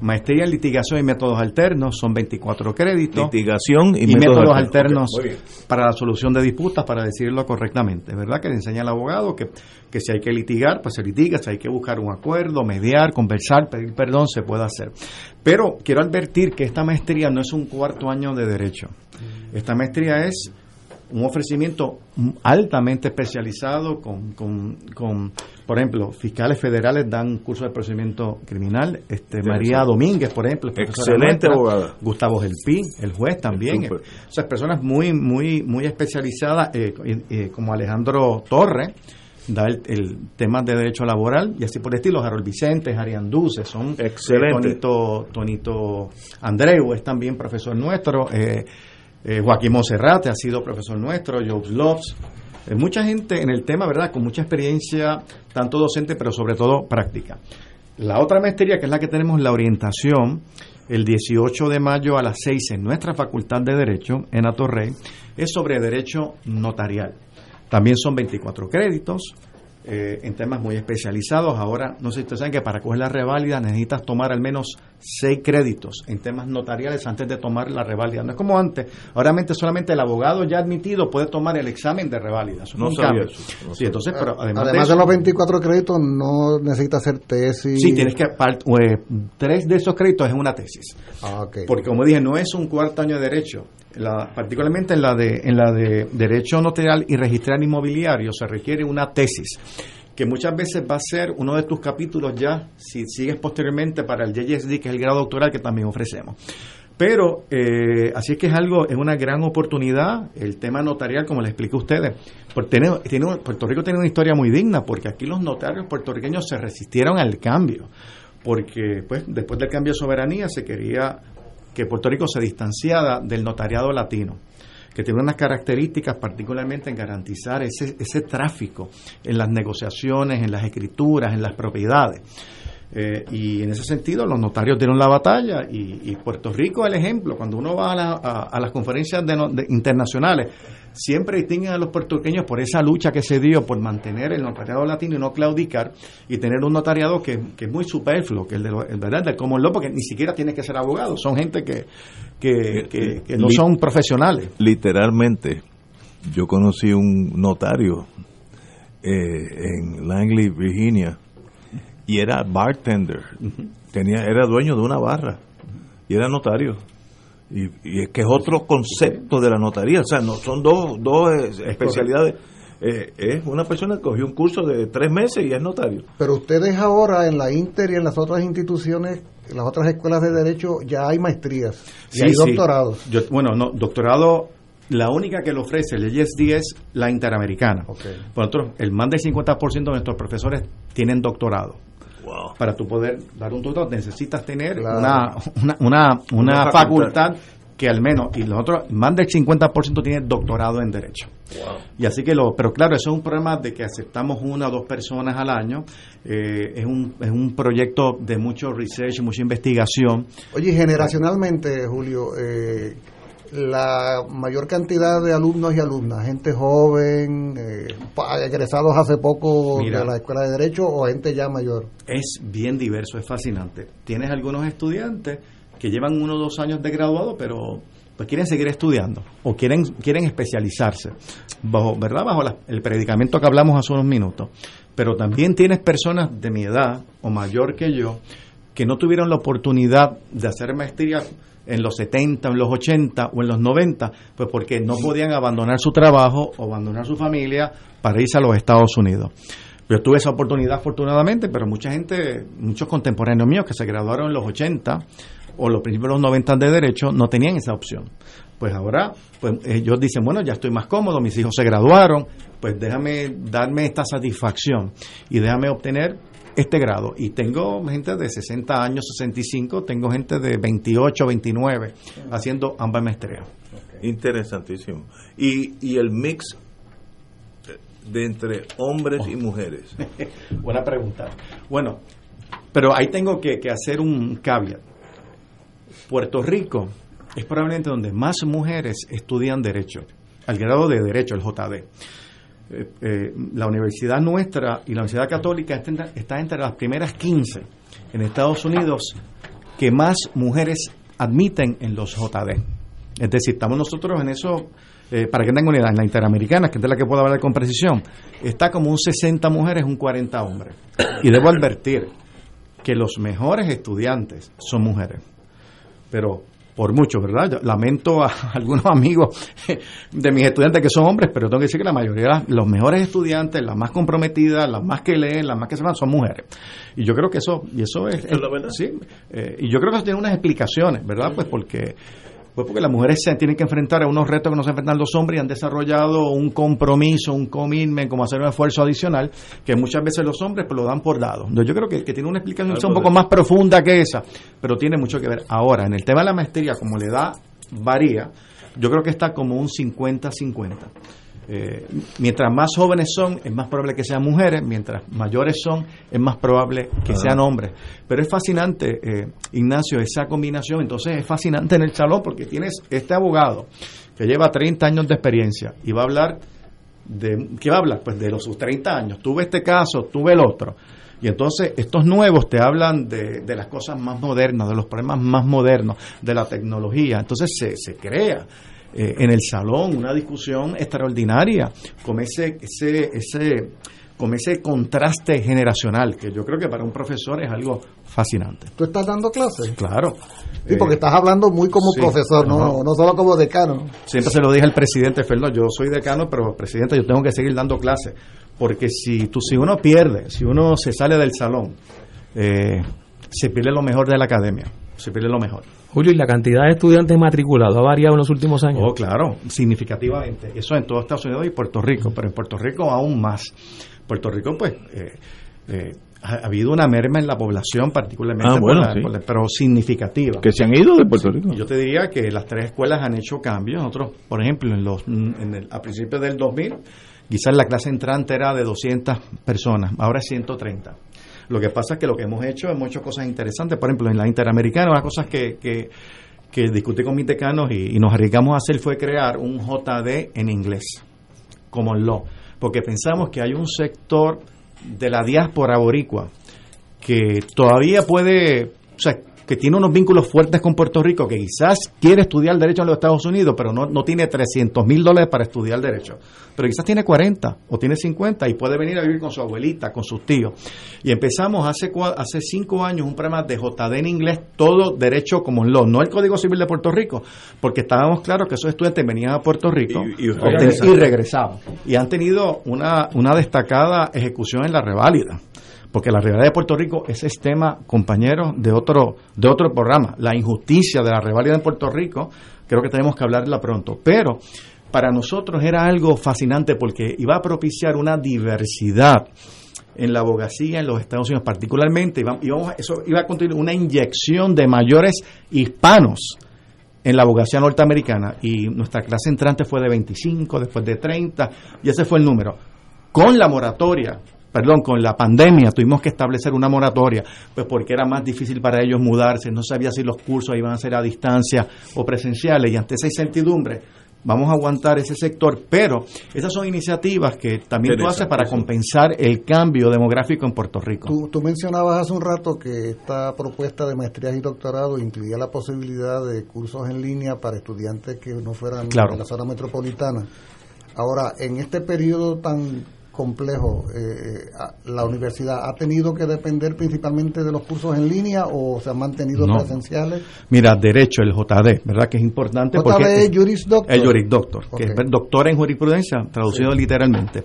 Maestría en Litigación y Métodos Alternos, son 24 créditos. Litigación y y, métodos métodos alternos. para la solución de disputas, para decirlo correctamente, ¿verdad? Que le enseña al abogado que, que si hay que litigar, pues se litiga, si hay que buscar un acuerdo, mediar, conversar, pedir perdón, se puede hacer. Pero quiero advertir que esta maestría no es un cuarto año de derecho. Esta maestría es un ofrecimiento altamente especializado con, con, con, por ejemplo, fiscales federales dan un curso de procedimiento criminal, este María Domínguez, por ejemplo, Excelente abogada. Gustavo Gelpi, el juez también. O sea, personas muy, muy, muy especializadas, eh, eh, eh, como Alejandro Torres, da el, el tema de derecho laboral y así por el estilo, Harold Vicente, Arián Duce, son eh, Excelente. Tonito, Tonito Andreu es también profesor nuestro, eh, eh, Joaquín Monserrate ha sido profesor nuestro, Jobs Loves, eh, mucha gente en el tema, ¿verdad? Con mucha experiencia, tanto docente, pero sobre todo práctica. La otra maestría, que es la que tenemos, la orientación, el 18 de mayo a las 6 en nuestra Facultad de Derecho, en Atorrey, es sobre derecho notarial. También son 24 créditos eh, en temas muy especializados. Ahora, no sé si ustedes saben que para coger la reválida necesitas tomar al menos 6 créditos en temas notariales antes de tomar la reválida. No es como antes. Ahora solamente el abogado ya admitido puede tomar el examen de reválida. Eso No fue un sabía cambio. eso, no Sí, sabía. entonces, pero además, Además, de de, eso, los 24 créditos, no necesita hacer tesis. Sí, tienes que. part- eh, tres de esos créditos es una tesis. Ah. Porque, como dije, no es un cuarto año de derecho. La- particularmente en la, de, en la de Derecho Notarial y Registrar Inmobiliario se requiere una tesis que muchas veces va a ser uno de tus capítulos ya, si sigues posteriormente para el JSD, que es el grado doctoral que también ofrecemos. Pero, eh, así es que es algo, es una gran oportunidad, el tema notarial, como les expliqué a ustedes. Puerto Rico tiene una historia muy digna, porque aquí los notarios puertorriqueños se resistieron al cambio, porque pues después del cambio de soberanía se quería que Puerto Rico se distanciara del notariado latino, que tiene unas características particularmente en garantizar ese, ese tráfico en las negociaciones, en las escrituras, en las propiedades. Eh, y en ese sentido, los notarios dieron la batalla y, y Puerto Rico es el ejemplo. Cuando uno va a, la- a- a las conferencias de internacionales, siempre distinguen a los puertorriqueños por esa lucha que se dio por mantener el notariado latino y no claudicar y tener un notariado que, que es muy superfluo, que es el de el verdad del law, porque ni siquiera tiene que ser abogado, son gente que, que, que- que no son profesionales. Literalmente, yo conocí un notario eh, en Langley, Virginia, y era bartender, tenía, era dueño de una barra, y era notario. Y, y es que es otro concepto de la notaría, o sea, no son dos, dos eh, especialidades. Eh, es una persona que cogió un curso de tres meses y es notario. Pero ustedes ahora en la Inter y en las otras instituciones, en las otras escuelas de derecho, ya hay maestrías y Sí, hay sí. doctorados. Yo- bueno, no, doctorado, la única que lo ofrece el ISD es la interamericana. Por nosotros, el más del 50% de nuestros profesores tienen doctorado. Para tú poder dar un doctorado necesitas tener Claro. una, una, una, una Una facultad. facultad. que al menos, y nosotros, más del 50% tiene doctorado en Derecho. Y así que lo, pero claro, eso es un problema de que aceptamos una o dos personas al año. Eh, es, un, es un proyecto de mucho research, mucha investigación. Oye, generacionalmente, Julio, eh, la mayor cantidad de alumnos y alumnas, gente joven, eh, egresados hace poco Mira. de la escuela de derecho o gente ya mayor. es bien diverso, es fascinante. Tienes algunos estudiantes que llevan uno o dos años de graduado, pero pues quieren seguir estudiando o quieren quieren especializarse bajo verdad bajo la- el predicamento que hablamos hace unos minutos pero también tienes personas de mi edad o mayor que yo que no tuvieron la oportunidad de hacer maestría en los 70, en los 80 o en los 90, pues porque no podían abandonar su trabajo o abandonar su familia para irse a los Estados Unidos. Yo tuve esa oportunidad afortunadamente, pero mucha gente, muchos contemporáneos míos que se graduaron en los 80 o los principios de los 90 de derecho no tenían esa opción. Pues ahora, pues ellos dicen, bueno, ya estoy más cómodo, mis hijos se graduaron, pues déjame darme esta satisfacción y déjame obtener este grado. Y tengo gente de 60 años, 65, tengo gente de 28, 29 haciendo ambas maestrías. Interesantísimo. Y, y el mix de entre hombres y mujeres. Buena pregunta. Bueno, pero ahí tengo que, que hacer un caveat. Puerto Rico es probablemente donde más mujeres estudian Derecho, al grado de Derecho, el JD. Eh, eh, la universidad nuestra y la Universidad Católica está entre, las primeras 15 en Estados Unidos que más mujeres admiten en los JD. Es decir, estamos nosotros en eso, eh, para que tengan una idea, en la Interamericana, que es de la que puedo hablar con precisión, está como un 60 mujeres, un 40 hombres. Y debo advertir que los mejores estudiantes son mujeres. Pero por mucho, ¿verdad? Yo lamento a algunos amigos de mis estudiantes que son hombres, pero tengo que decir que la mayoría, los mejores estudiantes, las más comprometidas, las más que leen, las más que se van, son mujeres. Y yo creo que eso, y eso es, Eso es la verdad. sí, eh, y yo creo que eso tiene unas explicaciones, ¿verdad? Pues porque pues porque las mujeres se tienen que enfrentar a unos retos que no se enfrentan los hombres y han desarrollado un compromiso, un commitment, como hacer un esfuerzo adicional, que muchas veces los hombres pues, lo dan por dado. Yo, creo que, que tiene una explicación un poco más profunda que esa, pero tiene mucho que ver. Ahora, en el tema de la maestría, como la edad varía, yo creo que está como un 50-50. Eh, mientras más jóvenes son, es más probable que sean mujeres, mientras mayores son, es más probable que sean hombres. Pero es fascinante, eh, Ignacio, esa combinación. Entonces es fascinante en el salón porque tienes este abogado que lleva 30 años de experiencia y va a hablar de, ¿qué va a hablar? Pues de los sus 30 años. Tuve este caso, tuve el otro. Y entonces estos nuevos te hablan de, de las cosas más modernas, de los problemas más modernos, de la tecnología. Entonces se, se crea eh, en el salón una discusión extraordinaria con ese, ese, ese, con ese contraste generacional, que yo creo que para un profesor es algo fascinante. ¿Tú estás dando clases? Claro. Sí, porque estás hablando muy como sí, profesor, no, no solo como decano. Siempre se lo dije al presidente Fernando, yo soy decano, pero presidente, yo tengo que seguir dando clases, porque si tú, si uno pierde, si uno se sale del salón, eh, se pierde lo mejor de la academia, se pierde lo mejor. Julio, ¿y la cantidad de estudiantes matriculados ha variado en los últimos años? Oh, claro, significativamente. Eso en todo Estados Unidos y Puerto Rico, pero en Puerto Rico aún más. Puerto Rico, pues, eh, eh, ha, ha habido una merma en la población, particularmente, Ah, por bueno, la- sí. por la- pero significativa. Que se han ido de Puerto Rico. Yo te diría que las tres escuelas han hecho cambios. Nosotros, por ejemplo, en los, en el- a principios del 2000, quizás la clase entrante era de 200 personas, ahora es 130. Lo que pasa es que lo que hemos hecho, hemos hecho cosas interesantes. Por ejemplo, en la Interamericana, una cosa que, que, discutí con mis decanos y, nos arriesgamos a hacer fue crear un JD en inglés, como law. Porque pensamos que hay un sector de la diáspora boricua que todavía puede, que tiene unos vínculos fuertes con Puerto Rico, que quizás quiere estudiar Derecho en los Estados Unidos, pero no, no tiene 300 mil dólares para estudiar Derecho. Pero quizás tiene 40 o tiene 50 y puede venir a vivir con su abuelita, con sus tíos. Y empezamos hace, hace cinco años un programa de JD en inglés, todo Derecho como en law, no el Código Civil de Puerto Rico, porque estábamos claros que esos estudiantes venían a Puerto Rico Y- y obten- regresaban. y regresaban. Y han tenido una, una destacada ejecución en la reválida porque la realidad de Puerto Rico ese es tema, compañeros, de otro, de otro programa. La injusticia de la reválida en Puerto Rico, creo que tenemos que hablarla pronto. Pero para nosotros era algo fascinante porque iba a propiciar una diversidad en la abogacía en los Estados Unidos, particularmente, iba- íbamos eso iba a contribuir una inyección de mayores hispanos en la abogacía norteamericana y nuestra clase entrante fue de 25, después de 30 y ese fue el número. Con la moratoria, perdón, con la pandemia tuvimos que establecer una moratoria, pues porque era más difícil para ellos mudarse, no sabía si los cursos iban a ser a distancia o presenciales y ante esa incertidumbre vamos a aguantar ese sector, pero esas son iniciativas que también tú haces para compensar el cambio demográfico en Puerto Rico. Tú, tú mencionabas hace un rato que esta propuesta de maestrías y doctorado incluía la posibilidad de cursos en línea para estudiantes que no fueran Claro. de la zona metropolitana. Ahora, en este periodo tan complejo, eh, a- la universidad ha tenido que depender principalmente de los cursos en línea o se han mantenido No. presenciales. Mira, derecho, el JD, ¿verdad? Que es importante. JD porque es Juris Doctor. El Juris Doctor, que es doctor en jurisprudencia, traducido literalmente.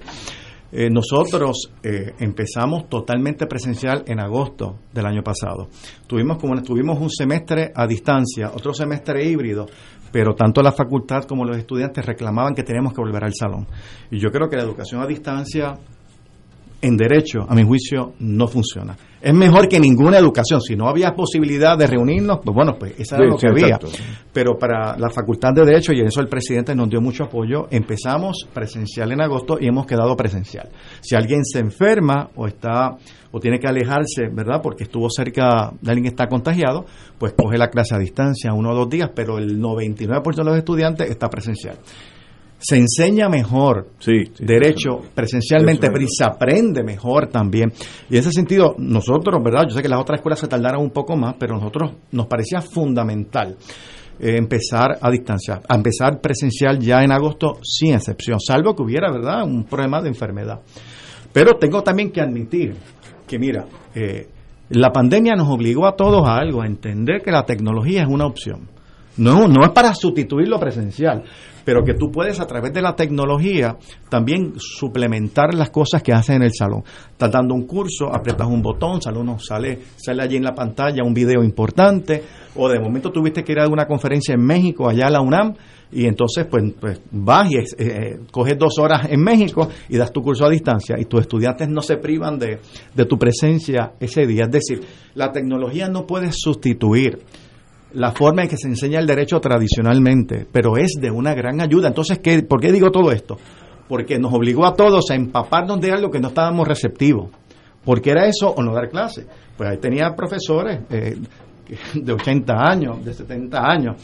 Eh, nosotros eh, empezamos totalmente presencial en agosto del año pasado. Tuvimos como tuvimos un semestre a distancia, otro semestre híbrido, pero tanto la facultad como los estudiantes reclamaban que teníamos que volver al salón. Y yo creo que la educación a distancia en derecho, a mi juicio, no funciona. Es mejor que ninguna educación. Si no había posibilidad de reunirnos, pues bueno, pues eso era Sí, lo sí, que había. exacto. Pero para la Facultad de Derecho, y en eso el presidente nos dio mucho apoyo, empezamos presencial en agosto y hemos quedado presencial. Si alguien se enferma o está o tiene que alejarse, ¿verdad? Porque estuvo cerca de alguien que está contagiado, pues coge la clase a distancia uno o dos días, pero el 99% de los estudiantes está presencial. Se enseña mejor derecho presencialmente, pero y se aprende mejor también. Y en ese sentido, nosotros, ¿verdad? Yo sé que las otras escuelas se tardaron un poco más, pero nosotros nos parecía fundamental eh, empezar a distancia, a empezar presencial ya en agosto sin excepción, salvo que hubiera, ¿verdad?, un problema de enfermedad. Pero tengo también que admitir que, mira, eh, la pandemia nos obligó a todos a algo, a entender que la tecnología es una opción. No, no es para sustituir lo presencial, pero que tú puedes a través de la tecnología también suplementar las cosas que haces en el salón. Estás dando un curso, aprietas un botón, sale, uno, sale, sale allí en la pantalla un video importante, o de momento tuviste que ir a una conferencia en México, allá a la UNAM, y entonces pues, pues vas y eh, coges dos horas en México y das tu curso a distancia, y tus estudiantes no se privan de, de tu presencia ese día. Es decir, la tecnología no puede sustituir la forma en que se enseña el derecho tradicionalmente, pero es de una gran ayuda. Entonces, ¿qué, ¿por qué digo todo esto? Porque nos obligó a todos a empaparnos de algo que no estábamos receptivos. porque era eso o no dar clase? Pues ahí tenía profesores eh, de 80 años, de 70 años,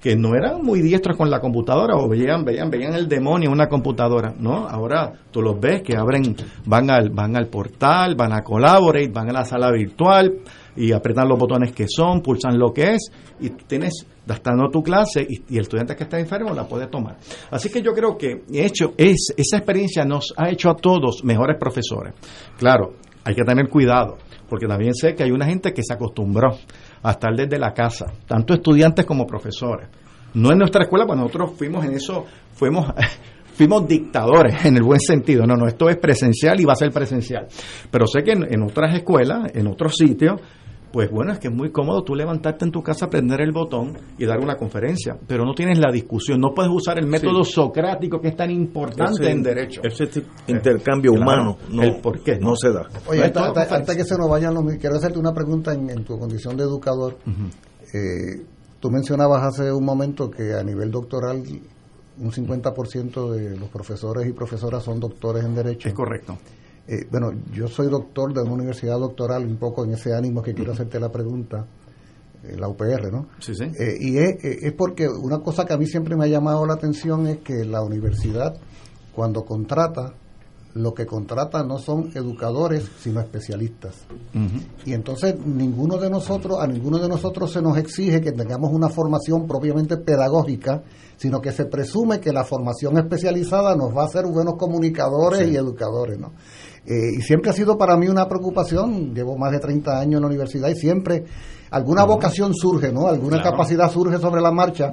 que no eran muy diestros con la computadora o veían, veían, veían el demonio en una computadora, ¿no? Ahora tú los ves que abren, van al, van al portal, van a Collaborate, van a la sala virtual y apretan los botones que son, pulsan lo que es y tú tienes dando tu clase y, y el estudiante que está enfermo la puede tomar. Así que yo creo que hecho es esa experiencia nos ha hecho a todos mejores profesores. Claro, hay que tener cuidado, porque también sé que hay una gente que se acostumbró a estar desde la casa, tanto estudiantes como profesores. No en nuestra escuela, pues nosotros fuimos en eso, fuimos fuimos dictadores en el buen sentido. No, no, esto es presencial y va a ser presencial. Pero sé que en otras escuelas, en otros sitios, pues bueno, es que es muy cómodo tú levantarte en tu casa, prender el botón y dar una conferencia, pero no tienes la discusión, no puedes usar el método Sí. socrático que es tan importante Ese- en derecho. ese intercambio Claro, humano no, el por qué no se da. Oye, No antes que se nos vayan los quiero hacerte una pregunta en, en tu condición de educador. Eh, tú mencionabas hace un momento que a nivel doctoral un 50% de los profesores y profesoras son doctores en Derecho. Es correcto. Eh, bueno, yo soy doctor de una universidad doctoral, un poco en ese ánimo que quiero hacerte la pregunta, eh, la UPR, ¿no? Sí, sí. Eh, y es, es porque una cosa que a mí siempre me ha llamado la atención es que la universidad, cuando contrata, lo que contrata no son educadores, sino especialistas. Y entonces ninguno de nosotros, a ninguno de nosotros se nos exige que tengamos una formación propiamente pedagógica, sino que se presume que la formación especializada nos va a hacer buenos comunicadores y educadores, ¿no? Eh, y siempre ha sido para mí una preocupación, llevo más de 30 años en la universidad y siempre alguna vocación surge, ¿no? Alguna Claro. capacidad surge sobre la marcha.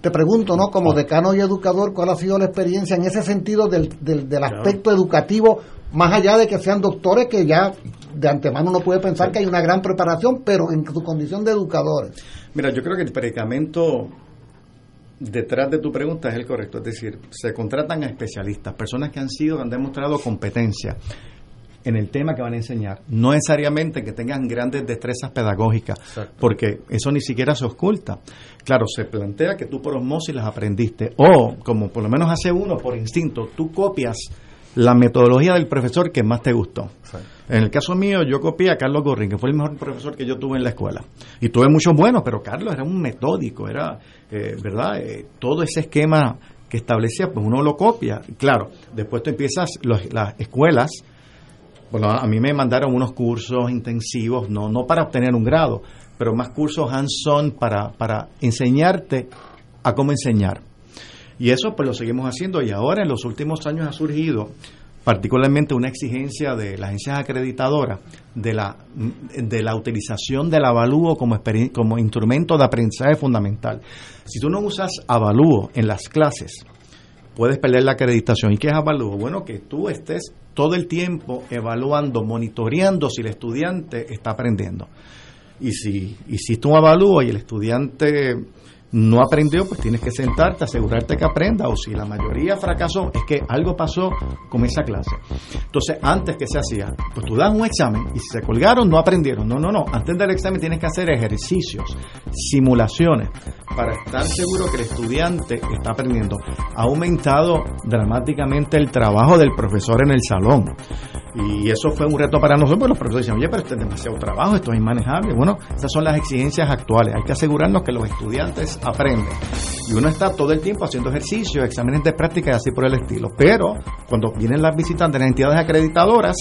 Te pregunto, ¿no? Como decano y educador, ¿cuál ha sido la experiencia en ese sentido del, del, del aspecto educativo, más allá de que sean doctores, que ya de antemano uno puede pensar que hay una gran preparación, pero en su condición de educadores? Mira, yo creo que el predicamento detrás de tu pregunta es el correcto. Es decir, se contratan a especialistas, personas que han sido, han demostrado competencia en el tema que van a enseñar. No necesariamente que tengan grandes destrezas pedagógicas, porque eso ni siquiera se oculta. Claro, se plantea que tú por osmosis las aprendiste, o como por lo menos hace uno por instinto, tú copias la metodología del profesor que más te gustó. En el caso mío, yo copié a Carlos Gorrin, que fue el mejor profesor que yo tuve en la escuela. Y tuve muchos buenos, pero Carlos era un metódico, era, eh, ¿verdad? Eh, todo ese esquema que establecía, pues uno lo copia. Y Claro, después tú empiezas, los- las escuelas, bueno, a mí me mandaron unos cursos intensivos, no, no para obtener un grado, pero más cursos hands-on para, para enseñarte a cómo enseñar. Y eso pues lo seguimos haciendo y ahora en los últimos años ha surgido particularmente una exigencia de las agencias acreditadoras de la, de la utilización del avalúo como, como instrumento de aprendizaje fundamental. Si tú no usas avalúo en las clases, puedes perder la acreditación. ¿Y qué es avalúo? Bueno, que tú estés todo el tiempo evaluando, monitoreando si el estudiante está aprendiendo. Y si hiciste un avalúo y el estudiante no aprendió, pues tienes que sentarte, asegurarte que aprenda, o si la mayoría fracasó, es que algo pasó con esa clase. Entonces, antes que se hacía, pues tú das un examen y si se colgaron, no aprendieron. No, no, no. Antes del examen tienes que hacer ejercicios, simulaciones, para estar seguro que el estudiante está aprendiendo. Ha aumentado dramáticamente el trabajo del profesor en el salón. Y eso fue un reto para nosotros, porque los profesores decían, oye, pero esto es demasiado trabajo, esto es inmanejable. Bueno, esas son las exigencias actuales. Hay que asegurarnos que los estudiantes aprenden. Y uno está todo el tiempo haciendo ejercicios, exámenes de práctica y así por el estilo. Pero cuando vienen las visitas de las entidades acreditadoras,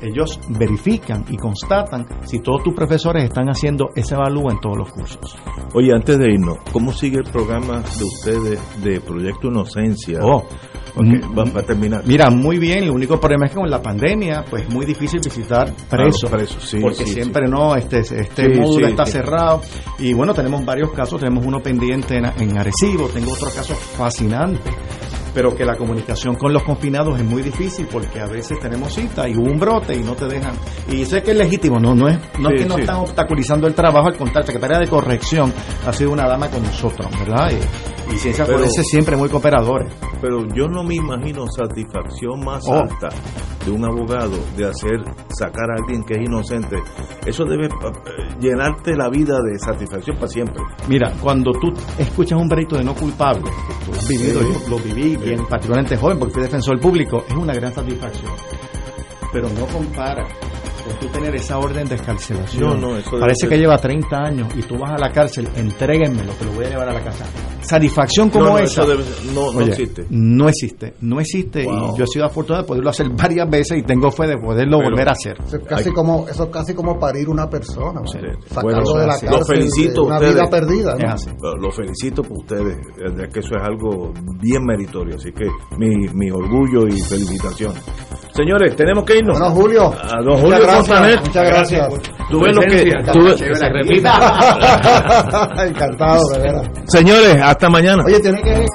ellos verifican y constatan si todos tus profesores están haciendo ese evalúo en todos los cursos. Oye, antes de irnos, ¿cómo sigue el programa de ustedes de Proyecto Inocencia? Oh, Va, a terminar. Mira, muy bien. El único problema es que con la pandemia, pues es muy difícil visitar presos. los presos, sí, porque sí, siempre no, este, este módulo está cerrado. Y bueno, tenemos varios casos. Tenemos uno pendiente en, en Arecibo. Tengo otro caso fascinante. Pero que la comunicación con los confinados es muy difícil porque a veces tenemos cita y hubo un brote y no te dejan. Y sé que es legítimo, no, no es, no es que sí. están obstaculizando el trabajo, al contrario, secretaria de corrección ha sido una dama con nosotros, ¿verdad? Y, y ciencias forenses siempre muy cooperadores. Pero yo no me imagino satisfacción más Oh. alta de un abogado de hacer sacar a alguien que es inocente. Eso debe eh, llenarte la vida de satisfacción para siempre. Mira, cuando tú escuchas un veredicto de no culpable, que tú has vivido, Sí. yo lo viví bien, particularmente joven, porque fui defensor público, es una gran satisfacción. Pero no compara tú tener esa orden de escarcelación. No, no, eso Parece que lleva 30 años y tú vas a la cárcel, entréguenmelo, que lo voy a llevar a la casa. Satisfacción como No, no, esa. debe ser- no- no Oye, existe. No existe, no existe. Wow. Y yo he sido afortunado de poderlo hacer varias veces y tengo fe de poderlo Pero- volver a hacer. Eso es casi, como, eso es casi como parir una persona, Bueno, de la sí. cárcel, Los felicito una ustedes. vida perdida. ¿no? Lo- Los felicito por ustedes, es de que eso es algo bien meritorio, así que mi, mi orgullo y felicitaciones. Señores, tenemos que irnos. Bueno, Julio. A don muchas Julio gracias. Muchas gracias. Tú ves lo que... Tú ves- Que se repita. Encantado, de veras. Señores, hasta mañana. Oye, tiene que...